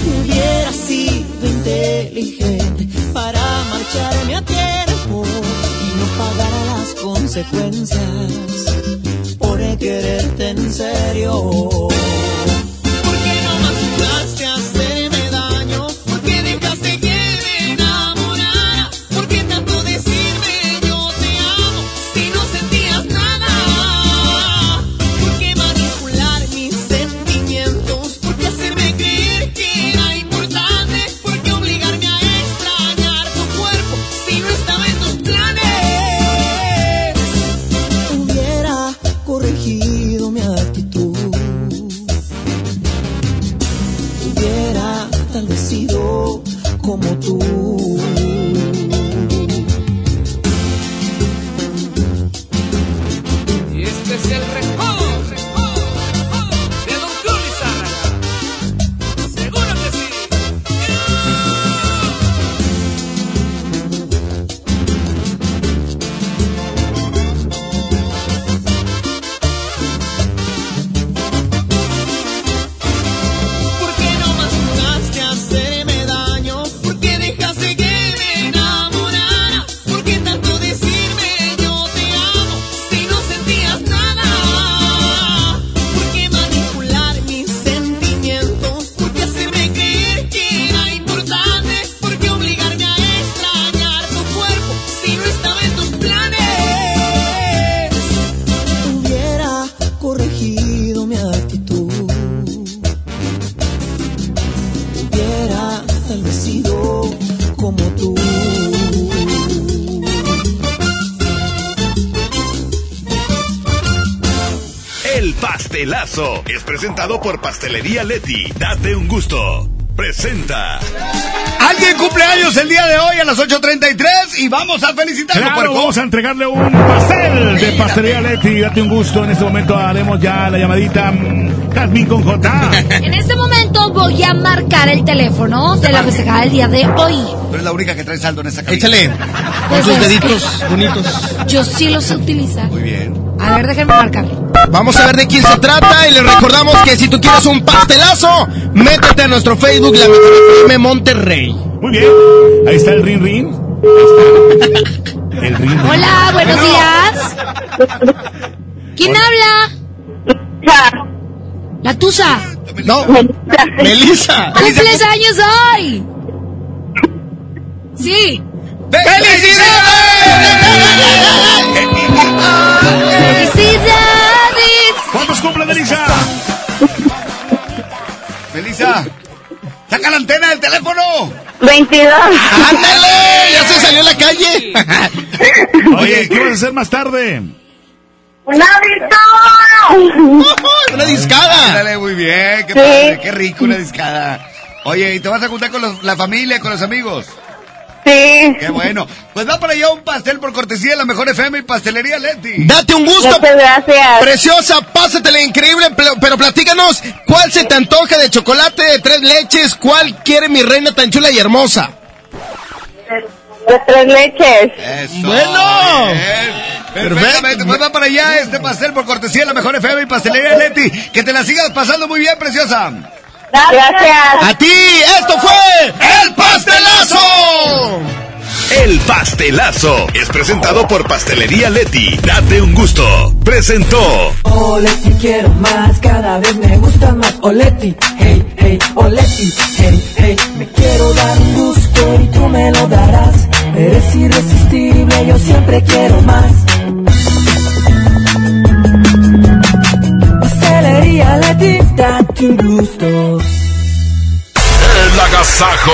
Hubiera sido inteligente para marcharme a tiempo y no pagar las consecuencias presentado por Pastelería Leti. Date un gusto. Presenta. Alguien cumpleaños el día de hoy a las 8.33 y vamos a felicitarlo, Claro, puerco. vamos a entregarle un pastel de pastelería Leti. Date un gusto. En este momento haremos ya la llamadita mm, Jazmín con J. En este momento voy a marcar el teléfono de la festejada del día de hoy. Tú eres la única que trae saldo en esa cabina. Échale. Pues Con sus es deditos bonitos. Yo sí lo sé utilizar. Muy bien. A ver, déjenme marcar. Vamos a ver de quién se trata y les recordamos que si tú quieres un pastelazo, métete a nuestro Facebook La Mejor FM Monterrey. Muy bien. Ahí está el rin rin. Ahí está. El rin rin. Hola, buenos días. ¿Quién habla? La Tusa. No, Melissa. ¿Cumples años hoy? Sí. ¡Felicidades! Melissa, saca la antena del teléfono. 22. ¡Ándale! ¡Ya se salió a la calle! Oye, ¿qué vas a hacer más tarde? ¡Una victoria! ¡Una discada! Ándale, muy bien, qué padre, qué rico una discada. Oye, ¿y te vas a juntar con los- la familia, con los amigos? Sí. Qué bueno. Pues va para allá un pastel por cortesía de la mejor FM y pastelería Leti. Date un gusto. Muchas gracias. Preciosa, pásatela increíble, pero, pero platícanos, ¿cuál se te antoja de chocolate de tres leches? ¿Cuál quiere mi reina tan chula y hermosa? De tres leches. Eso. Bueno. bien. Perfectamente. Pues va para allá este pastel por cortesía de la mejor FM y pastelería Leti. Que te la sigas pasando muy bien, preciosa. Gracias. A ti, esto fue El Pastelazo. El pastelazo es presentado por Pastelería Leti. Date un gusto. Presentó. Oleti quiero más, cada vez me gusta más. Oleti, hey, hey, Oleti, hey, hey. Me quiero dar un gusto y tú me lo darás. Eres irresistible, yo siempre quiero más. Gusto. El agasajo.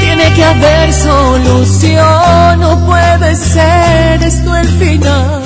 Tiene que haber solución, no puede ser esto el final.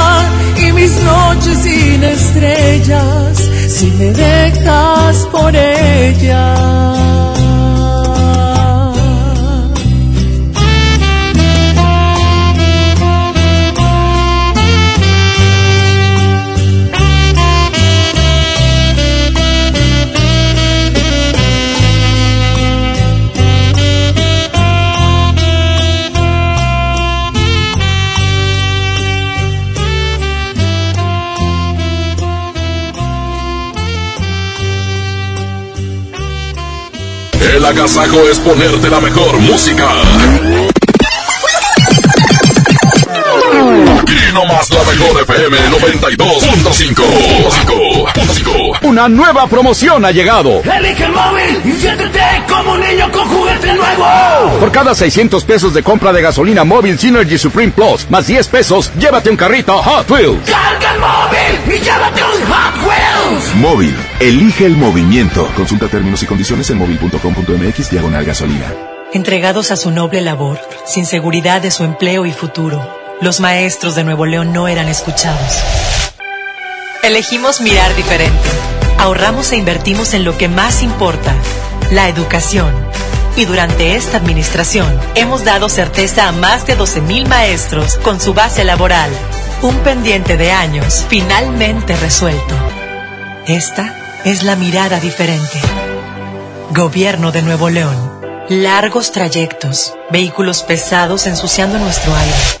estrellas si me dejas por ella. Agasajo es ponerte la mejor música. Aquí nomás la mejor FM 92.5. Una nueva promoción ha llegado. Elige el móvil y siéntete como un niño con juguete nuevo. Por cada 600 pesos de compra de gasolina móvil Synergy Supreme Plus, más 10 pesos, llévate un carrito Hot Wheels. Carga el móvil y llévate un Hot Wheels. Móvil, elige el movimiento. Consulta términos y condiciones en móvil.com.mx diagonal gasolina. Entregados a su noble labor, sin seguridad de su empleo y futuro, los maestros de Nuevo León no eran escuchados. Elegimos mirar diferente. Ahorramos e invertimos en lo que más importa, la educación. Y durante esta administración hemos dado certeza a más de 12.000 maestros con su base laboral. Un pendiente de años finalmente resuelto. Esta es la mirada diferente. Gobierno de Nuevo León. Largos trayectos, vehículos pesados ensuciando nuestro aire.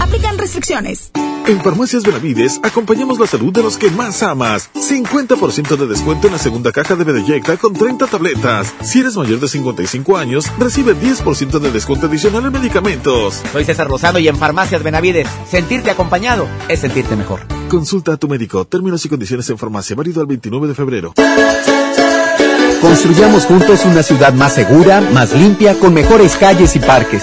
Aplican restricciones. En Farmacias Benavides acompañamos la salud de los que más amas. 50% de descuento en la segunda caja de Bedeyecta con 30 tabletas. Si eres mayor de 55 años, recibe 10% de descuento adicional en medicamentos. Soy César Lozano y en Farmacias Benavides, sentirte acompañado es sentirte mejor. Consulta a tu médico. Términos y condiciones en farmacia. Válido al 29 de febrero. Construyamos juntos una ciudad más segura, más limpia, con mejores calles y parques.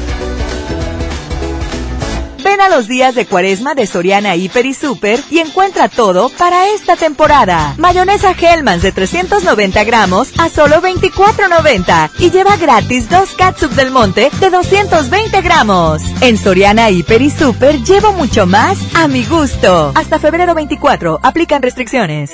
Ven a los días de cuaresma de Soriana Hiper y Super y encuentra todo para esta temporada. Mayonesa Hellmann's de 390 gramos a solo 24.90 y lleva gratis dos catsup del monte de 220 gramos. En Soriana Hiper y Super llevo mucho más a mi gusto. Hasta febrero 24, aplican restricciones.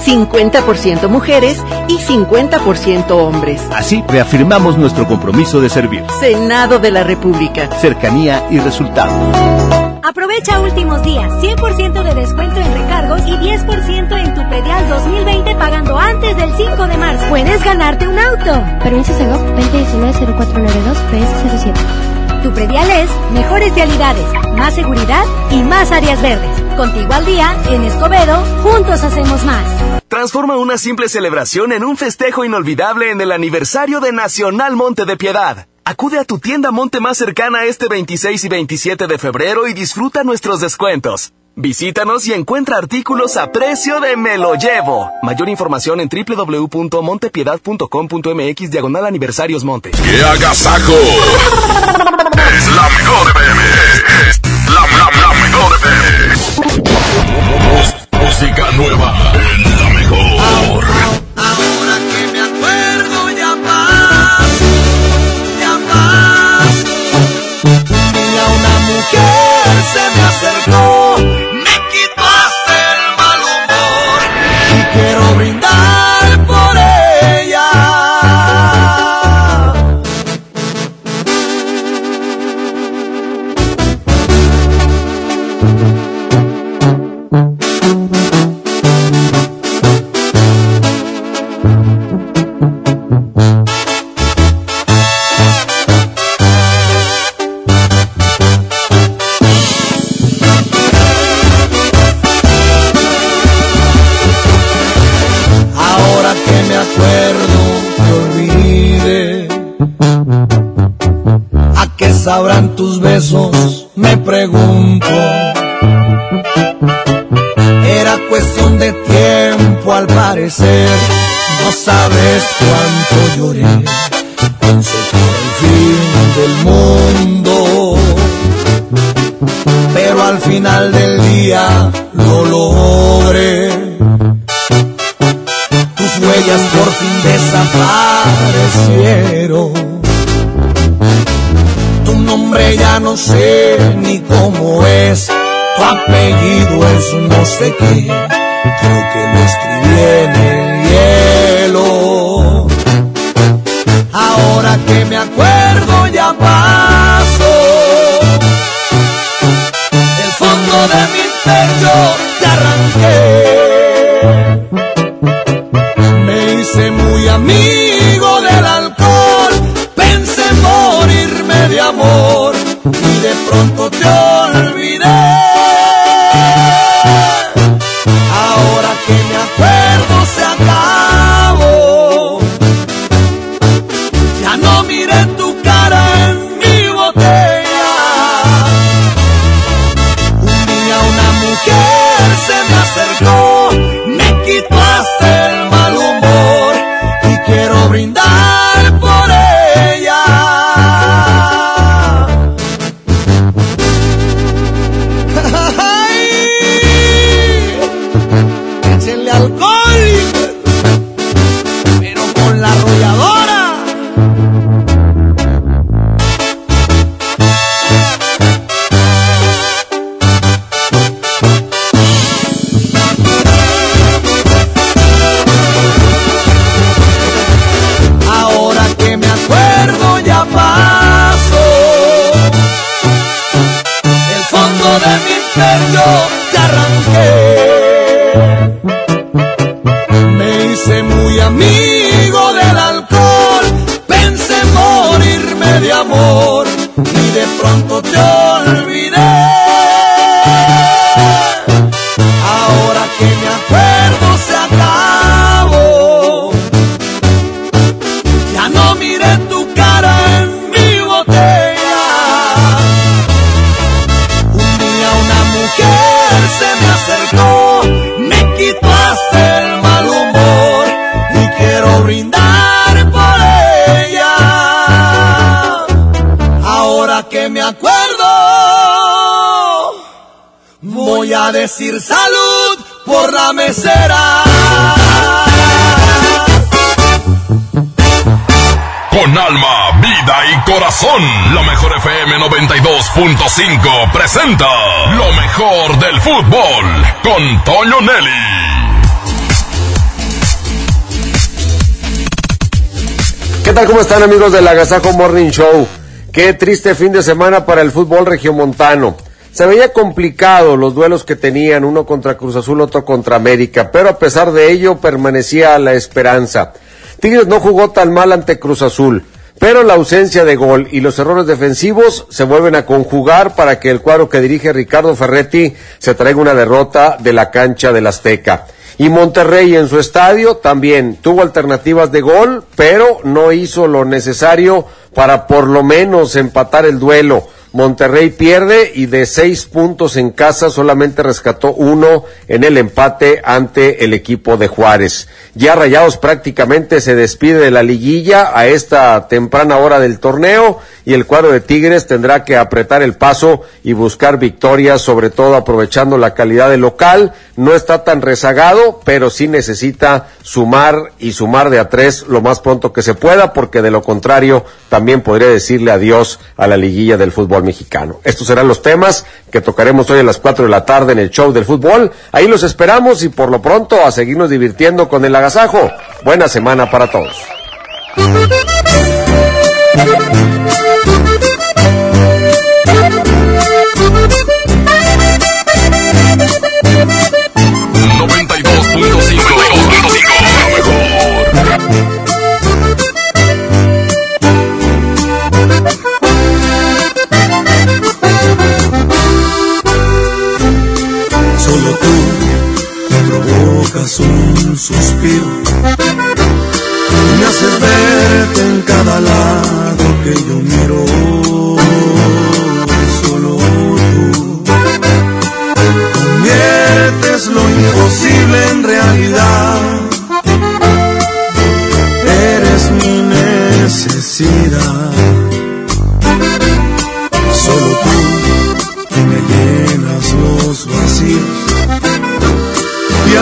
50% mujeres y 50% hombres. Así reafirmamos nuestro compromiso de servir. Senado de la República. Cercanía y resultados. Aprovecha últimos días, 100% de descuento en recargos y 10% en tu predial 2020 pagando antes del 5 de marzo. Puedes ganarte un auto. Permiso Segov 2019-0492 PS07. Tu predial es mejores vialidades, más seguridad y más áreas verdes. Contigo al día, en Escobedo, juntos hacemos más. Transforma una simple celebración en un festejo inolvidable en el aniversario de Nacional Monte de Piedad. Acude a tu tienda Monte más cercana este 26 y 27 de febrero y disfruta nuestros descuentos. Visítanos y encuentra artículos a precio de me lo llevo. Mayor información en www.montepiedad.com.mx diagonal aniversarios monte. ¡Qué agasajo! es la mejor. Es la, la, la mejor FM. Música nueva en la mejor. Ahora ¿A qué sabrán tus besos? Me pregunto. Era cuestión de tiempo al parecer. No sabes cuánto lloré. Pensé era el fin del mundo. Pero al final del día lo logré. Tus huellas por fin desaparecieron. Nombre ya no sé ni cómo es, tu apellido es no sé qué, creo que lo escribí en el hielo. Ahora que me acuerdo ya paso, del fondo de mi pecho te arranqué. Me hice muy amigo de amor y de pronto te olvidé. 106.5 presenta lo mejor del fútbol con Toño Nelly. ¿Qué tal? ¿Cómo están amigos del Agasajo Morning Show? Qué triste fin de semana para el fútbol regiomontano. Se veía complicado los duelos que tenían, uno contra Cruz Azul, otro contra América, pero a pesar de ello permanecía la esperanza. Tigres no jugó tan mal ante Cruz Azul pero la ausencia de gol y los errores defensivos se vuelven a conjugar para que el cuadro que dirige Ricardo Ferretti se traiga una derrota de la cancha del Azteca. Y Monterrey en su estadio también tuvo alternativas de gol, pero no hizo lo necesario para por lo menos empatar el duelo. Monterrey pierde y de seis puntos en casa solamente rescató uno en el empate ante el equipo de Juárez. Ya Rayados prácticamente se despide de la liguilla a esta temprana hora del torneo y el cuadro de Tigres tendrá que apretar el paso y buscar victorias, sobre todo aprovechando la calidad del local. No está tan rezagado, pero sí necesita sumar y sumar de a tres lo más pronto que se pueda, porque de lo contrario también podría decirle adiós a la liguilla del fútbol mexicano. Estos serán los temas que tocaremos hoy a las cuatro de la tarde en el show del fútbol. Ahí los esperamos y por lo pronto a seguirnos divirtiendo con el agasajo. Buena semana para todos. Solo tú provocas un suspiro me haces verte en cada lado que yo miro. Solo tú conviertes lo imposible en realidad. Eres mi necesidad. Solo tú me llenas los vacíos.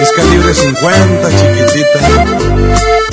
Es calibre 50, chiquitita.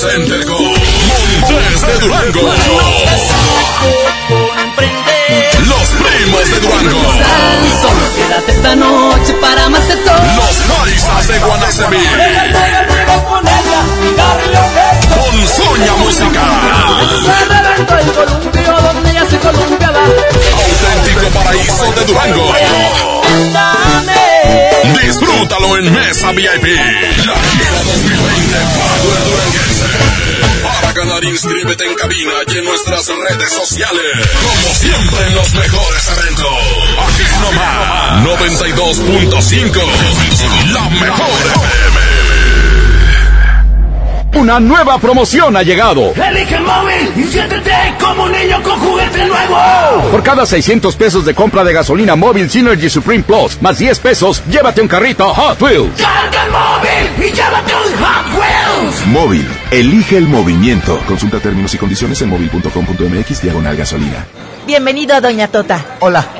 Center con Montes de Durango. Los primos de Durango. Solo quédate esta noche para más de todo. Los Jaisas de Guanacemí. con Soña Musical. Auténtico paraíso de Durango. Disfrútalo en Mesa VIP. La gira 2020 Power Duranguense. Para ganar, inscríbete en cabina y en nuestras redes sociales. Como siempre en los mejores eventos. Aquí nomás. 92.5. La mejor FM. Una nueva promoción ha llegado. Elige el móvil y siéntete como un niño con juguete. Por cada 600 pesos de compra de gasolina móvil Synergy Supreme Plus, más 10 pesos, llévate un carrito Hot Wheels. Carga el móvil y llévate un Hot Wheels. Móvil. Elige el movimiento. Consulta términos y condiciones en móvil.com.mx diagonal gasolina. Bienvenido a Doña Tota. Hola.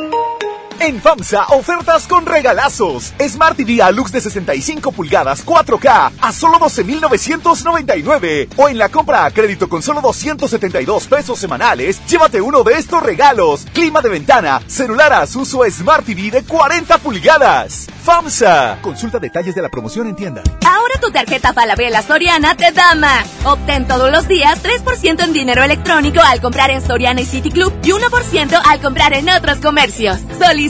En FAMSA, ofertas con regalazos. Smart TV Alux de 65 pulgadas 4K a solo 12,999. O en la compra a crédito con solo 272 pesos semanales, llévate uno de estos regalos. Clima de ventana, celular Asus o Smart TV de 40 pulgadas. FAMSA. Consulta detalles de la promoción en tienda. Ahora tu tarjeta Falabella Soriana te da más. Obtén todos los días 3% en dinero electrónico al comprar en Soriana y City Club y 1% al comprar en otros comercios.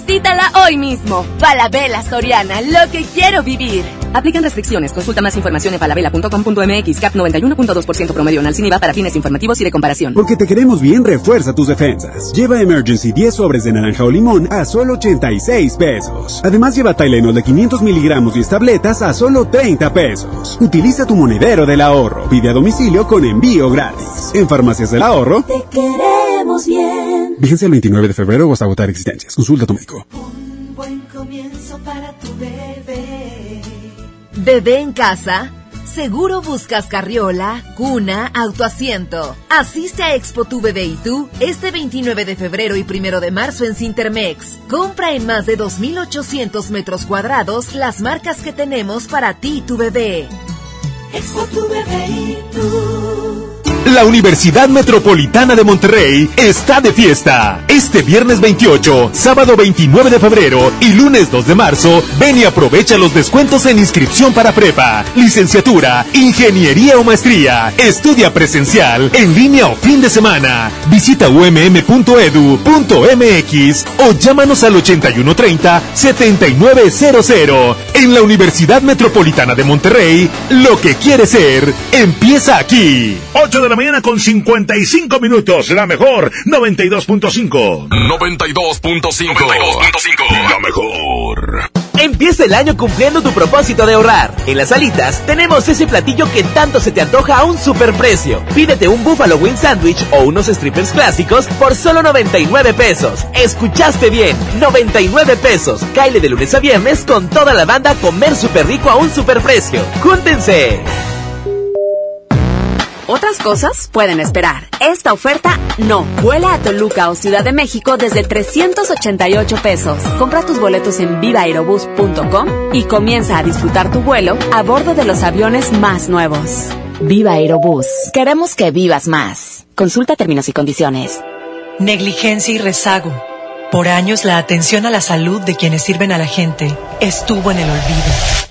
Solicítala hoy mismo. Falabella Soriana, lo que quiero vivir. Aplican restricciones. Consulta más información en falabella.com.mx. CAP 91.2% promedio en sin IVA para fines informativos y de comparación. Porque te queremos bien, refuerza tus defensas. Lleva Emergency 10 sobres de naranja o limón a solo 86 pesos. Además, lleva Tylenol de 500 miligramos y tabletas a solo 30 pesos. Utiliza tu monedero del ahorro. Pide a domicilio con envío gratis. En Farmacias del Ahorro. Te queremos bien. Fíjense el 29 de febrero o hasta agotar existencias. Consulta a tu médico. Un buen comienzo para tu bebé. Bebé en casa. Seguro buscas carriola, cuna, autoasiento. Asiste a Expo Tu Bebé y tú este 29 de febrero y 1 de marzo en Cintermex. Compra en más de 2.800 metros cuadrados las marcas que tenemos para ti y tu bebé. Expo tu bebé y tú. La Universidad Metropolitana de Monterrey está de fiesta. Este viernes 28, sábado 29 de febrero y lunes 2 de marzo, ven y aprovecha los descuentos en inscripción para prepa, licenciatura, ingeniería o maestría. Estudia presencial, en línea o fin de semana. Visita umm.edu.mx o llámanos al 8130-7900. En la Universidad Metropolitana de Monterrey, lo que quieres ser, empieza aquí. 8 de la mañana con 55 minutos. La mejor, 92.5. 92.5. La mejor. Empieza el año cumpliendo tu propósito de ahorrar. En las alitas tenemos ese platillo que tanto se te antoja a un superprecio. Pídete un Buffalo Wing Sandwich o unos strippers clásicos por solo 99 pesos. Escuchaste bien, 99 pesos. Caile de lunes a viernes con toda la banda a comer súper rico a un superprecio. ¡Júntense! Otras cosas pueden esperar. Esta oferta no. Vuela a Toluca o Ciudad de México desde 388 pesos. Compra tus boletos en vivaerobus.com y comienza a disfrutar tu vuelo a bordo de los aviones más nuevos. Viva Aerobús. Queremos que vivas más. Consulta términos y condiciones. Negligencia y rezago. Por años la atención a la salud de quienes sirven a la gente estuvo en el olvido.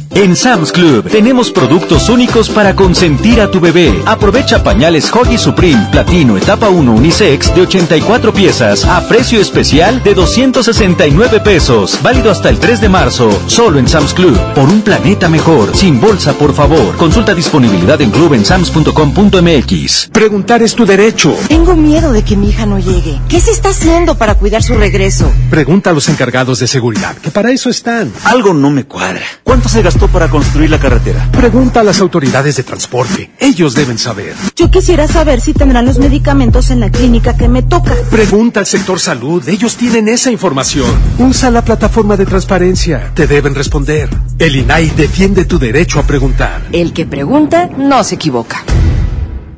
En Sam's Club tenemos productos únicos para consentir a tu bebé. Aprovecha pañales Hoggy Supreme Platino Etapa 1 Unisex de 84 piezas a precio especial de 269 pesos. Válido hasta el 3 de marzo. Solo en Sam's Club. Por un planeta mejor. Sin bolsa, por favor. Consulta disponibilidad en club en sams.com.mx. Preguntar es tu derecho. Tengo miedo de que mi hija no llegue. ¿Qué se está haciendo para cuidar su regreso? Pregunta a los encargados de seguridad, que para eso están. Algo no me cuadra. ¿Cuánto se gastó presupuesto para construir la carretera? Pregunta a las autoridades de transporte. Ellos deben saber. Yo quisiera saber si tendrán los medicamentos en la clínica que me toca. Pregunta al sector salud. Ellos tienen esa información. Usa la plataforma de transparencia. Te deben responder. El INAI defiende tu derecho a preguntar. El que pregunta no se equivoca.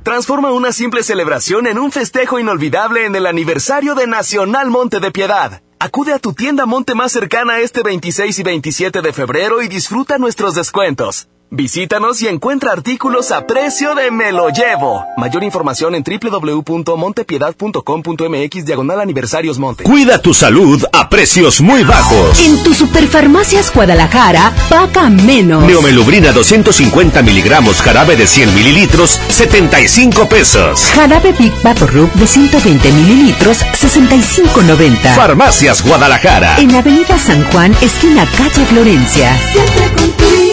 Transforma una simple celebración en un festejo inolvidable en el aniversario de Nacional Monte de Piedad. Acude a tu tienda Monte más cercana este 26 y 27 de febrero y disfruta nuestros descuentos. Visítanos y encuentra artículos a precio de me lo llevo. Mayor información en www.montepiedad.com.mx diagonal aniversarios monte. Cuida tu salud a precios muy bajos. En tu Superfarmacias Guadalajara, paga menos. Neomelubrina 250 miligramos, jarabe de 100 mililitros, 75 pesos. Jarabe Big Vaporub de 120 mililitros, 65.90. Farmacias Guadalajara. En Avenida San Juan, esquina calle Florencia. Siempre contigo.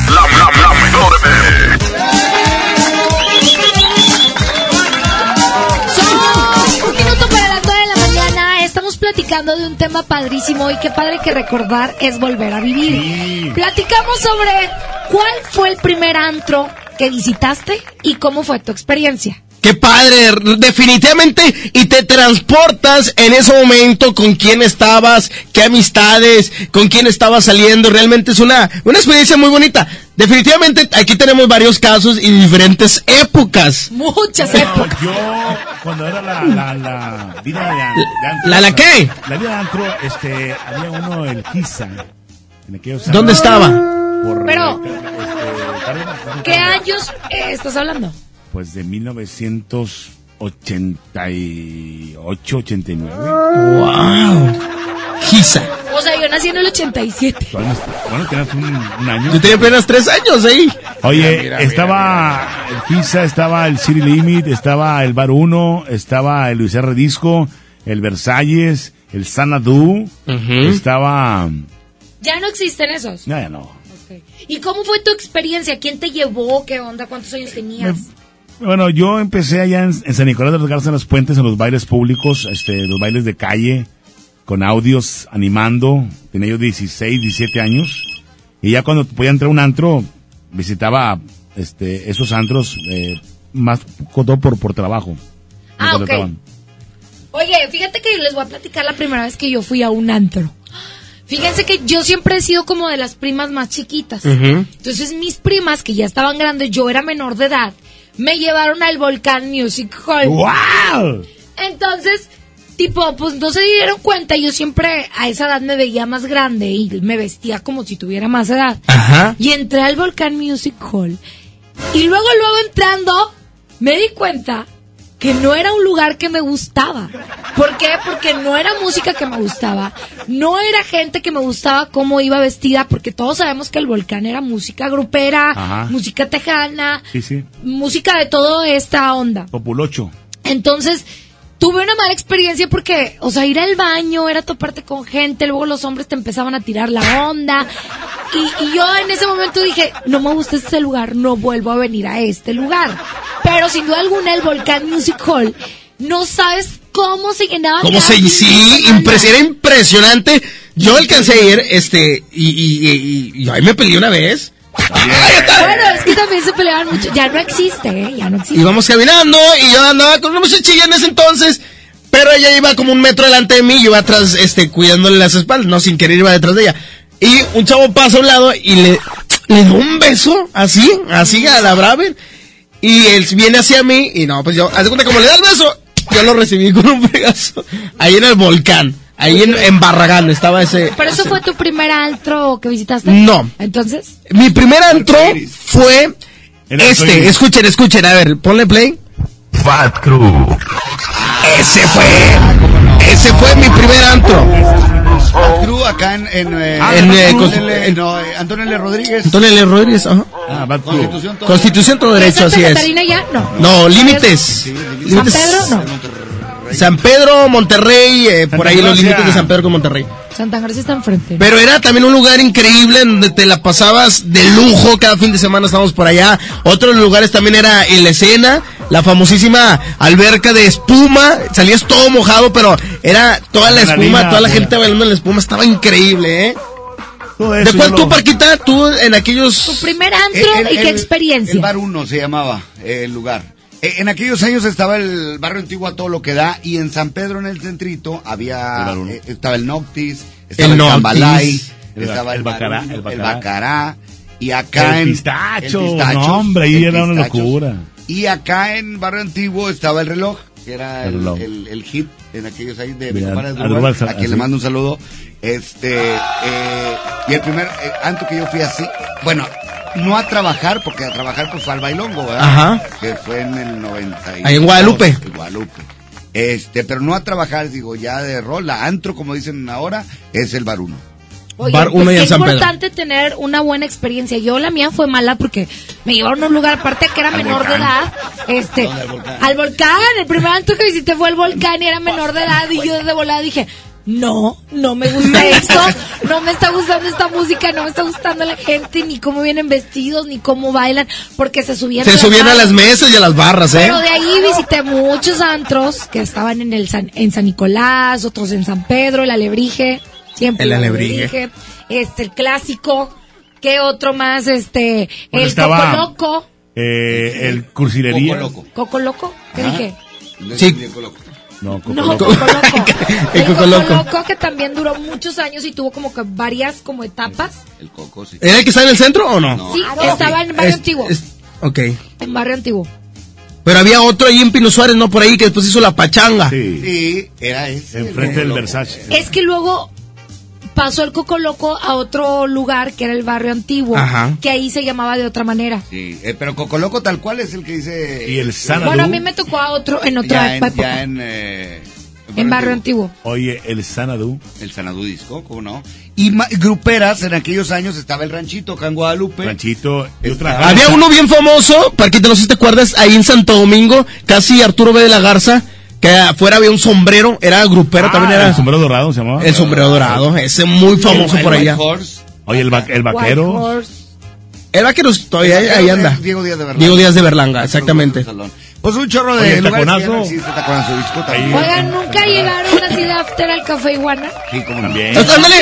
La, la, la mejor FM. Un minuto para las 9 de la mañana. Estamos platicando de un tema padrísimo y qué padre que recordar es volver a vivir. Platicamos sobre cuál fue el primer antro que visitaste y cómo fue tu experiencia. Qué padre, definitivamente, y te transportas en ese momento con quién estabas, qué amistades, con quién estabas saliendo, realmente es una, una experiencia muy bonita. Definitivamente aquí tenemos varios casos y diferentes épocas. Muchas épocas. Yo, cuando era la, la, la vida de, an- de antro. ¿La- la qué? La vida de antro, este, había uno, el Giza. en aquellos años. ¿Dónde estaba? Por, Pero- este, ¿Qué años eh, estás hablando? Pues de 1988, 89. ¡Wow! Giza. O sea, yo nací en el 87. Bueno, tenías un, un año. Yo tenía apenas tres años ahí. Oye, Mira, mira, estaba el Giza, estaba el City Limit, estaba el Bar 1, estaba el Luis R. Disco, el Versalles, el Sanadu, estaba... Ya no existen esos. No, ya no. ¿Y cómo fue tu experiencia? ¿Quién te llevó? ¿Qué onda? ¿Cuántos años tenías? Bueno, yo empecé allá en, en San Nicolás de los Garza en los puentes, en los bailes públicos, este, los bailes de calle, con audios, animando. Tenía yo 16, 17 años. Y ya cuando podía entrar a un antro, visitaba este, esos antros eh, más todo por, por trabajo. Ah, ok. Oye, fíjate que les voy a platicar la primera vez que yo fui a un antro. Fíjense que yo siempre he sido como de las primas más chiquitas. Entonces mis primas, que ya estaban grandes, yo era menor de edad, me llevaron al Volcán Music Hall. ¡Wow! Entonces, tipo, pues no se dieron cuenta, yo siempre a esa edad me veía más grande y me vestía como si tuviera más edad. Ajá. Y entré al Volcán Music Hall. Y luego, luego entrando, me di cuenta que no era un lugar que me gustaba. ¿Por qué? Porque no era música que me gustaba, no era gente que me gustaba cómo iba vestida, porque todos sabemos que el volcán era música grupera, Ajá. música tejana, Sí, sí. música de toda esta onda. Populocho. Entonces, tuve una mala experiencia porque, o sea, ir al baño era toparte con gente, luego los hombres te empezaban a tirar la onda. Y, y yo en ese momento dije, no me gusta este lugar, no vuelvo a venir a este lugar. Pero sin duda alguna, el Volcán Music Hall, no sabes cómo se llenaba. ¿Cómo se, sí, impres- era impresionante. Yo alcancé a ir, este, y, y, y- y ahí me peleé una vez. Bueno, es que también se peleaban mucho. Ya no existe, ¿eh? Ya no existe. Íbamos caminando y yo andaba con una muchachilla en ese entonces, pero ella iba como un metro delante de mí, yo iba atrás, este, cuidándole las espaldas, no sin querer iba detrás de ella. Y un chavo pasa a un lado y le, le dio un beso, así, así a la Braver. Y él viene hacia mí y no, pues yo, haz de cuenta como le da el beso, yo lo recibí con un fregazo ahí en el volcán. Ahí en, en Barragán estaba ese. Pero eso ese- fue tu primer antro que visitaste. No. Entonces, Mi primer antro fue este. Escuchen, escuchen. A ver, ponle play. Fat Crew. Ese fue. Ese fue mi primer antro. Cruz acá en, en, eh, En, eh, Antonio L. no, eh, Antonio L. Rodríguez. Antonio L. Rodríguez, ajá. Ah, Bad Crew. Constitución, todo. Constitución todo ¿es derecho, así es. Catarina ya? No. No, límites. ¿San Límites. Pedro? No. San Pedro, Monterrey, eh, por ahí los límites de San Pedro con Monterrey. Santa Gracia está enfrente. Pero era también un lugar increíble donde te la pasabas de lujo, cada fin de semana estábamos por allá. Otros lugares también era en la escena, la famosísima alberca de espuma, salías todo mojado, pero era toda la espuma, toda la gente bailando en la espuma, estaba increíble, ¿eh? ¿De cuál tú, lo- Parquita, tú en Tu aquellos... primer Eh, antro el- y qué el- experiencia. El Bar 1 se llamaba eh, el lugar. Eh, en aquellos años estaba el barrio antiguo a todo lo que da y en San Pedro en el centrito había eh, estaba el Noctis, estaba El el. Cambalay, estaba ba- el, el Bacará, el el Bacará. Y acá El en pistacho, el pistacho, no, hombre, ahí era una locura. Y acá en barrio antiguo estaba el reloj, que era El el, reloj. el- el hit en aquellos años de mi Mira, Adrubal, Sa- a quien le mando un saludo. Este, eh, y el primer eh, antro que yo fui así, bueno, no a trabajar, porque a trabajar pues fue al bailongo, ¿verdad? Ajá. Que fue en el 90. y- Ahí en Guadalupe. En Guadalupe. Este, pero no a trabajar, digo, ya de rola, antro, como dicen ahora, es el bar uno. Oye, Bar pues Uno San Pedro. importante tener una buena experiencia. Yo la mía fue mala porque me llevaron a un lugar aparte que era Al menor volcán. de edad. Este, ¿Dónde, al volcán? al volcán. El primer antro que visité fue el volcán y era menor de edad y yo desde volada dije, no, no me gusta esto, no me está gustando esta música, no me está gustando la gente, ni cómo vienen vestidos, ni cómo bailan, porque se subían Se subían a las mesas y a las barras, ¿eh? Pero de ahí visité muchos antros que estaban en el San, en San Nicolás, otros en San Pedro, el Alebrije, siempre El Alebrije. este el clásico, ¿qué otro más? Este, Bueno, el estaba- Coco Loco, Eh, el cursilería. Coco Loco. Coco Loco, ¿qué Ajá. dije? Sí. No, Coco No, Loco. Coco Loco. El el Coco Coco Loco. Loco que también duró muchos años y tuvo como que varias como etapas. El coco, sí. ¿Era el que está en el centro o no? Sí, estaba en Barrio Es- Antiguo. es- ok. En Barrio Antiguo. Pero había otro ahí en Pino Suárez, ¿no? Por ahí que después hizo la pachanga. Sí. Sí, era ese. Enfrente del. Versace. Es que luego pasó el Coco Loco a otro lugar que era el barrio antiguo, Ajá. que ahí se llamaba de otra manera. Sí, eh, pero Coco Loco tal cual es el que dice... Y el Sanadú. Bueno, a mí me tocó a otro en otra ya en, época, ya en, eh, en barrio antiguo. Oye, el Sanadú. El Sanadú Disco, ¿cómo no? Y ma- gruperas, en aquellos años estaba el ranchito acá en Guadalupe. Ranchito y otra Estaba- Había uno bien famoso, Parquita, no sé si te acuerdas, ahí en Santo Domingo, casi Arturo B. de la Garza, que afuera había un sombrero, era grupero, Ah, también era el sombrero dorado se llamaba. el sombrero dorado, ese muy famoso El por White allá. Horse. Oye, el, va- el vaquero. El vaquero todavía ahí, ahí anda. Diego Díaz de Berlanga. Diego Díaz de Berlanga, exactamente. Pues un chorro de Oye, el taconazo. no existe, taconazo. Oigan, ¿nunca llegaron así de after al Café Iguana? Sí, no. También. Entonces, ándale,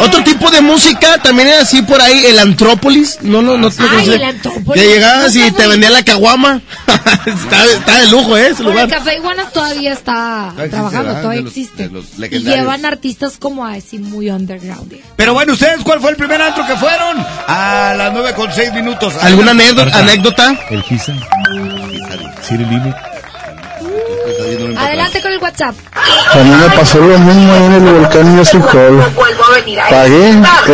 otro tipo de música, también era así por ahí, el Antrópolis, no, no, no te Ay, conoces. el Antrópolis. Que llegabas y Nunca te fui. vendían la caguama. está, está de lujo, ¿eh? Ese Bueno, el lugar. Café Iguana todavía está trabajando, todavía De los- existe. de los y llevan artistas como así muy underground. Pero bueno, ¿ustedes cuál fue el primer antro que fueron? A las nueve con seis minutos. ¿Alguna anécdota? Ahorita. anécdota? El Giza. Limit. Adelante con el WhatsApp. A mí me pasó lo mismo ahí en el volcán Music Hall. Pagué,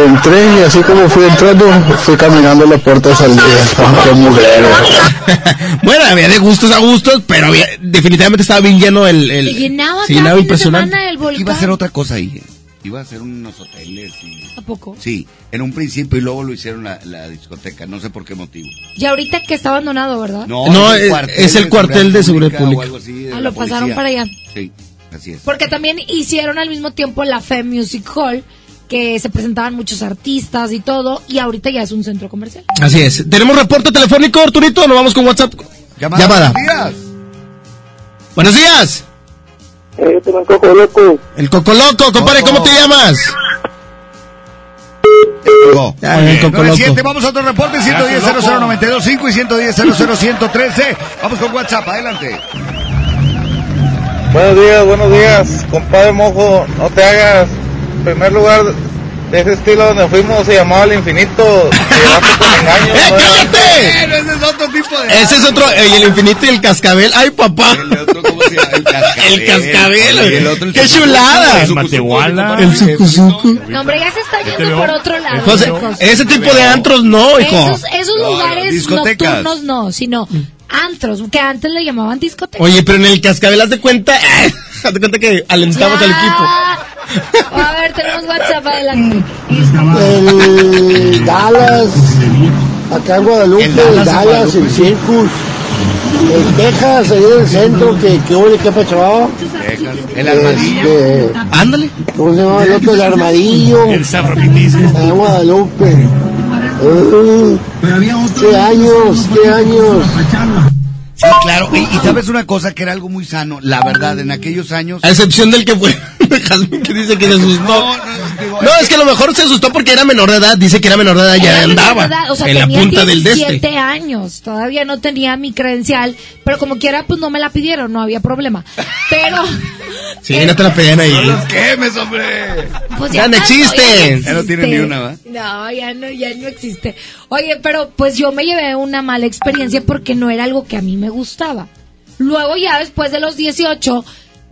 entré y así como fui entrando, fui caminando a la puerta de salida. Ah. Bueno, había de gustos a gustos, pero había- definitivamente estaba bien lleno el... el Se llenaba se llenaba impresionante. Iba a ser otra cosa ahí. Iba a ser unos hoteles y... ¿A poco? Sí, en un principio y luego lo hicieron la, la discoteca, no sé por qué motivo. Y ahorita que está abandonado, ¿verdad? No, es- es el cuartel de seguridad pública. o algo así, de Ah, lo pasaron policía. para allá. Sí, así es. Porque también hicieron al mismo tiempo la Fem Music Hall, que se presentaban muchos artistas y todo, y ahorita ya es un centro comercial. Así es. ¿Tenemos reporte telefónico, Arturito? ¿Nos vamos con WhatsApp? Llamada. Buenos días. Buenos días. Eh, te me coco loco. El Coco Loco, compadre, ¿cómo te llamas? El bien. Coco 97, Loco. vamos a otro reporte, 110 00925 y 110 00113. Vamos con WhatsApp, adelante. Buenos días, buenos días, compadre mojo, no te hagas. En primer lugar, de ese estilo donde fuimos se llamaba El Infinito. Con engaño. ¡Eh, cállate! Ese es otro tipo de. Ese es otro, eh, y el infinito y el cascabel. ¡Ay, papá! El otro, ¿cómo se llama? El cascabel. El cascabel. El otro, el ¡Qué chulada! el Matehuala. El sucusucu. No, hombre, ya se está yendo por otro lado. José, ese tipo de antros no, hijo. Esos, esos no, lugares nocturnos no, sino antros, que antes le llamaban discotecas. Oye, pero en el cascabel, haz de cuenta, haz de cuenta que alentamos al equipo. A ver, tenemos WhatsApp adelante. El Dallas, acá en Guadalupe, El el Dallas Dallas, en el Circus, en Texas, ahí en el centro, que, que huele, que pachaba. Texas, El armadillo. Este, Ándale. ¿Cómo se llama el otro? El armadillo. El sapropitis. Allá en Guadalupe. Uh, ¿Qué años? ¿Qué años? Sí, claro. Y, y sabes una cosa que era algo muy sano, la verdad, en aquellos años. A excepción del que fue. Jazmín que dice que se asustó. No, no, digo, No, es que a lo mejor se asustó porque era menor de edad. Dice que era menor de edad, ya Era andaba. edad, o sea, en la tenía punta del 17 deste. años, todavía no tenía mi credencial, pero como quiera, pues no me la pidieron, no había problema. Pero, Sí, no te la pedían No ahí. los quemes, hombre. pues Ya no pasó, existe. Ya no tiene ni una, ¿va? No, ya no, ya no existe. Oye, pero pues yo me llevé una mala experiencia porque no era algo que a mí me gustaba. Luego ya después de los 18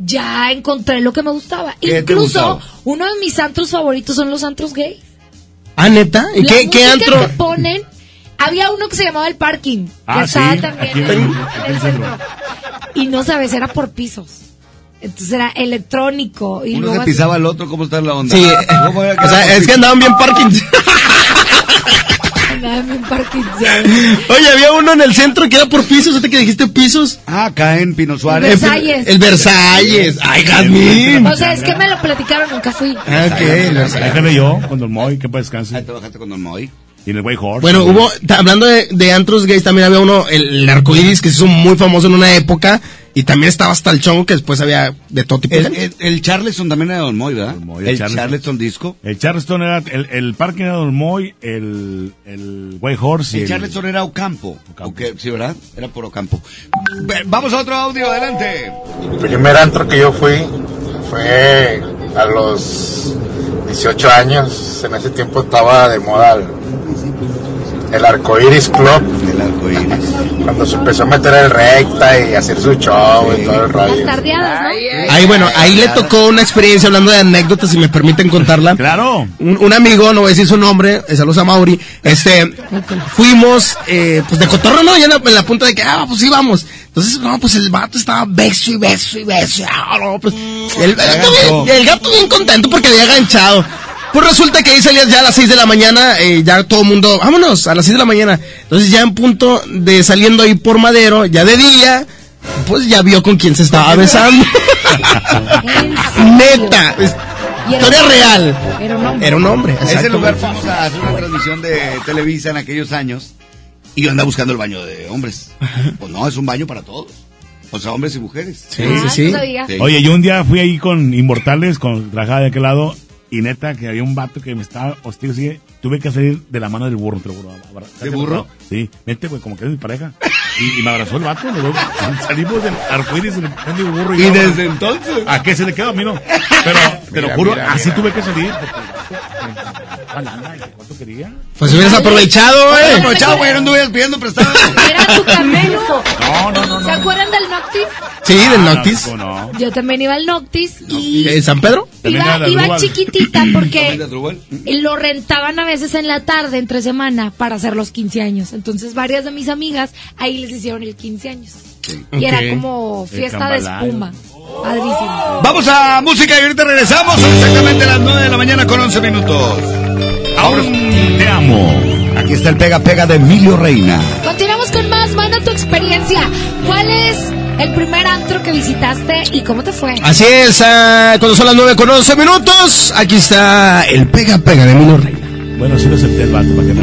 ya encontré lo que me gustaba. ¿Qué te Incluso gustaba? uno de mis antros favoritos son los antros gay. Ah, neta. ¿Y qué, qué antro? que ponen, había uno que se llamaba el parking, que Ah, estaba sí, también aquí en, el en centro. Y no sabes, era por pisos. Entonces era electrónico y Uno luego se así- pisaba al otro, ¿cómo está la onda? Sí, ¿Cómo era o sea, es que andaban bien parking. parking. Oye, había uno en el centro que era por pisos, ¿ahorita que dijiste pisos? Ah, acá en Pino Suárez. Versalles. El Versalles. Ay, Jazmín. O sea, es que me lo platicaron, nunca fui. Ah, ok, el Versalles. Déjale yo con Don Moy, que para descanse. Ahí trabajaste con Don Moy. Y en el White Horse. Bueno, hubo, hablando de, de antros gays, también había uno, el, el arcoiris, que se hizo muy famoso en una época, y también estaba hasta el chongo, que después había de todo tipo de El, gente. el, el Charleston también era Don Moy, ¿verdad? Don Moy, el el Charleston. Charleston. disco. El Charleston era, el, el parking era Don Moy, el, el White Horse y El Charleston era Ocampo. Ocampo. Ok, sí, ¿verdad? Era por Ocampo. Vamos a otro audio, adelante. El primer antro que yo fui fue a los 18 años. En ese tiempo estaba de moda el, Arcoiris Club. El arcoíris. Cuando se empezó a meter el recta y hacer su show y todo el Las rollo. tardeadas, ¿no? Ahí, bueno, ahí le tocó una experiencia, hablando de anécdotas, si me permiten contarla. Claro. Un, un amigo, no voy a decir su nombre, eh, saludos a Mauri, este, fuimos, eh, pues de cotorro, ¿no? Ya en la, en la punta de que, ah, pues sí, vamos. Entonces, no, pues el vato estaba beso y beso y beso. Ah, no, pues, el, el gato bien- el gato bien contento porque había ganchado. Pues resulta que ahí salías ya a las 6 de la mañana, eh, ya todo el mundo, vámonos, a las 6 de la mañana. Entonces ya en punto de saliendo ahí por Madero, ya de día, pues ya vio con quién se estaba besando. En. Neta, historia un hombre. real. Era un hombre. Era un hombre. A ese lugar fuimos a hacer una transmisión de Televisa en aquellos años. Y yo andaba buscando el baño de hombres. Pues no, es un baño para todos. O sea, hombres y mujeres. Sí, Ah, sí, sí. Sí. Oye, yo un día fui ahí con Inmortales, con trabajaba de aquel lado, y neta que había un vato que me estaba hostil, así, tuve que salir de la mano del burro, te lo juro. ¿De burro? Sí, vente, güey, como que eres mi pareja. Y, y me abrazó el vato, salimos del arcoíris en el burro. Y yo, desde entonces. ¿A qué se le quedó a mí no? Pero, te lo juro, mira, así mira. tuve que salir. porque- ¿Cuál ¿Cuánto quería? Pues hubieras aprovechado, eh. aprovechado, güey, no anduvieras pidiendo prestado. Era tu camino. No, no, no, ¿Se acuerdan del Noctis? Sí, del Ah, Noctis. no, no. Yo también iba al Noctis y ¿En San Pedro? Iba, iba chiquitita porque lo rentaban a veces en la tarde, entre semana, para hacer los 15 años. Entonces varias de mis amigas ahí les hicieron el 15 años. Y era como fiesta de espuma. Padrísimo. Vamos a música y ahorita regresamos. Son exactamente las 9 de la mañana con 11 minutos. Ahora te amo. Aquí está el pega pega de Emilio Reina. Continuamos con más. Manda tu experiencia. ¿Cuál es el primer antro que visitaste y cómo te fue? Así es, ah, cuando son las 9 con 11 minutos, aquí está el pega pega de Mino Reina. Bueno, sí lo acepté el vato, para que me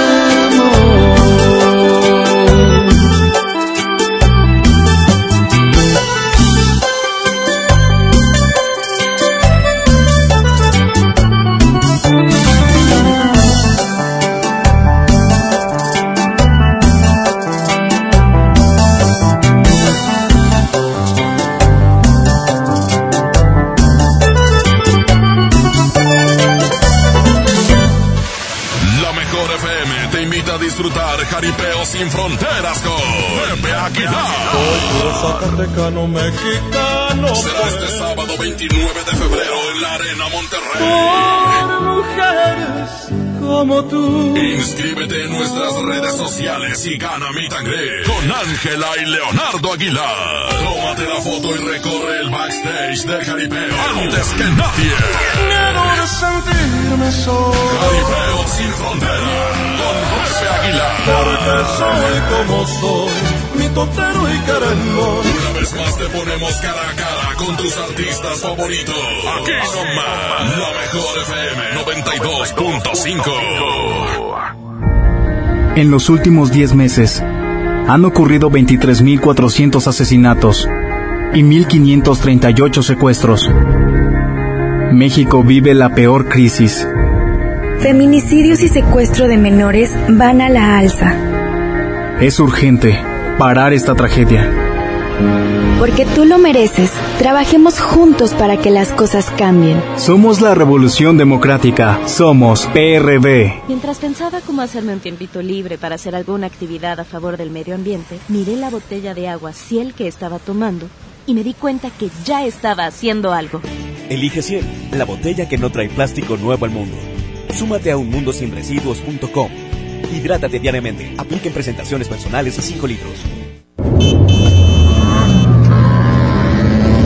Zacatecano mexicano. Será este sábado 29 de febrero en la Arena Monterrey. Por mujeres como tú. Inscríbete en nuestras redes sociales y gana mi tangre con Ángela y Leonardo Aguilar. Tómate la foto y recorre el backstage de Jaripeo antes que nadie. Miedo de sentirme solo. Jaripeo sin frontera con Pepe Aguilar. Porque soy como soy, mi totero y querendón. Una vez más te ponemos cara a cara con tus artistas favoritos. Aquí nomás, la mejor FM 92.5. En los últimos 10 meses han ocurrido 23.400 asesinatos y 1.538 secuestros. México vive la peor crisis. Feminicidios y secuestro de menores van a la alza. Es urgente parar esta tragedia. Porque tú lo mereces, trabajemos juntos para que las cosas cambien. Somos la Revolución Democrática. Somos PRD. Mientras pensaba cómo hacerme un tiempito libre para hacer alguna actividad a favor del medio ambiente, miré la botella de agua Ciel que estaba tomando y me di cuenta que ya estaba haciendo algo. Elige Ciel, la botella que no trae plástico nuevo al mundo. Súmate a unmundosinresiduos.com. Hidrátate diariamente. Apliquen presentaciones personales y 5 litros.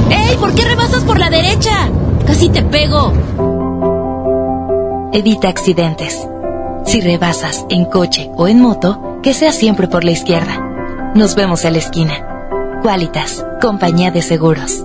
¡Ey! ¿Por qué rebasas por la derecha? Casi te pego. Evita accidentes. Si rebasas en coche o en moto, que sea siempre por la izquierda. Nos vemos en la esquina. Qualitas, compañía de seguros.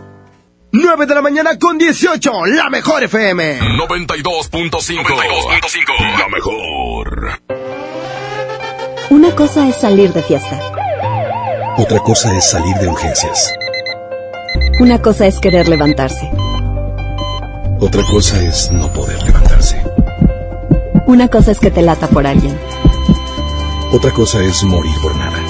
9 de la mañana con 18, la mejor FM. 92.5. 92.5. La mejor. Una cosa es salir de fiesta. Otra cosa es salir de urgencias. Una cosa es querer levantarse. Otra cosa es no poder levantarse. Una cosa es que te lata por alguien. Otra cosa es morir por nada.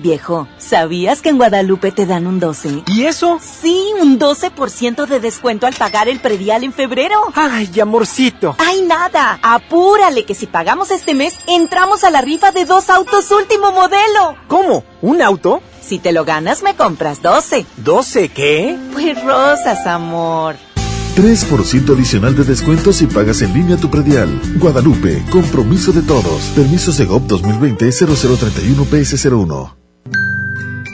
Viejo, ¿sabías que en Guadalupe te dan un 12? ¿Y eso? Sí, un 12% de descuento al pagar el predial en febrero. Ay, amorcito. Ay, nada. Apúrale que si pagamos este mes, entramos a la rifa de dos autos último modelo. ¿Cómo? ¿Un auto? Si te lo ganas, me compras 12. ¿12 qué? Pues rosas, amor. 3% adicional de descuento si pagas en línea tu predial. Guadalupe, compromiso de todos. Permiso Segov 2020-0031-PS01.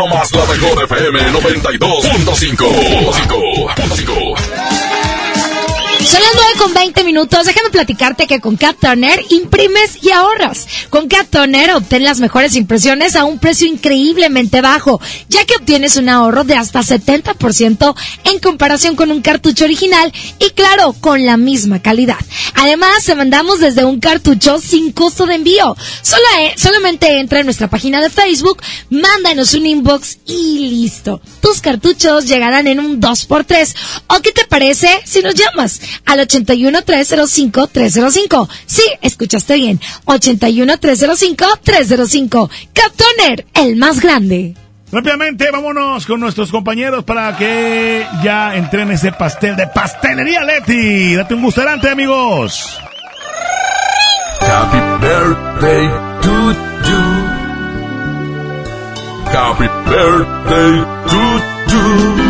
Nomás la mejor FM 92.5. Son las 9 con 20 minutos. Déjame platicarte que con Cat imprimes y ahorras. Con Cat obtén las mejores impresiones a un precio increíblemente bajo, ya que obtienes un ahorro de hasta 70% en comparación con un cartucho original y claro, con la misma calidad. Además, te mandamos desde un cartucho sin costo de envío. Solo, eh, solamente entra en nuestra página de Facebook, mándanos un inbox y listo. Tus cartuchos llegarán en un 2x3. ¿O qué te parece si nos llamas? Al 81-305-305. Sí, escuchaste bien. 81-305-305. Captoner, el más grande. Rápidamente, vámonos con nuestros compañeros para que ya entren ese pastel de pastelería Leti. Date un gusto adelante, amigos. Happy birthday to you. Happy birthday to you.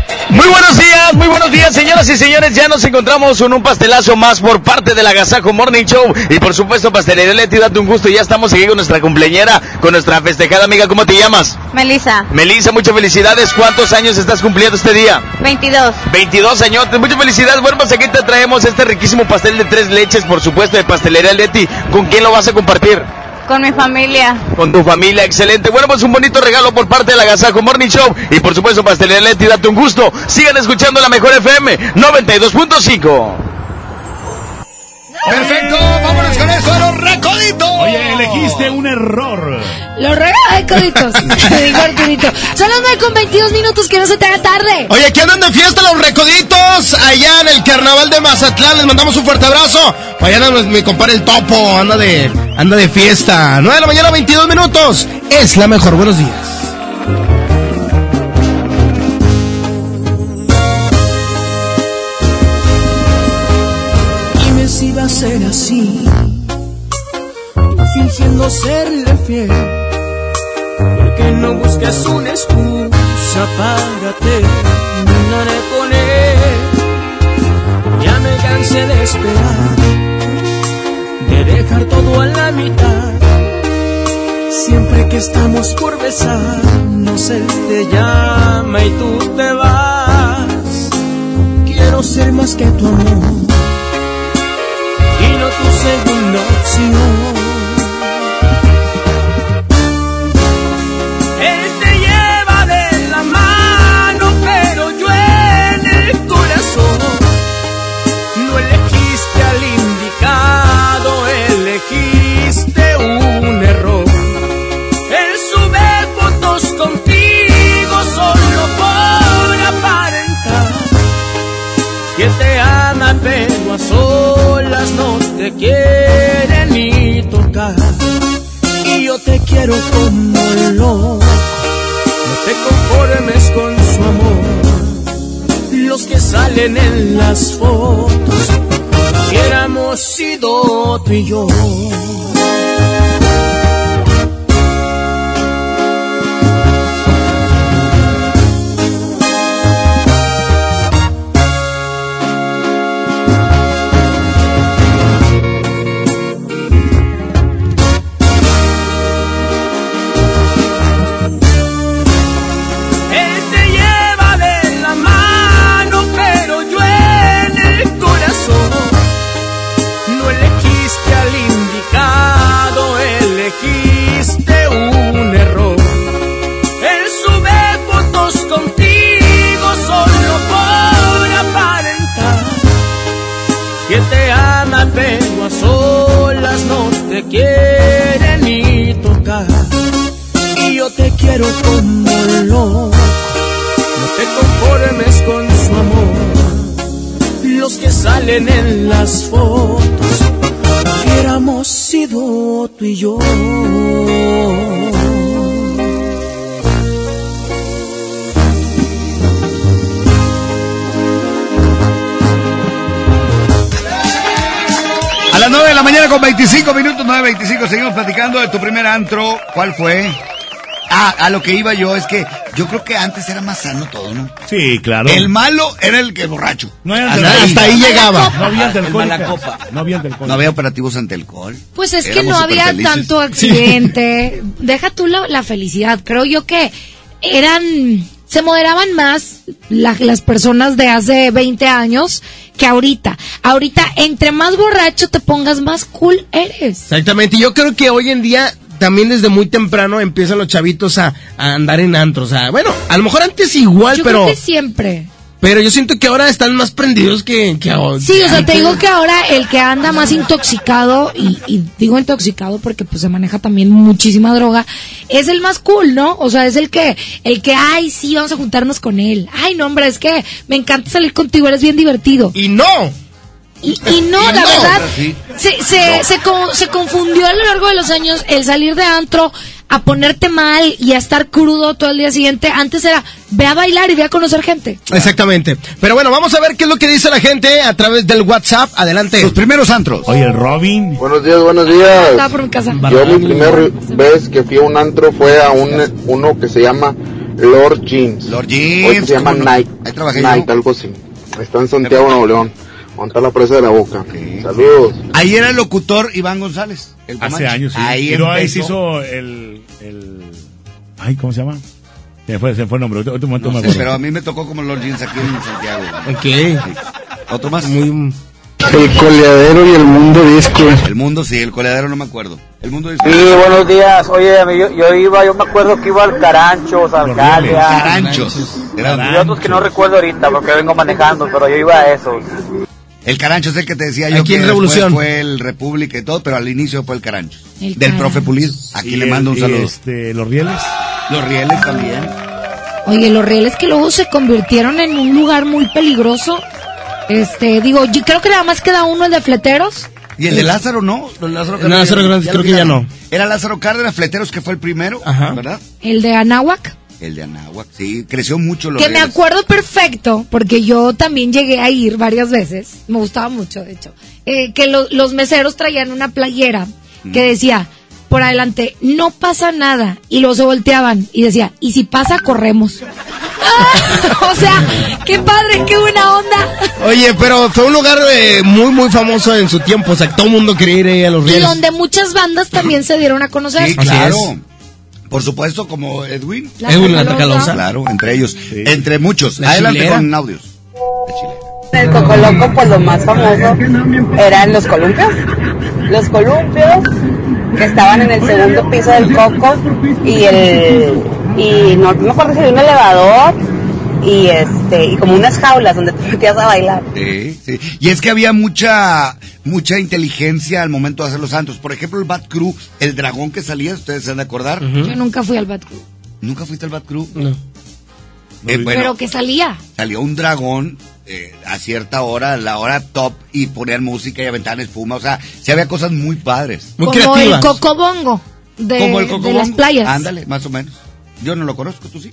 Muy buenos días, muy buenos días, señoras y señores. Ya nos encontramos con un pastelazo más por parte del Agasajo Morning Show. Y por supuesto, Pastelería Leti, date un gusto. Ya estamos aquí con nuestra cumpleañera, con nuestra festejada amiga. ¿Cómo te llamas? Melissa. Melissa, muchas felicidades. ¿Cuántos años estás cumpliendo este día? 22. 22 años. Muchas felicidades. Bueno, pues aquí te traemos este riquísimo pastel de tres leches, por supuesto, de Pastelería Leti. ¿Con quién lo vas a compartir? Con mi familia. Con tu familia, excelente. Bueno, pues un bonito regalo por parte de la Agasajo Morning Show. Y por supuesto, Pastelería Leti, date un gusto. Sigan escuchando la mejor FM 92.5. Perfecto, vámonos con eso a los recoditos. Oye, elegiste un error. Los recoditos. Son las 9 con 22 minutos, que no se te haga tarde. Oye, aquí andan de fiesta los recoditos allá en el carnaval de Mazatlán. Les mandamos un fuerte abrazo. Mañana mi compadre el topo anda de, anda de fiesta. 9 de la mañana, 22 minutos. Es la mejor. Buenos días. Dime si va a ser así, fingiendo serle fiel. Porque no buscas una excusa para terminar con él. Ya me cansé de esperar, dejar todo a la mitad. Siempre que estamos por besarnos, él te llama y tú te vas. Quiero ser más que tu amor y no tu segunda opción. En las fotos, hubiéramos sido tú y yo. A las 9 de la mañana con 25 minutos, 9.25, seguimos platicando de tu primer antro. ¿Cuál fue? Ah, a lo que iba yo es que yo creo que antes era más sano todo, ¿no? Sí, claro. El malo era el que borracho. No era hasta, antialcohólico. hasta ahí llegaba. No había. El copa. No había antialcohólica. No había operativos ante alcohol. Pues es que no había tanto accidente. Deja tú la, la felicidad. Creo yo que eran, se moderaban más la- las personas de hace 20 años que ahorita. Ahorita, entre más borracho te pongas, más cool eres. Exactamente. Y yo creo que hoy en día también desde muy temprano empiezan los chavitos a, a andar en antros. O sea, bueno, a lo mejor antes igual, Yo pero creo que siempre. pero yo siento que ahora están más prendidos que, que ahora. Sí, o sea, te digo que ahora el que anda más intoxicado, y, y digo intoxicado porque pues se maneja también muchísima droga, es el más cool, ¿no? O sea, es el que, el que, ay, sí, vamos a juntarnos con él. Ay, no, hombre, es que me encanta salir contigo, eres bien divertido. Y no. Y, y no, Y la no. verdad, Sí. se, se, se, co- se confundió a lo largo de los años el salir de antro a ponerte mal y a estar crudo todo el día siguiente. Antes era, ve a bailar y ve a conocer gente. Exactamente. Pero bueno, vamos a ver qué es lo que dice la gente a través del WhatsApp. Adelante. Los primeros antros. Oye, el Robin. Buenos días, buenos días. Estaba por mi casa. Yo mi primer vez que fui a un antro fue a un uno que se llama Lord Jeans. Lord Hoy Jeans, se llama. Night. Ahí trabajé Night, yo. algo así. Está en Santiago, Nuevo León. Monta la presa de la boca. Saludos. Ahí era el locutor Iván González. el Hace años, sí. Ahí luego ahí se hizo el, el... Ay, ¿cómo se llama? Se fue, se fue el nombre. Un momento No sé, pero a mí me tocó como Lord Jeans aquí en Santiago. Ok. ¿Otro más? Muy... El coleadero y el mundo disco. El mundo, sí, el coleadero no me acuerdo. El mundo disco. Sí, buenos días. Oye, yo, yo iba, yo me acuerdo que iba al Caranchos, Arcadia. Caranchos. Y otros que no recuerdo ahorita porque vengo manejando, pero yo iba a esos. El Carancho es el que te decía yo Aquí que en después Revolución. fue el República y todo, pero al inicio fue el Carancho. El del Carancho. profe Pulido. Aquí Y le el- mando un saludo. Este, los rieles. Los rieles también. Oye, los rieles que luego se convirtieron en un lugar muy peligroso. Este, digo, yo creo que nada más queda uno, el de fleteros. Y el de Lázaro no, Don Lázaro El Lázaro Cárdenas, creo que ya no. Era Lázaro Cárdenas Fleteros que fue el primero, Ajá. ¿verdad? El de Anáhuac. El de Anáhuac, sí, creció mucho los Que me acuerdo perfecto, porque yo también llegué a ir varias veces, me gustaba mucho, de hecho, eh, que lo- los meseros traían una playera que decía, por adelante, no pasa nada, y luego se volteaban y decía, y si pasa, corremos. o sea, qué padre, qué buena onda. Oye, pero fue un lugar eh, muy, muy famoso en su tiempo. O sea, todo el mundo quería ir ahí a los Y rieles. donde muchas bandas también se dieron a conocer. Sí, claro. Por supuesto, como Edwin. La Edwin La Tracalosa. Tracalosa. Claro, entre ellos. Entre muchos. La Adelante chilera. con audios. El Coco Loco, pues lo más famoso eran los columpios. Los columpios que estaban en el segundo piso del Coco y el y no, no me acuerdo si había un elevador y este y como unas jaulas donde te metías a bailar. Sí, sí. Y es que había mucha mucha inteligencia al momento de hacer los santos. Por ejemplo, el Bat Crew, el dragón que salía, ustedes se han de acordar. Yo nunca fui al Bad Crew. ¿Nunca fuiste al Bat Crew? No. Eh, bueno, Pero que salía. salió un dragón eh, a cierta hora, la hora top, y ponían música y aventaban espuma. O sea, sí había cosas muy padres. Muy como creativas. el cocobongo de, Como el de Cocobongo. las playas. Ándale, más o menos. Yo no lo conozco, tú sí.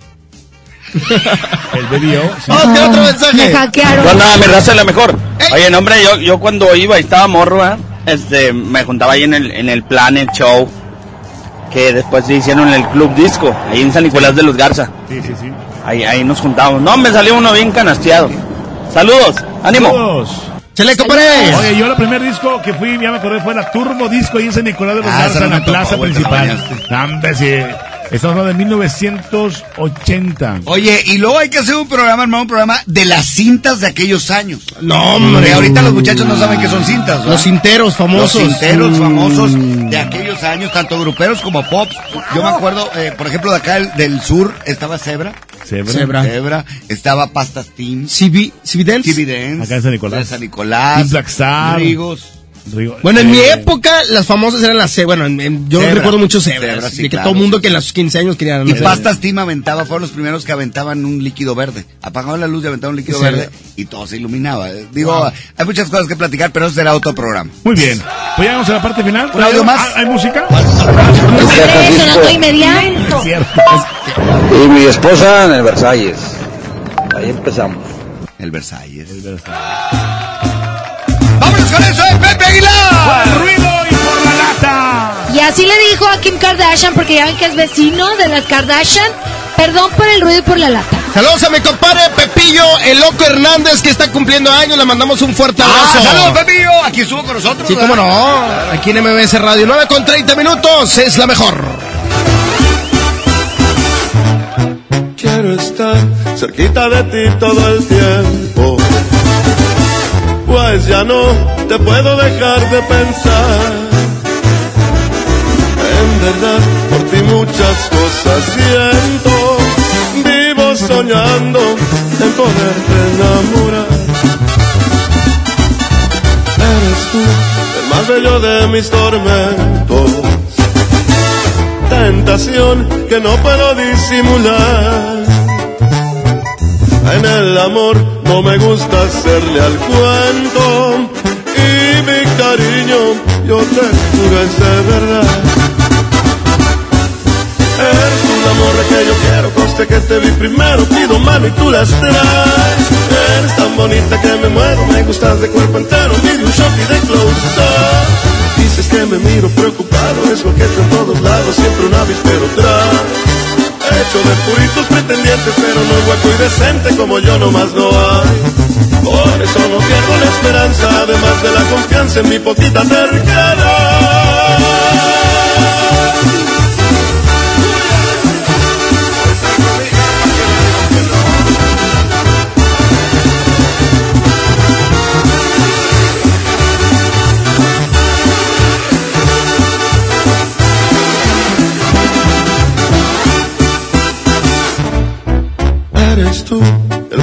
El BBO. sí. ¡Oh, qué otro mensaje! Me hackearon. Bueno, mi raza es la mejor. Oye, no, hombre, yo, yo cuando iba y estaba morro, ¿eh? este, me juntaba ahí en el, en el Planet Show, que después se hicieron en el Club Disco, ahí en San Nicolás de los Garza. Sí, sí, sí. Ahí, ahí nos juntábamos. No, me salió uno bien canasteado. Saludos, ánimo. Saludos. ¡Chale, compadre! Oye, yo el primer disco que fui, ya me acordé, fue la Turbo Disco ahí en San Nicolás de los Ah, Garza, no en la plaza principal. Hombre, sí. Estamos hablando de 1980. Oye, y luego hay que hacer un programa, hermano, un programa de las cintas de aquellos años. No, hombre. Ahorita los muchachos no saben qué son cintas, ¿verdad? Los cinteros famosos. Los cinteros Mm. famosos de aquellos años, tanto gruperos como pop. Yo me acuerdo, eh, por ejemplo, de acá del, del sur estaba Zebra. Zebra. Zebra. Zebra. Estaba Pastas Team. TV Dance. Acá en San Nicolás. San Nicolás. Black Star. Rigos. Rigo- Bueno, en mi eh, época, las famosas eran las Bueno, en- en- yo Zebra. recuerdo mucho cebras. Zebra, sí, de que claro. todo el mundo que en los 15 años querían. Y Pastas Team aventaba, fueron los primeros que aventaban un líquido verde. Apagaban la luz y aventaban un líquido Sí. verde y todo se iluminaba. Digo, hay muchas cosas que platicar, pero eso será otro programa. Muy bien. Pues llegamos a la parte final. ¿Un audio más? ¿Hay música? Sonando inmediato. Y mi esposa en el Versalles. Ahí empezamos. El Versalles. ¡Vámonos con Pepe Por Aguilar! el ruido y por la lata. Y así le dijo a Kim Kardashian, porque ya ven que es vecino de las Kardashian. Perdón por el ruido y por la lata. Saludos a mi compadre Pepillo, el loco Hernández, que está cumpliendo años. Le mandamos un fuerte Ah, abrazo. saludos, Pepillo. Aquí estuvo con nosotros. Sí, ¿verdad? cómo no. Aquí en MBS Radio, 9 con 30 minutos. Es la mejor. Quiero estar cerquita de ti todo el tiempo. Pues ya no te puedo dejar de pensar. En verdad, por ti muchas cosas siento. Vivo soñando en poderte enamorar. Eres tú el más bello de mis tormentos tentación que no puedo disimular. En el amor no me gusta hacerle al cuento y mi cariño yo te juro es de verdad. Eres un amor que yo quiero, conste que te vi primero, pido mano y tú las traes. Eres tan bonita que me muero, me gustas de cuerpo entero, mide un shot y de close up. Dices que me miro preocupado, es lo que en todos lados, siempre un avispero tras. Hecho de puritos pretendientes, pero no hueco y decente como yo nomás no hay. Por eso no pierdo la esperanza, además de la confianza en mi poquita terquedad. Eres tú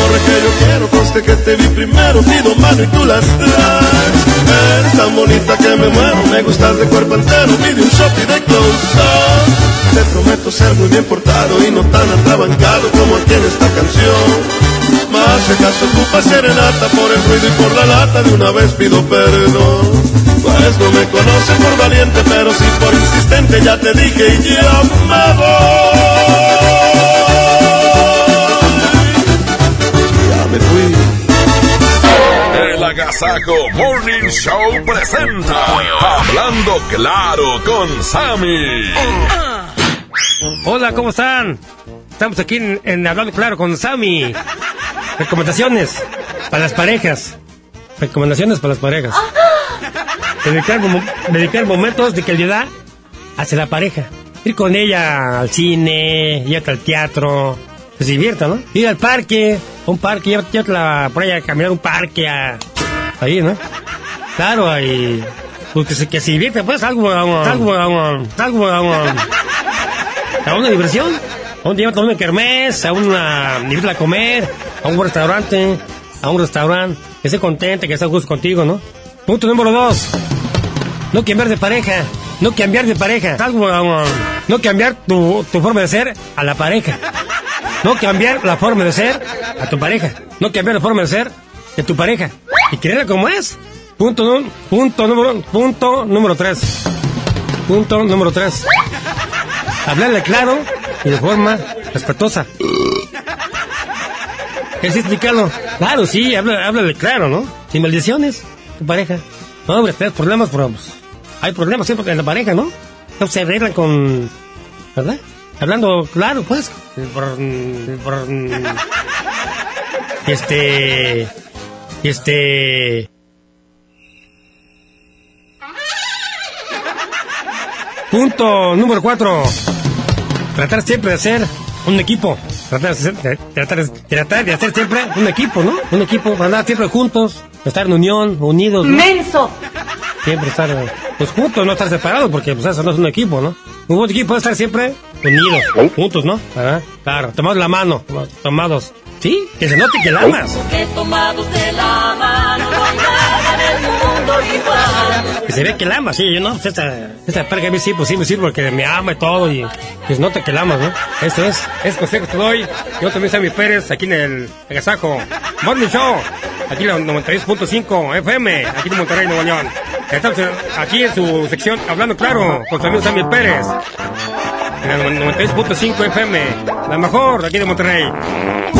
Amor que yo quiero, conste que te vi primero, pido mano y tú las traes. Eres tan bonita que me muero, me gustas de cuerpo entero, pide un shot y de close up. Te prometo ser muy bien portado y no tan atrabancado como aquí en esta canción. Más si acaso ocupa serenata por el ruido y por la lata, de una vez pido perdón. Pues no me conoce por valiente, pero sí por insistente, ya te dije y ya me voy. Fui. El Agasajo Morning Show presenta Hablando Claro con Sammy. Hola, ¿cómo están? Estamos aquí en, en Hablando Claro con Sammy. Recomendaciones para las parejas. Recomendaciones para las parejas. Dedicar, momo- dedicar momentos de calidad hacia la pareja. Ir con ella al cine, ir al teatro, que se divierta, ¿no? Ir al parque, un parque, llévat- llévatela por ahí a caminar un parque, a- ahí, ¿no? Claro, ahí, pues que se, que se divierta, pues algo, algo, algo, algo, algo, algo, a una diversión. A un día a una kermés, a una a comer, a un restaurante, a un restaurante, que esté contenta, que esté a gusto contigo, ¿no? Punto número dos. No cambiar de pareja. No cambiar de pareja. Algo, algo, no cambiar tu, tu forma de ser a la pareja. No cambiar la forma de ser a tu pareja. No cambiar la forma de ser de tu pareja. Y quererla como es. Punto, punto número, punto número tres. Punto número tres. Hablarle claro y de forma respetuosa. ¿Es explicarlo? Claro, sí, habla- háblale claro, ¿no? Sin maldiciones, tu pareja. No, hombre, tienes problemas, pues, hay problemas siempre en la pareja, ¿no? No se arreglan con... ¿Verdad? Hablando claro, pues. este... Este... Punto número cuatro. Tratar siempre de ser un equipo. Tratar de, de- tratar, de- tratar de hacer siempre un equipo, ¿no? Un equipo, andar siempre juntos, estar en unión, unidos. ¿no? ¡Menso! Siempre estar, pues juntos, no estar separados, porque pues eso no es un equipo, ¿no? Un buen equipo es estar siempre unidos, juntos, ¿no? Claro, tomados la mano, tomados. ¿Sí? Que se note que la amas. Que tomados de la mano no hay nada en el mundo igual. Que se ve que la amas, sí, yo no, pues esta, esta pareja a mí sí, pues sí me sirve porque me ama y todo y que se nota que la amas, ¿no? Esto es, es consejo que te doy. Yo también soy mi Pérez, aquí en el Agasajo. Morning Show, aquí en la 92.5 FM, aquí en Monterrey, Nuevo León. Estamos aquí en su sección Hablando Claro, con su amigo Sammy Pérez. En el 92.5 FM, la mejor aquí de Monterrey.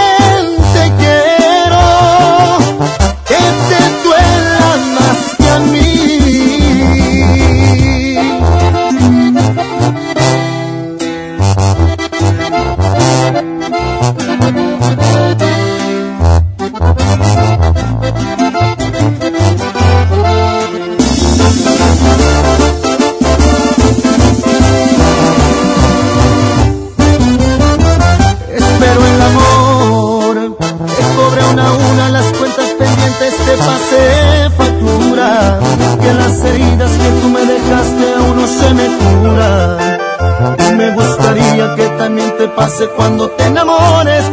pase cuando te enamores,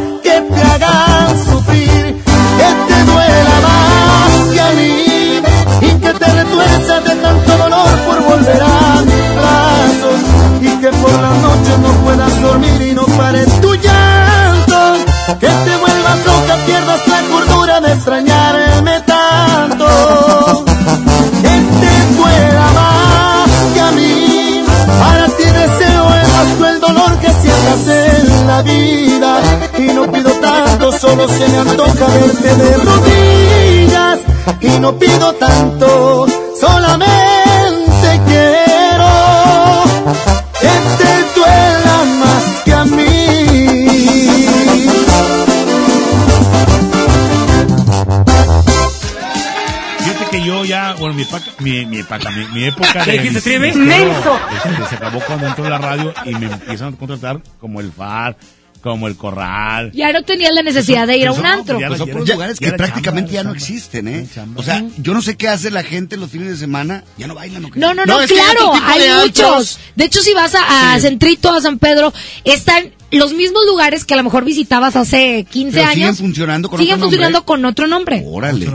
paca- mi, mi época ¿Qué de... dijiste, ¡Menso! este, se acabó cuando entró a la radio y me empiezan a contratar como el FAR, como el Corral. Ya no tenías la necesidad de ir a un antro. Pues son lugares que prácticamente ya no existen, ¿eh? O sea, yo no sé qué hace la gente los fines de semana. Ya no bailan o qué. No, no, no, claro, hay de muchos. antros. De hecho, si vas a, a Centrito, a San Pedro, están los mismos lugares que a lo mejor visitabas hace 15 Pero años. siguen funcionando con siguen otro nombre. funcionando con otro nombre. Órale.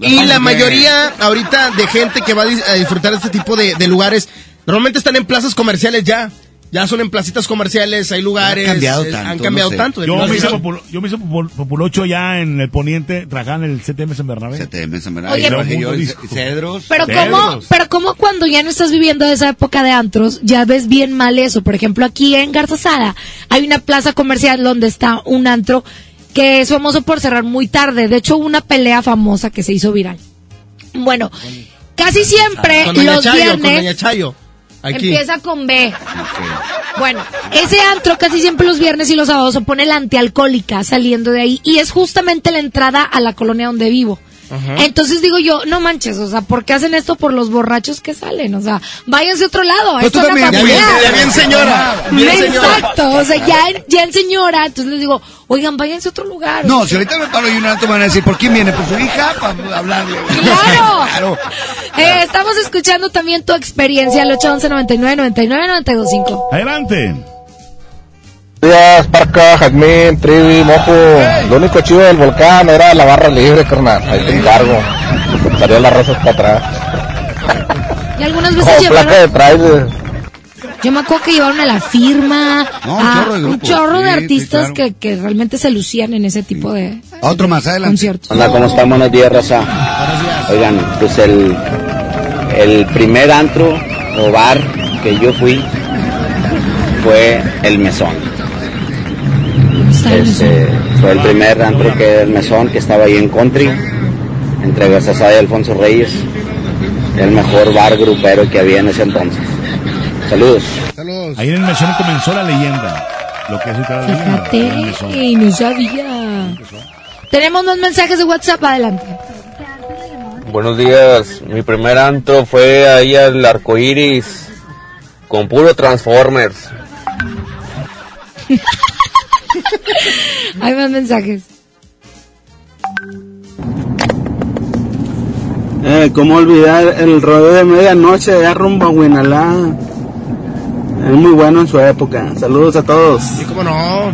Y la mayoría ahorita de gente que va a dis- a disfrutar de este tipo de, de lugares, normalmente están en plazas comerciales ya. Ya son en placitas comerciales, hay lugares. Ha cambiado eh, tanto, Han cambiado no sé. tanto. Yo me hice, popul- yo me hice popul- populocho ya en el poniente, trabajaba en el CTM San Bernabé. CTM San Bernabé. Oye, yo. Cedros. Pero cómo, pero cómo cuando ya no estás viviendo esa época de antros, ya ves bien mal eso. Por ejemplo, aquí en Garzasada hay una plaza comercial donde está un antro que es famoso por cerrar muy tarde. De hecho, hubo una pelea famosa que se hizo viral. Bueno, casi siempre los Chayo, viernes Doña Chayo. Aquí. empieza con B. Bueno, ese antro casi siempre los viernes y los sábados se pone la antialcohólica saliendo de ahí y es justamente la entrada a la colonia donde vivo. Entonces digo yo, no manches, o sea, ¿por qué hacen esto por los borrachos que salen? O sea, váyanse a otro lado. Pues esto tú también, ya bien- ya bien señora, bien señora. Exacto, o sea, ya en, ya en señora, entonces les digo, oigan, váyanse a otro lugar. No, si ahorita me paro y un alto me van a decir, ¿por quién viene? Por su hija, para hablarle. ¡Claro! Claro. Eh, estamos escuchando también tu experiencia al 811 99 99 925. Adelante. Días, Parca, Jazmín, Trivi, Mojo. Lo único chido del volcán era la barra libre, carnal. Ahí te encargo. Salía las rosas para atrás. Y algunas veces Como llevaron... placa de trailer. Yo me acuerdo que llevaron a la firma, No, un a chorro de un chorro de Sí, sí, artistas claro. que, que realmente se lucían en ese tipo de Otro más, adelante. conciertos. Hola, ¿cómo están? Buenos días, Raza. Oigan, pues el, el primer antro o bar que yo fui fue el Mesón. Este, fue el primer antro que era el Mesón, que estaba ahí en Country, entre Garzazada y Alfonso Reyes. El mejor bar grupero que había en ese entonces. Saludos. Ahí en el mesón comenzó la leyenda. Lo que es. Fíjate, no sabía. Tenemos más mensajes de WhatsApp, adelante. Buenos días. Mi primer antro fue ahí al arco iris con puro Transformers. Hay más mensajes. Eh, ¿Cómo olvidar el rodeo de medianoche de rumbo a Huinalá? Es muy bueno en su época. Saludos a todos. Sí, cómo no.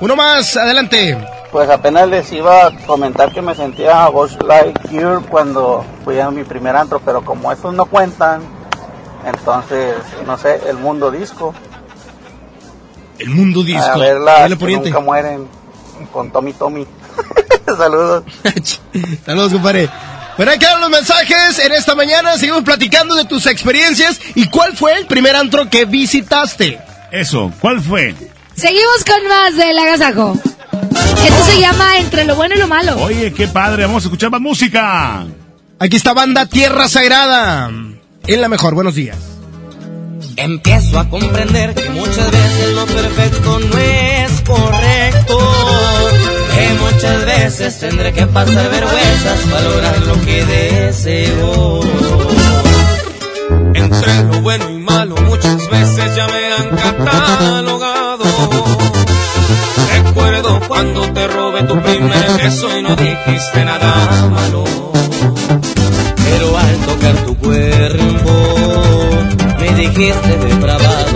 Uno más, adelante. Pues apenas les iba a comentar que me sentía Ghost Lightyear cuando fui a mi primer antro, pero como esos no cuentan, entonces, no sé, el mundo disco. El mundo disco. A ver las Dale, que poniente. nunca mueren con Tommy Tommy. Saludos. Saludos, compadre. Bueno, ahí quedan los mensajes en esta mañana. Seguimos platicando de tus experiencias. ¿Y cuál fue el primer antro que visitaste? Eso, ¿cuál fue? Seguimos con más del agasajo. Esto se llama Entre lo bueno y lo malo. Oye, qué padre, vamos a escuchar más música. Aquí está banda Tierra Sagrada. En la mejor, buenos días. Empiezo a comprender que muchas veces lo perfecto no es correcto. Que muchas veces tendré que pasar vergüenzas para lograr lo que deseo. Entre lo bueno y malo muchas veces ya me han catalogado. Recuerdo cuando te robé tu primer beso y no dijiste nada malo. Pero al tocar dijiste depravado.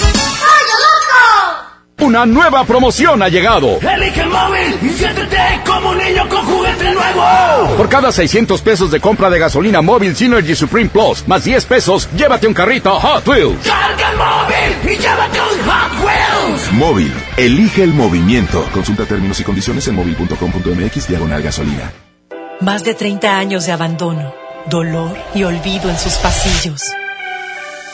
Una nueva promoción ha llegado. Elige el móvil y siéntete como un niño con juguete nuevo. Por cada 600 pesos de compra de gasolina móvil Synergy Supreme Plus, más 10 pesos, llévate un carrito Hot Wheels. Carga el móvil y llévate un Hot Wheels. Móvil, elige el movimiento. Consulta términos y condiciones en móvil.com.mx diagonal gasolina. Más de 30 años de abandono, dolor y olvido en sus pasillos.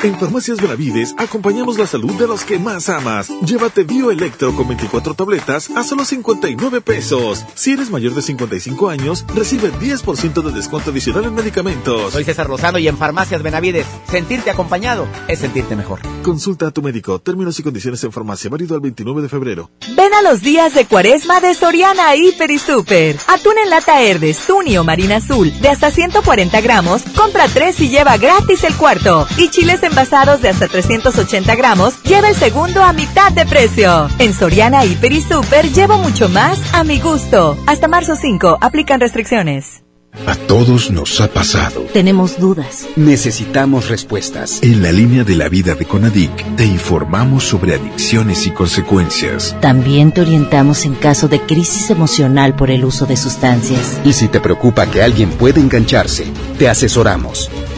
En Farmacias Benavides acompañamos la salud de los que más amas. Llévate Bioelectro con 24 tabletas a solo 59 pesos. Si eres mayor de 55 años, recibe 10% de descuento adicional en medicamentos. Soy César Lozano y en Farmacias Benavides, sentirte acompañado es sentirte mejor. Consulta a tu médico. Términos y condiciones en farmacia. Válido al 29 de febrero. Ven a los días de cuaresma de Soriana Hiper y Super. Atún en lata Herdes, Tuni o Marina Azul de hasta 140 gramos, compra 3 y lleva gratis el cuarto. Y chiles envasados de hasta 380 gramos, lleva el segundo a mitad de precio. En Soriana Hiper y Super llevo mucho más a mi gusto. Hasta marzo 5, aplican restricciones. A todos nos ha pasado. Tenemos dudas. Necesitamos respuestas. En la línea de la vida de Conadic te informamos sobre adicciones y consecuencias. También te orientamos en caso de crisis emocional por el uso de sustancias. Y si te preocupa que alguien pueda engancharse, te asesoramos.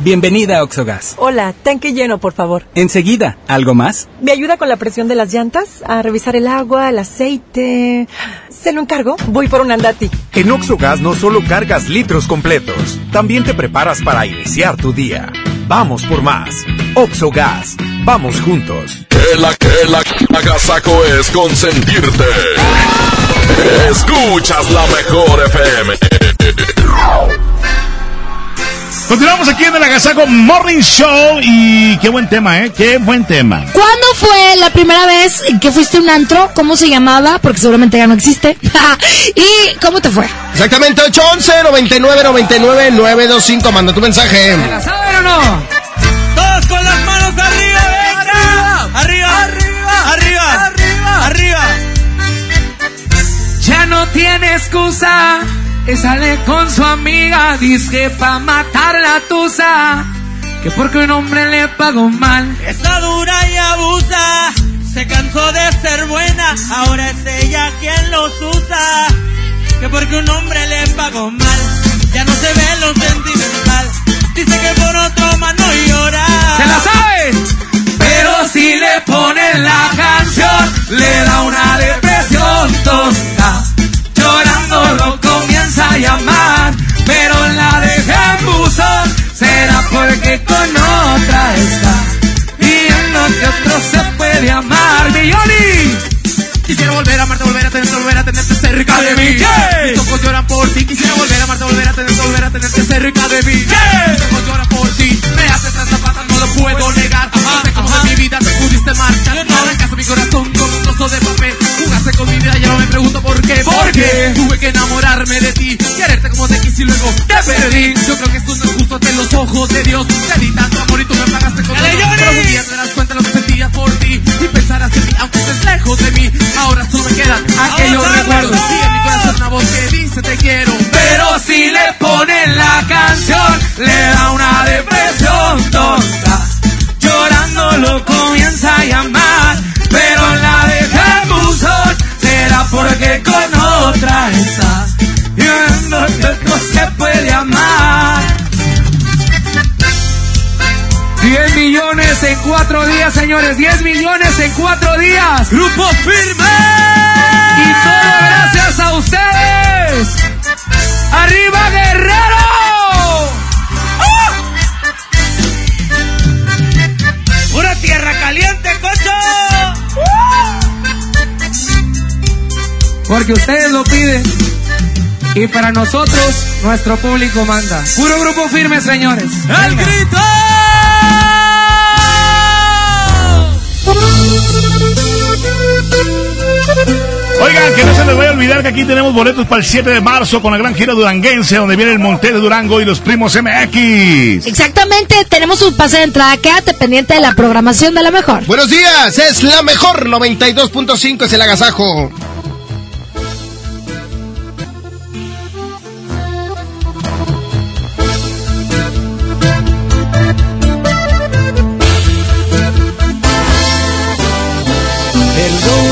Bienvenida a Oxogas. Hola, tanque lleno, por favor. Enseguida, ¿algo más? ¿Me ayuda con la presión de las llantas? A revisar el agua, el aceite. ¿Se lo encargo? Voy por un andati. En Oxogas no solo cargas litros completos, también te preparas para iniciar tu día. Vamos por más. Oxogas. Vamos juntos. Que la que la agasaco es consentirte. Escuchas la mejor FM. Continuamos aquí en el Agasago Morning Show y qué buen tema, ¿eh? Qué buen tema. ¿Cuándo fue la primera vez que fuiste a un antro? ¿Cómo se llamaba? Porque seguramente ya no existe. ¿Y cómo te fue? Exactamente, 811 99 99 925. Manda tu mensaje. ¿La saben o no? Todos con las manos arriba, venga. Arriba, arriba, arriba, arriba, arriba. Ya no tiene excusa. Que sale con su amiga. Dice pa' matar la tusa. Que porque un hombre le pagó mal. Está dura y abusa. Se cansó de ser buena. Ahora es ella quien los usa. Que porque un hombre le pagó mal. Ya no se ve lo sentimental. Dice que por otro más no llora. ¿Se la sabe? Pero si le ponen la canción, le da una depresión tonta. Llorando lo comienza a llamar, pero la deja en buzón. Será porque con otra está. Viendo que otro se puede amar. ¡Milloni! Quisiera volver a amarte, volver a tenerte, volver a tenerte cerca de mí. Mis ojos lloran por ti. Quisiera volver a amarte, volver a tenerte, volver a tenerte cerca de mí. Mis ojos lloran por ti. Me haces tanta pata, no lo puedo negar. Sé cómo de mi vida te pudiste marchar. Arrancaste mi corazón con un trozo de papel. Con mi vida, ya no me pregunto por qué. Porque tuve que enamorarme de ti. Quererte como te quise y luego te perdí. Yo creo que esto no es justo ante los ojos de Dios. Te di tanto amor y tú me pagaste con todo. Pero un día te das cuenta lo que sentía por ti. Y pensarás en mí, aunque estés lejos de mí. Ahora solo me quedan aquellos recuerdos. Y en mi corazón una voz que dice te quiero. Pero si le ponen la canción, le da una depresión tonta. Llorando lo comienza a llamar, porque con otra está. Viendo que no se puede amar. 10 millones en cuatro días, señores. 10 millones en cuatro días. Grupo firme. Y todo gracias a ustedes. ¡Arriba, Guerrero! Porque ustedes lo piden. Y para nosotros, nuestro público manda. Puro grupo firme, señores. ¡El grito! Oigan, que no se les vaya a olvidar que aquí tenemos boletos para el 7 de marzo con la gran gira duranguense, donde viene el Monte de Durango y los primos MX. Exactamente, tenemos un pase de entrada. Quédate pendiente de la programación de la mejor. Buenos días, es la mejor 92.5, es el agasajo.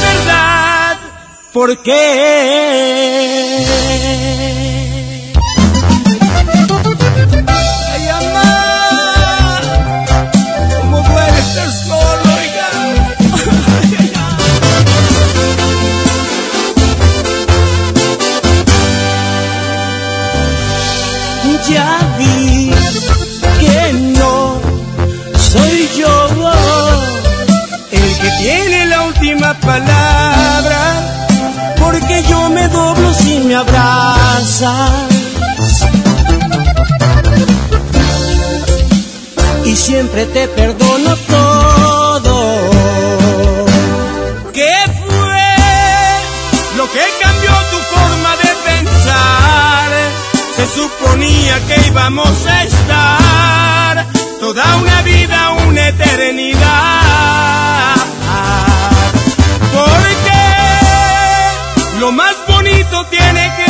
verdad, ¿por Y siempre te perdono todo. ¿Qué fue lo que cambió tu forma de pensar? Se suponía que íbamos a estar toda una vida, una eternidad. Porque lo más bonito tiene que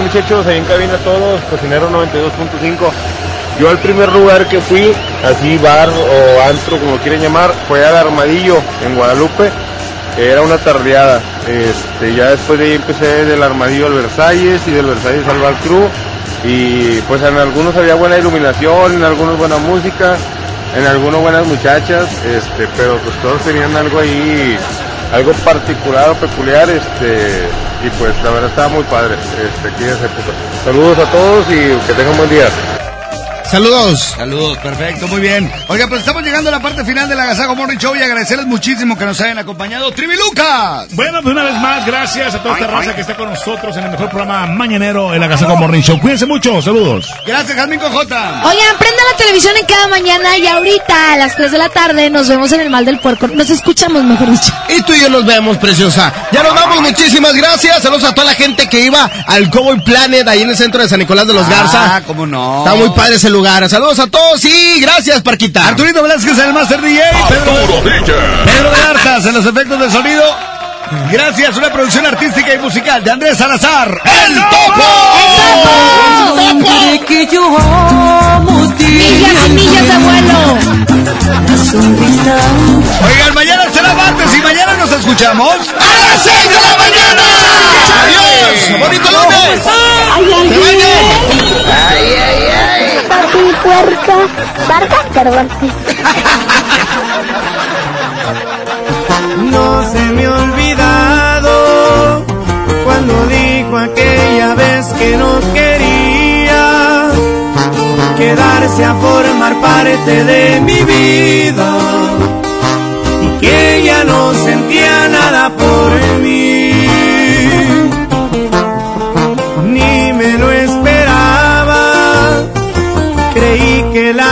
Muchachos, ahí en cabina todos, cocinero 92.5. Yo al primer lugar que fui, así bar o antro como quieren llamar, fue al Armadillo en Guadalupe. Era una tardeada. Este, ya después de ahí empecé del Armadillo al Versalles y del Versalles al Bar. Y pues en algunos había buena iluminación, en algunos buena música, en algunos buenas muchachas, este, pero pues todos tenían algo ahí, algo particular o peculiar, este, y pues la verdad estaba muy padre, este, aquellas épocas. Saludos a todos y que tengan buen día. Saludos. Saludos, perfecto, muy bien. Oiga, pues estamos llegando a la parte final del Agasago Morning Show y agradecerles muchísimo que nos hayan acompañado. ¡Trivi Lucas! Bueno, pues una vez más, gracias a toda esta raza que está con nosotros en el mejor programa mañanero, el Agasago Morning Show. Cuídense mucho, saludos. Gracias, Jasmine Cojota. Oigan, prendan la televisión en cada mañana y ahorita a las 3 de la tarde nos vemos en el Mal del Puerco. Nos escuchamos, mejor dicho. Y tú y yo nos vemos, preciosa. Ya nos vamos, muchísimas gracias. Saludos a toda la gente que iba al Cowboy Planet ahí en el centro de San Nicolás de los Garza. Ah, cómo no. Está muy padre ese lugar. Saludos a todos y gracias, Parquita. Arturito Velázquez en el Master DJ. Pedro, Pedro de Artas en los efectos de sonido. Gracias, una producción artística y musical de Andrés Salazar. ¡El Topo! Hombre que yo amo, Millas y millas, abuelo. Oigan, mañana será martes y mañana nos escuchamos a las 6 de la mañana. Adiós. Bonito lunes. ¡Se bañan! Ay, ay, ay. Papi, puerca, barca, perdón. No se me ha olvidado cuando dijo aquella vez que no quería quedarse a formar parte de mi vida y que ya no sentía nada por mí. Que la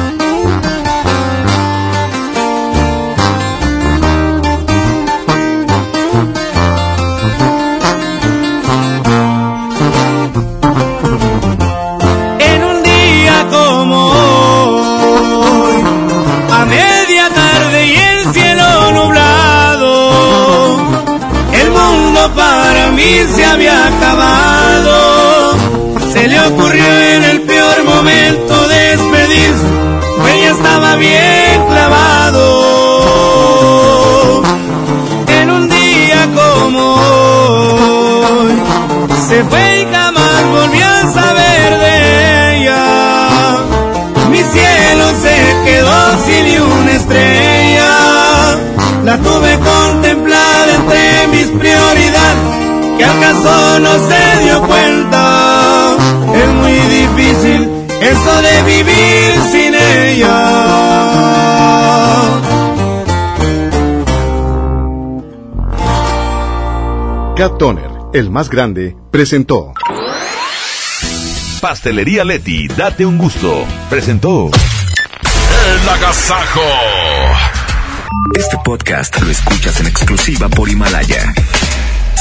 Que acaso no se dio cuenta. Es muy difícil eso de vivir sin ella. Cat Toner, el más grande, presentó. Pastelería Leti, date un gusto. Presentó. El agasajo. Este podcast lo escuchas en exclusiva por Himalaya.